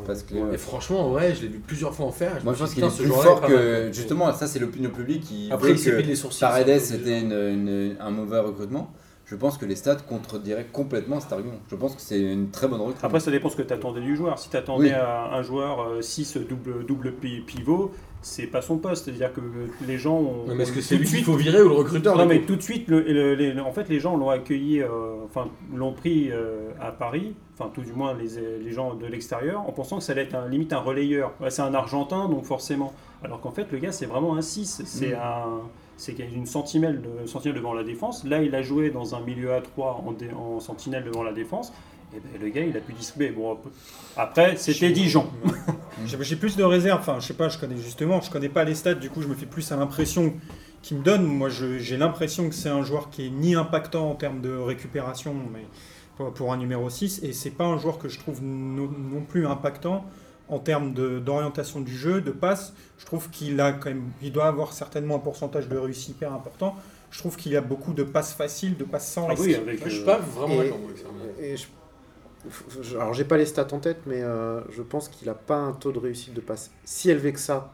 Et franchement, ouais, je l'ai vu plusieurs fois en faire. Moi, je pense qu'il est plus fort que. Justement, ça, c'est l'opinion publique qui. Après, il s'est les sourcils. Paredes, c'était une- un mauvais recrutement. Je pense que les stats contrediraient complètement cet argument. Je pense que c'est une très bonne recrue. Après, ça dépend ce que tu attendais du joueur. Si tu attendais Oui. à un joueur 6 double, double pi- pivot, c'est pas son poste. C'est-à-dire que les gens ont. Mais est-ce que c'est lui qu'il faut virer ou le recruteur Non, mais tout de suite, le- le- les- en fait, les gens l'ont accueilli, euh, enfin, l'ont pris euh, à Paris, enfin, tout du moins les, les gens de l'extérieur, en pensant que ça allait être un, limite un relayeur. Ouais, c'est un Argentin, donc forcément. Alors qu'en fait, le gars, c'est vraiment un 6. C'est Mm. un. C'est qu'il y a une sentinelle, de, sentinelle devant la défense. Là, il a joué dans un milieu à 3 en, dé- en sentinelle devant la défense. Et ben, le gars, il a pu distribuer. Bon, après, c'était Dijon. J'ai j'ai plus de réserves. Enfin, je sais pas, je connais justement, je connais pas les stats. Du coup, je me fais plus à l'impression qu'il me donne. Moi, j'ai l'impression que c'est un joueur qui est ni impactant en termes de récupération, mais pour, pour un numéro 6, et c'est pas un joueur que je trouve non, non plus impactant en termes d'orientation du jeu, de passe. Je trouve qu'il a quand même, il doit avoir certainement un pourcentage de réussite hyper important. Je trouve qu'il y a beaucoup de passes faciles, de passes sans Ah risque. oui, avec, je suis pas vraiment Et- Et je- alors j'ai pas les stats en tête, mais euh, je pense qu'il a pas un taux de réussite de passe si élevé que ça,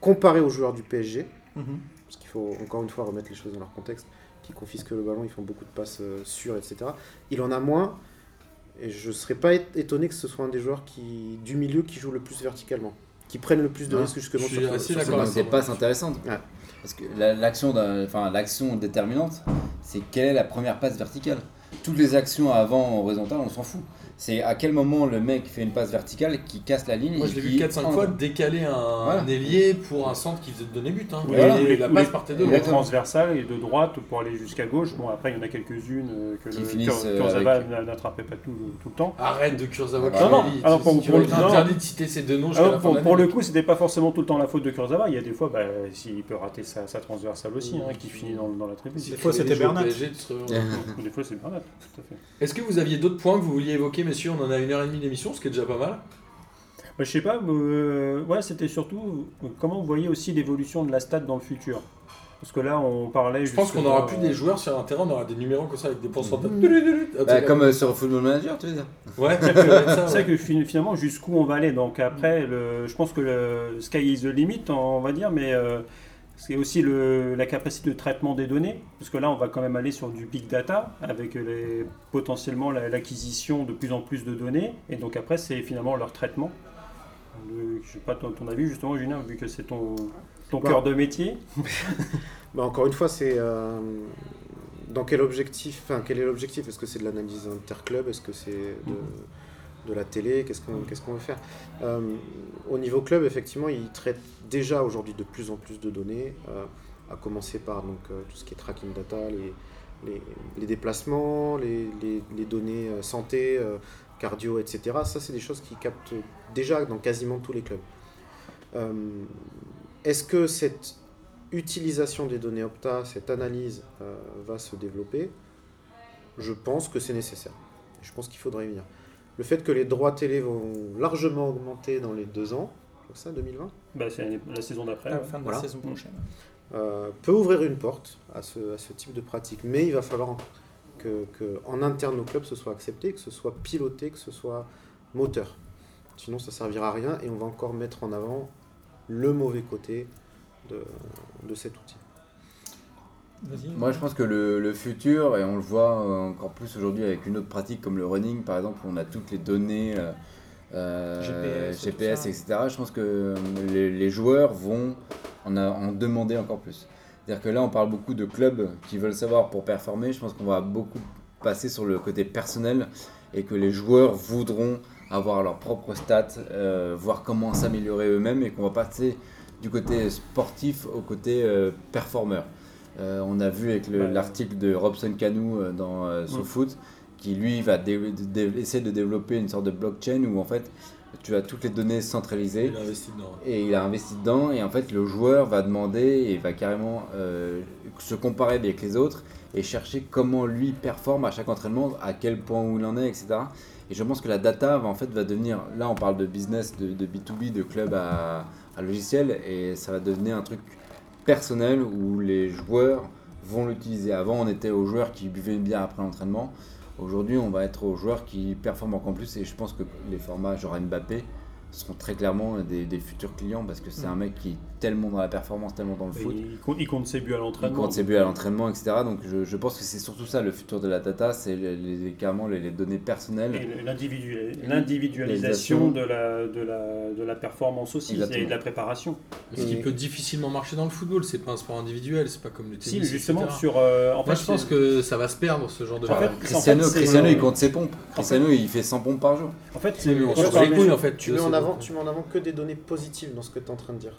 comparé aux joueurs du PSG, Mhm. parce qu'il faut encore une fois remettre les choses dans leur contexte, qui confisquent le ballon, ils font beaucoup de passes euh, sûres, etc. Il en a moins, et je serais pas étonné que ce soit un des joueurs qui, du milieu qui joue le plus verticalement, qui prennent le plus de Ouais, risques justement je suis sur, ces passes. des passes intéressantes. Ouais. Parce que la- l'action l'action déterminante, c'est quelle est la première passe verticale? Toutes les actions avant horizontale, on s'en fout. C'est à quel moment le mec fait une passe verticale qui casse la ligne. Moi, je l'ai qui vu 4-5 entre. fois décaler un, Voilà. un ailier pour un centre qui faisait donner but. Hein. Oui, Et voilà. la passe les- partait de transversales et de droite pour aller jusqu'à gauche. Bon, après, il y en a quelques-unes euh, que Qui le finissent, euh, Kurzawa avec- n'attrapait pas tout, tout le temps. Arrête de Kurzawa Ah, non, Kennedy. alors pour- pour non. interdit de citer ces deux noms Alors, fin pour, le coup, c'était pas forcément tout le temps la faute de Kurzawa. Il y a des fois, bah, s'il peut rater sa, sa transversale aussi, hein, qui finit dans, dans la tribune. Des fois, c'était Bernat. Des fois, c'est Bernat, tout à fait. Est-ce que vous aviez d'autres points que vous vouliez évoquer, messieurs On en a une heure et demie d'émission, ce qui est déjà pas mal. Bah, je sais pas, euh, ouais, c'était surtout euh, comment vous voyez aussi l'évolution de la stade dans le futur? Parce que là, on parlait. Je pense qu'on n'aura plus euh, des joueurs sur un terrain, on aura des numéros comme ça avec des pourcentages. Bah, comme euh, sur Football Manager, tu veux dire? Ouais, ça ça, C'est ouais. vrai que fin- finalement, jusqu'où on va aller? Donc après, le, je pense que le sky is the limit, on va dire, mais euh, c'est aussi le, la capacité de traitement des données. Parce que là, on va quand même aller sur du big data, avec les, potentiellement la- l'acquisition de plus en plus de données. Et donc après, c'est finalement leur traitement. Le- je sais pas ton, ton avis, justement, Julien, vu que c'est ton, ton Bah. Bah. cœur de métier. Mais encore une fois, c'est. euh, dans quel objectif, enfin quel est l'objectif? Est-ce que c'est de l'analyse interclub? Est-ce que c'est de, de la télé Qu'est-ce qu'on qu'on veut faire Euh, Au niveau club, effectivement, ils traitent déjà aujourd'hui de plus en plus de données, euh, à commencer par donc, euh, tout ce qui est tracking data, les, les, déplacements, les, les- données santé, cardio, etc. Ça, c'est des choses qui captent déjà dans quasiment tous les clubs. Est-ce que cette utilisation des données Opta, cette analyse va se développer? Je pense que c'est nécessaire. Je pense qu'il faudrait y venir. Le fait que les droits télé vont largement augmenter dans les deux ans, c'est ça, 2020 Bah, c'est la saison d'après. la ouais. fin de Voilà. la saison prochaine. euh, peut ouvrir une porte à ce, à ce type de pratique. Mais il va falloir que, que en interne au club ce soit accepté, que ce soit piloté, que ce soit moteur. Sinon ça servira à rien et on va encore mettre en avant le mauvais côté de, de cet outil. Moi, je pense que le, le futur, et on le voit euh, encore plus aujourd'hui avec une autre pratique comme le running, par exemple, où on a toutes les données euh, euh, GPS, etc. Je pense que les, les joueurs vont en, a- en demander encore plus. C'est-à-dire que là, on parle beaucoup de clubs qui veulent savoir pour performer. Je pense qu'on va beaucoup passer sur le côté personnel et que les joueurs voudront avoir leurs propres stats, euh, voir comment s'améliorer eux-mêmes et qu'on va passer du côté sportif au côté euh, performeur. Euh, on a vu avec l'article de Robson Canu euh, dans euh, SoFoot qui lui va dé- dé- essayer de développer une sorte de blockchain où en fait tu as toutes les données centralisées Il a investi dedans. et il a investi dedans et en fait le joueur va demander et va carrément euh, se comparer avec les autres et chercher comment lui performe à chaque entraînement, à quel point où il en est, etc. Et je pense que la data va en fait va devenir, là on parle de business, de, de B2B, de club à, à logiciel et ça va devenir un truc personnel où les joueurs vont l'utiliser. Avant on était aux joueurs qui buvaient bien après l'entraînement. Aujourd'hui, on va être aux joueurs qui performent encore plus et je pense que les formats genre Mbappé seront très clairement des, des futurs clients parce que c'est un mec qui tellement dans la performance, tellement dans le foot. il, compte, il compte ses buts à Il l'entraînement. compte ses buts à l'entraînement, etc. Donc je, je pense que c'est surtout ça le futur de la data, c'est les, les- carrément les, les données personnelles. Et l'individu- l'individualisation de la, de, la, de la performance aussi Exactement. et de la préparation. Ce qui peut difficilement marcher dans le football, c'est pas un sport individuel, c'est pas comme le Si, tennis. justement, etc. sur. euh, en Moi, fait, je pense que ça va se perdre ce genre de. En fait, Cristiano, en fait, Cristiano il compte ses pompes. Cristiano il fait 100 pompes par jour. En fait, c'est. en fait. Tu mets, en avant, tu mets en avant que des données positives dans ce que tu es en train de dire.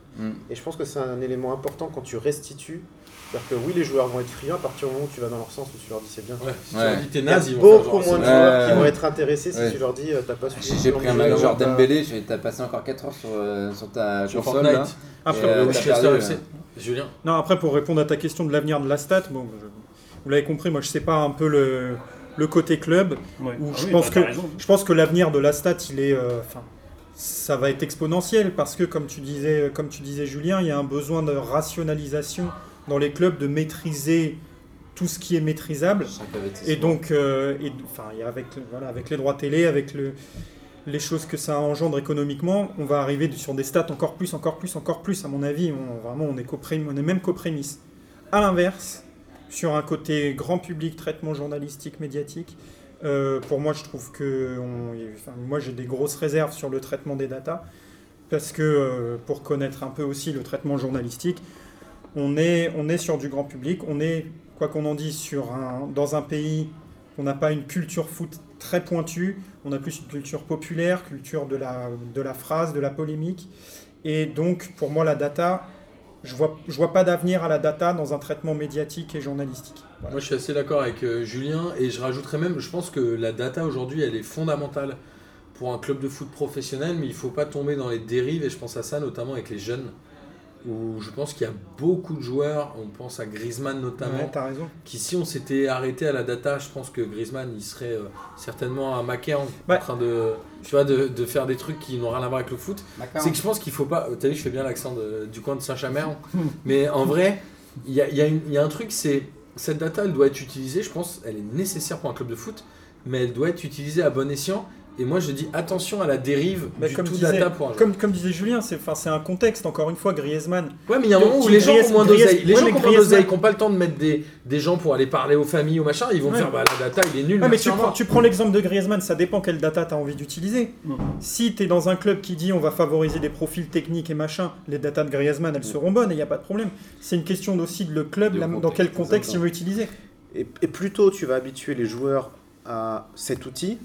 Et je pense que c'est un élément important quand tu restitues. C'est-à-dire que oui, les joueurs vont être friands à partir du moment où tu vas dans leur sens, où tu leur dis c'est bien. Ouais, si Ouais. tu leur dis t'es Il y a naze, ils vont faire beaucoup genre, moins de joueurs qui vont être intéressés si tu leur dis euh, t'as pas suivi. J'ai pris un genre Dembélé, t'as passé encore 4 heures sur, euh, sur ta Sur console là. Fortnite. Après, euh, perdu, FC. euh, Julien. Non, après, pour répondre à ta question de l'avenir de la stat, bon, je- vous l'avez compris, moi je sais pas un peu le, le côté club. Ouais. Où Ah je oui, pense bah, que-. Je pense que l'avenir de la stat, il est, euh, enfin, ça va être exponentiel parce que, comme tu disais, comme tu disais, Julien, il y a un besoin de rationalisation dans les clubs, de maîtriser tout ce qui est maîtrisable. Et donc, euh, et, enfin, avec, voilà, avec les droits télé, avec le, les choses que ça engendre économiquement, on va arriver sur des stats encore plus, encore plus, encore plus. À mon avis, on, vraiment, on est, on est même prémices. À l'inverse, sur un côté grand public, traitement journalistique, médiatique, euh, pour moi, je trouve que, moi, j'ai des grosses réserves sur le traitement des datas, parce que euh, pour connaître un peu aussi le traitement journalistique, on est, on est sur du grand public, on est, quoi qu'on en dise, sur un, dans un pays on n'a pas une culture foot très pointue, on a plus une culture populaire, culture de la, de la phrase, de la polémique. Et donc, pour moi, la data, je vois, je vois pas d'avenir à la data dans un traitement médiatique et journalistique. Voilà. Moi, je suis assez d'accord avec euh, Julien et je rajouterais même, je pense que la data aujourd'hui, elle est fondamentale pour un club de foot professionnel, mais il faut pas tomber dans les dérives et je pense à ça notamment avec les jeunes, où je pense qu'il y a beaucoup de joueurs, on pense à Griezmann notamment, Ouais, t'as raison. qui si on s'était arrêté à la data, je pense que Griezmann, il serait euh, certainement à Macaire en Ouais. train de, tu vois, de, de faire des trucs qui n'ont rien à voir avec le foot. C'est que je pense qu'il faut pas. T'as vu, je fais bien l'accent du coin de Saint-Chamond. mais en vrai, il y a, y a un truc, c'est. Cette data, elle doit être utilisée, je pense, elle est nécessaire pour un club de foot, mais elle doit être utilisée à bon escient. Et moi, je dis attention à la dérive Bah, du comme tout disait- data pour un joueur. Comme, comme disait Julien, c'est enfin, c'est un contexte, encore une fois, Griezmann. Ouais, mais il y a un moment où les gens Griez- ont moins d'oseille. Les ouais, gens qui ont d'oseille, qui n'ont pas le temps de mettre des, des gens pour aller parler aux familles, au machin, ils vont Ouais. faire bah, la data, il est nul. Ouais, mais tu prends, revoir. tu prends l'exemple de Griezmann, ça dépend quelle data tu as envie d'utiliser. Si tu es dans un club qui dit on va favoriser des profils techniques et machin, les datas de Griezmann elles seront bonnes et il n'y a pas de problème. C'est une question aussi de le club, De la- dans quel contexte il veut utiliser. Et, et plus tôt tu vas habituer les joueurs à cet outil,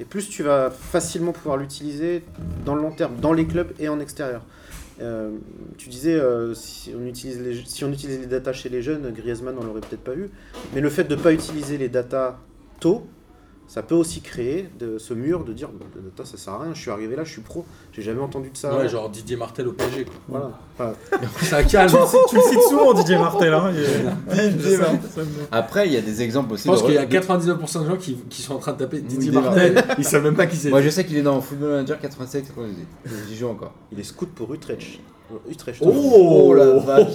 et plus tu vas facilement pouvoir l'utiliser dans le long terme, dans les clubs et en extérieur. Euh, tu disais, euh, si, on utilise les, si chez les jeunes, Griezmann, on l'aurait peut-être pas eu. Mais le fait de ne pas utiliser les datas tôt, ça peut aussi créer de, ce mur de dire, bah, ça sert à rien, je suis arrivé là, je suis pro, j'ai jamais entendu de ça. Ouais, genre Didier Martel au PSG. Quoi. Voilà. Enfin, Ça calme. Tu le cites- tu le cites souvent, Didier Martel. Hein, il Didier Martel. Après, il y a des exemples aussi. Je pense qu'il y a de- 99% de gens qui, qui sont en train de taper Didier Didier Martel. Ils savent même pas qui c'est. Moi, je sais qu'il est dans Football Manager 87 98. J'y joue encore. il est scout pour Utrecht. Utrecht. Oh, la vache.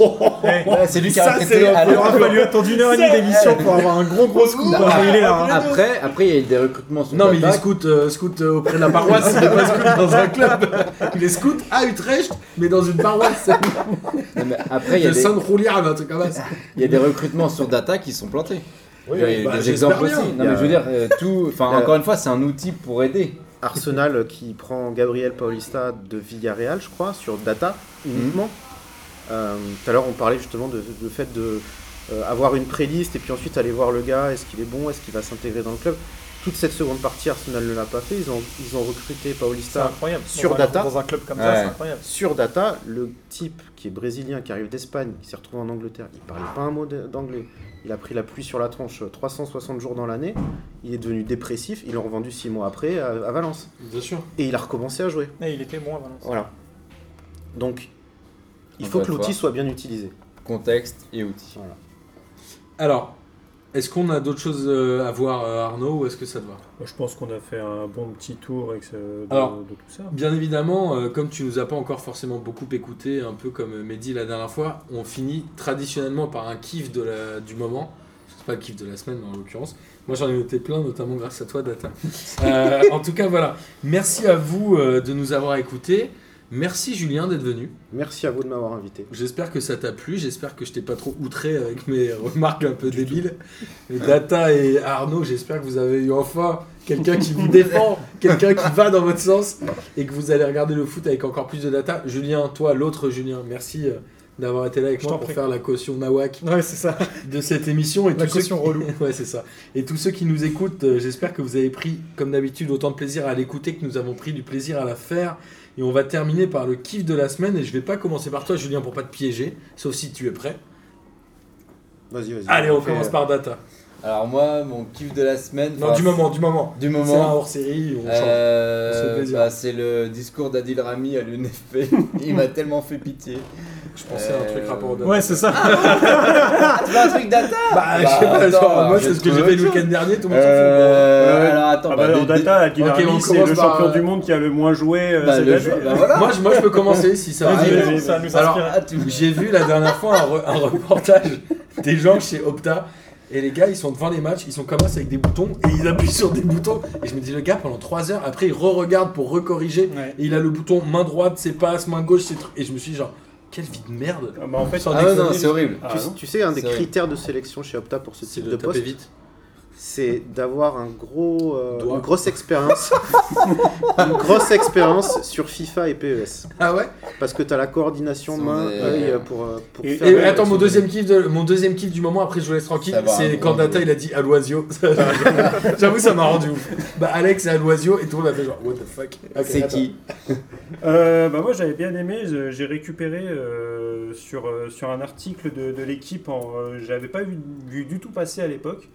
Eh, Ouais, c'est lui qui a à Il aura fallu attendre une heure et demie d'émission pour avoir un gros gros scoop. hein, Il est là. hein. Après, après, il y a eu des recrutements sur Non, mais il est scout, euh, scout euh, auprès de la paroisse, il est pas scout dans un club. Il est scout à Utrecht, mais dans une paroisse. Non, mais après, il y, a De des, San un truc comme ça. il y a des recrutements sur Data qui sont plantés. Oui, il y a eu bah, des exemples aussi. Non, mais je veux dire, euh, tout. Enfin, encore une fois, c'est un outil pour aider. Arsenal qui prend Gabriel Paulista de Villarreal, je crois, sur data uniquement. Euh, Tout à l'heure, on parlait justement de, de fait de euh, avoir une pré-liste et puis ensuite aller voir le gars, est-ce qu'il est bon, est-ce qu'il va s'intégrer dans le club. Toute cette seconde partie, Arsenal ne l'a pas fait. Ils ont, ils ont recruté Paulista. Sur Dans un- data. Dans un club comme Ouais. ça, incroyable. sur data. Le type qui est brésilien, qui arrive d'Espagne, qui s'est retrouvé en Angleterre, il parlait pas un mot d'anglais. Il a pris la pluie sur la tronche euh, 360 jours dans l'année. Il est devenu dépressif. Ils l'ont revendu 6 mois après à- à Valence. Bien sûr. Et il a recommencé à jouer. Eh, il était bon à Valence. Voilà. Donc, il Encore faut que l'outil soit bien utilisé. Contexte et outils. Alors, est-ce qu'on a d'autres choses euh, à voir, euh, Arnaud, ou est-ce que ça te va? Moi, Je pense qu'on a fait un bon petit tour avec ce- de, Alors, de tout ça. Bien évidemment, euh, comme tu nous as pas encore forcément beaucoup écouté, un peu comme Mehdi la dernière fois, on finit traditionnellement par un kiff de la, du moment. C'est pas le kiff de la semaine en l'occurrence. Moi j'en ai noté plein, notamment grâce à toi, Data. Euh, en tout cas, voilà. Merci à vous de nous avoir écoutés. Merci Julien d'être venu. Merci à vous de m'avoir invité. J'espère que ça t'a plu. J'espère que je t'ai pas trop outré avec mes remarques un peu débiles. Et Data et Arnaud, j'espère que vous avez eu enfin quelqu'un qui vous défend, quelqu'un qui va dans votre sens et que vous allez regarder le foot avec encore plus de data. Julien, toi, l'autre Julien, merci euh, d'avoir été là avec Je moi pour prie. faire la caution Nawak Ouais, c'est ça. de cette émission. Et La tous ceux caution qui- relou. ouais, c'est ça. Et tous ceux qui nous écoutent, euh, j'espère que vous avez pris, comme d'habitude, autant de plaisir à l'écouter que nous avons pris du plaisir à la faire. Et on va terminer par le kiff de la semaine. Et je vais pas commencer par toi, Julien, pour pas te piéger, sauf si tu es prêt. Vas-y, vas-y. Allez, on fait, commence euh, par Data. Alors, moi, mon kiff de la semaine. Non, du moment, du moment. Du C'est un moment. hors série, on. Euh, bah, c'est le discours d'Adil Rami à l'UNFP. Il m'a tellement fait pitié. Je pensais à un truc euh, rapport au data. Ouais, c'est ça. Ah, tu veux un truc data Bah, je Bah, sais pas, attends, genre, moi, c'est ce que j'ai fait le week-end dernier, tout le monde s'en Euh, Ouais. alors attends, Ah bah, bah, des- data, Aguilar Ok, on Rami, c'est le champion euh, du monde qui a le moins joué euh, bah, cette le année. jeu- bah, voilà. Moi, je, moi, je peux commencer si ça va. Alors. Ah, J'ai vu la dernière fois un reportage des gens chez Opta. Et les gars, ils sont devant les matchs, ils sont comme ça avec des boutons et ils appuient sur des boutons. Et je me dis, le gars, pendant 3 heures, après, il re-regarde pour recorriger. Ouais. Et il a le bouton main droite, c'est passes, main gauche, c'est trucs. Et je me suis dit, genre, quelle vie de merde. Ah bah, en fait, Ah non, c'est horrible. Ah, tu, sais, un des critères de sélection chez Opta pour ce type de de taper poste, vite. C'est d'avoir un gros, euh, une grosse expérience, une grosse expérience sur FIFA et PES, Ah ouais? Parce que tu as la coordination main des- œil euh, pour, euh, pour Et- faire. Et attends, mon deuxième, kiff de, mon deuxième kiff du moment, après je vous laisse tranquille, c'est un quand Data il a dit à l'oisio. J'avoue, ça m'a rendu ouf. Bah, Alex est à l'oisio et tout le monde a fait genre, what the fuck. C'est qui? Euh, bah moi j'avais bien aimé, j'ai récupéré euh, sur, euh, sur un article de, de l'équipe, euh, j'avais pas vu, vu du tout passer à l'époque,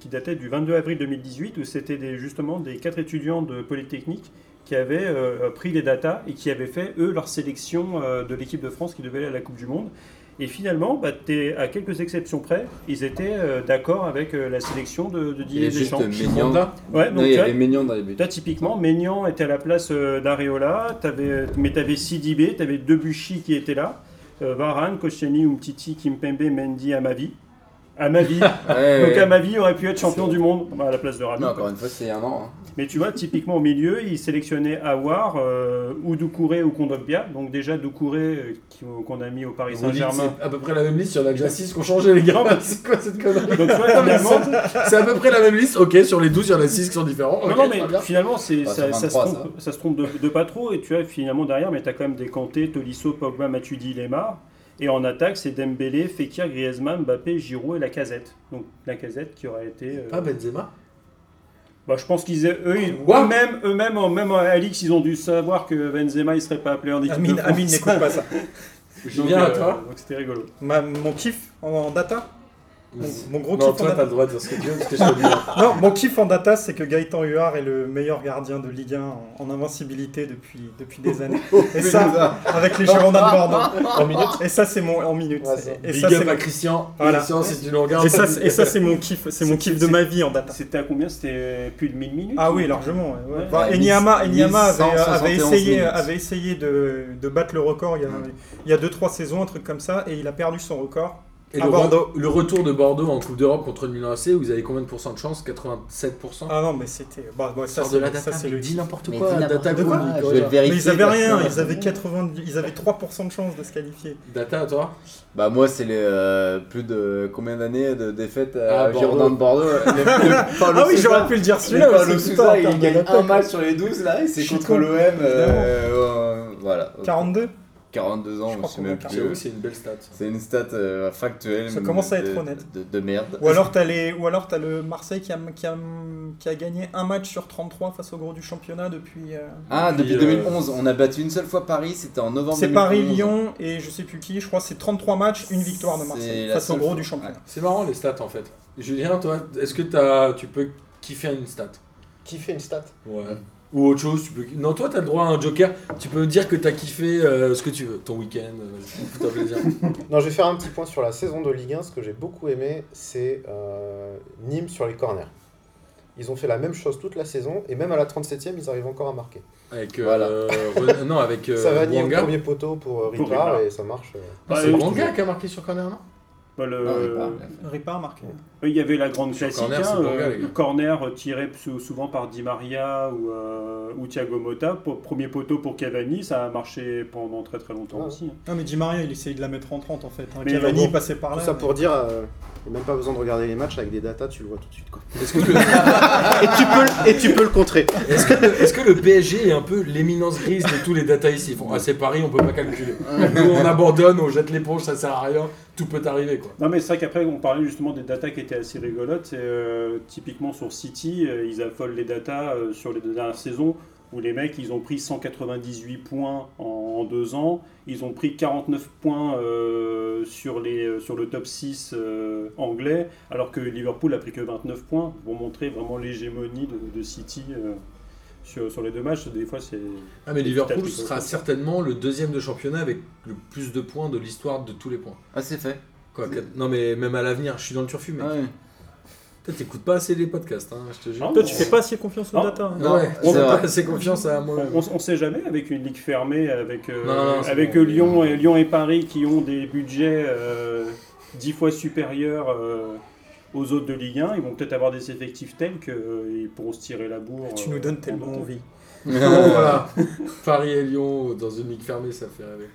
qui datait du 22 avril 2018, où c'était des, justement des quatre étudiants de Polytechnique qui avaient euh, pris les datas et qui avaient fait eux leur sélection euh, de l'équipe de France qui devait aller à la Coupe du Monde. Et finalement, bah, à quelques exceptions près, ils étaient euh, d'accord avec euh, la sélection de, Didier Deschamps. Honda Ouais, Non, donc, il y avait Maignan dans les buts. Là, typiquement, Maignan était à la place euh, d'Areola, mais tu avais Sidibé, tu avais Debuchy qui était là, euh, Varane, Koscielny, Umtiti, Kimpembe, Mendy, Amavi. Amavi. Ouais, Donc ouais. Amavi aurait pu être champion du monde bah, à la place de Rami. Non, encore une fois, c'est un an. hein. Mais tu vois, typiquement au milieu, il sélectionnait Awar, euh, ou Doucouré ou Kondogbia. Donc déjà Doucouré euh, qu'on a mis au Paris Saint-Germain. C'est à peu près la même liste, il y en a déjà 6 qui ont changé les gars. C'est quoi cette connerie Donc c'est- à peu près la même liste. Ok, sur les 12, il y en a 6 qui sont différents. Non, mais finalement, c'est, Bah, ça, ça 23, se trompe, ça se trompe de, de pas trop. Et tu vois, finalement, derrière, mais tu as quand même des Kanté, Tolisso, Pogba, Matuidi, Lemar. Et en attaque, c'est Dembélé, Fekir, Griezmann, Mbappé, Giroud et la casette. Donc la casette qui aurait été. euh, Pas Benzema bah, je pense qu'ils eux, eux-mêmes, eux-mêmes, même à Alix, ils ont dû savoir que Benzema il serait pas appelé en équipe Amine, de France. Amine n'écoute pas ça. Julien, Donc, à toi donc c'était rigolo. Ma- mon kiff en, en data? Mon, mon gros Non, kiff en toi, data. t'as le droit de dire ce que tu veux, parce que je te le dis. Non, mon kiff en data, c'est que Gaëtan Huard est le meilleur gardien de Ligue 1 en, en invincibilité depuis, depuis des années. Et ça, avec les Girondins de Bordeaux. En minutes Et ça, c'est mon en minutes. Ouais, ça. et Big ça, c'est Christian. Voilà. Christian, si tu nous regardes. et ça, c'est- et ça, c'est mon kiff. C'est mon kiff de ma vie en data. C'était à combien? C'était plus de 1000 minutes? Ah oui, largement. ouais, ouais. Ouais. Enfin, Ouais, Enyama, Enyama avait, 1171 avait essayé, minutes. avait essayé de, de battre le record il y a, il y a 2-3 saisons, un truc comme ça, et il a perdu son record. Et le, Bordeaux. re- le retour de Bordeaux en Coupe d'Europe contre le Milan AC, vous avez combien de pourcents de chance? 87% Ah non, mais c'était. Bah, bah, ça, c'est de la ça, data, mais le dis kiff. n'importe quoi. Data quoi. Je quoi. vais le vérifier. Mais ils avaient rien, ils avaient 90, ils avaient 3% de chance de se qualifier. Data, toi? Bah moi c'est les euh, plus de combien d'années de défaites Ah, à Bordeaux. Girondins de Bordeaux. Le- le- Paolo Ah oui, j'aurais pu le dire le celui-là aussi. Sousa, il de gagne un match sur les 12 là et c'est contre con, l'OM. euh, euh, voilà. 42 42 ans, Je sais qu'on même a plus. C'est une belle stat. C'est une stat euh, factuelle. Ça commence à être de- honnête. De, de merde. Ou alors t'as les, ou alors t'as le Marseille qui a, qui, a, qui a gagné un match sur 33 face au gros du championnat depuis. euh, Ah, Depuis, depuis euh, 2011, on a battu une seule fois Paris, c'était en novembre. C'est 2011. Paris-Lyon et je sais plus qui, je crois que c'est 33 matchs, une victoire de Marseille face au gros fois. du championnat. C'est marrant les stats en fait. Julien, toi, est-ce que as, tu peux kiffer une stat? Qui fait une stat? Ouais. Ou autre chose, tu peux. Non, toi, t'as le droit à un joker. Tu peux dire que t'as kiffé euh, ce que tu veux, ton week-end, euh, fais-toi plaisir. Non, je vais faire un petit point sur la saison de Ligue 1. Ce que j'ai beaucoup aimé, c'est euh, Nîmes sur les corners. Ils ont fait la même chose toute la saison et même à la 37e, ils arrivent encore à marquer. Avec. euh, Voilà. Non, avec. Euh, Savani au Bouanga. premier poteau pour euh, Ripard et ça marche. euh. Ah, Bah, c'est Bouanga qui a marqué sur corner, non? Bah, le- Non. Ripard marqué. Il y avait la grande Sur classique, corner, hein, euh, corner tiré sou- souvent par Di Maria ou, euh, ou Thiago Motta. Pour- premier poteau pour Cavani, ça a marché pendant très très longtemps Ah. aussi. hein. Non mais Di Maria il essayait de la mettre en 30 en fait. hein. Mais Cavani bon, passait par là. Tout ça mais- pour dire, euh, il n'y a même pas besoin de regarder les matchs avec des datas, tu le vois tout de suite. Quoi. Est-ce que, le, et, tu peux, le- et tu peux le contrer. est-ce, que le, est-ce que le PSG est un peu l'éminence grise de tous les data ici? Ils font Ah, c'est Paris, on peut pas calculer. Nous, on abandonne, on jette l'éponge, ça sert à rien, tout peut arriver quoi. Non mais c'est vrai qu'après on parlait justement des datas qui étaient assez rigolotes. C'est, euh, typiquement sur City, euh, ils affolent les datas euh, sur les deux dernières saisons où les mecs ils ont pris 198 points en, en deux ans. Ils ont pris 49 points euh, sur, les, euh, sur le top 6 euh, anglais alors que Liverpool a pris que 29 points pour montrer vraiment l'hégémonie de, de City euh, sur, sur les deux matchs. Des fois c'est... Ah, mais Liverpool sera certainement le deuxième de championnat avec le plus de points de l'histoire de tous les points. Ah, c'est fait. Quoi, quatre- Non, mais même à l'avenir, je suis dans le turfu, mec. Ouais. Toi, t'écoutes pas assez les podcasts, hein, je te jure. Ah, Toi tu fais pas assez confiance aux Non. data. hein. Non, ouais, c'est on n'a vrai. pas assez confiance à moi. On, on sait jamais avec une ligue fermée, avec, euh, Non, non, c'est avec bon. Lyon, et, Lyon et Paris qui ont des budgets euh, dix fois supérieurs euh, aux autres de Ligue 1, ils vont peut-être avoir des effectifs tels qu'ils pourront se tirer la bourre. Tu euh, nous donnes en tellement automne. envie. Voilà. Paris et Lyon dans une ligue fermée, ça fait rêver.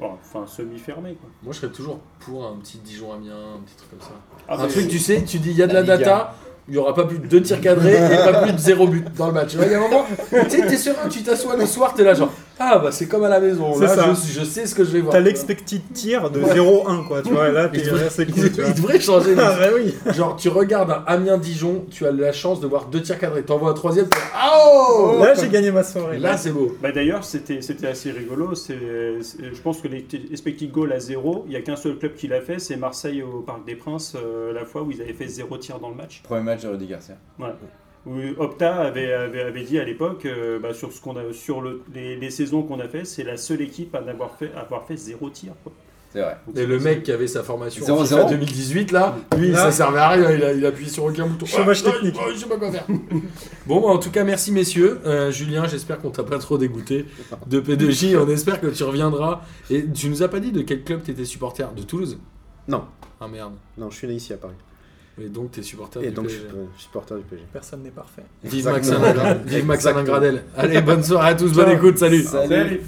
Enfin, semi-fermé. Quoi. Moi, je serais toujours pour un petit Dijon-Amiens, un petit truc comme ça. Ah, un mais- truc, tu sais, tu dis, il y a de la, data, il n'y aura pas plus de deux tirs cadrés et pas plus de zéro but dans le match. Tu vois, il y a un moment, tu sais, t'es serein, tu t'assois le soir, t'es là genre, ah bah c'est comme à la maison, là, ça. je, je sais ce que je vais voir. T'as l'expected tir de 0-1 quoi, tu vois, là Il devrait, là, c'est il cool. tu vois. il devrait changer. les- Ah bah oui. Genre, tu regardes un Amiens-Dijon, tu as la chance de voir deux tirs cadrés. T'envoies un troisième, tu fais, ah oh Là j'ai gagné ma soirée. Et là, c'est beau. Bah, D'ailleurs, c'était c'était assez rigolo. C'est Je pense que les expected goal à zéro, il n'y a qu'un seul club qui l'a fait, c'est Marseille au Parc des Princes, euh, la fois où ils avaient fait zéro tir dans le match. Premier match de Rudy Garcia. Où Opta avait, avait, avait dit à l'époque, euh, bah, sur, ce qu'on a, sur le, les, les saisons qu'on a fait, c'est la seule équipe à n'avoir fait, à avoir fait zéro tir. quoi. C'est vrai. Et le mec qui avait sa formation en 0-0. FIFA 2018, là, lui, Là. ça servait à rien, il a, il a appuyé sur aucun bouton. Chômage Ah, technique. ah, je sais pas quoi faire. bon, bah, en tout cas, merci messieurs. Euh, Julien, j'espère qu'on t'a pas trop dégoûté de P2J. On espère que tu reviendras. Et tu nous as pas dit de quel club t'étais supporter De Toulouse? Non. Ah merde. Non, je suis né ici à Paris. Et donc t'es supporter Et du donc, je PSG. suis euh, supporter du PSG. Personne n'est parfait. Vive Maxime. Gradel. Allez, bonne soirée à tous, bonne écoute, salut. Salut. Salut.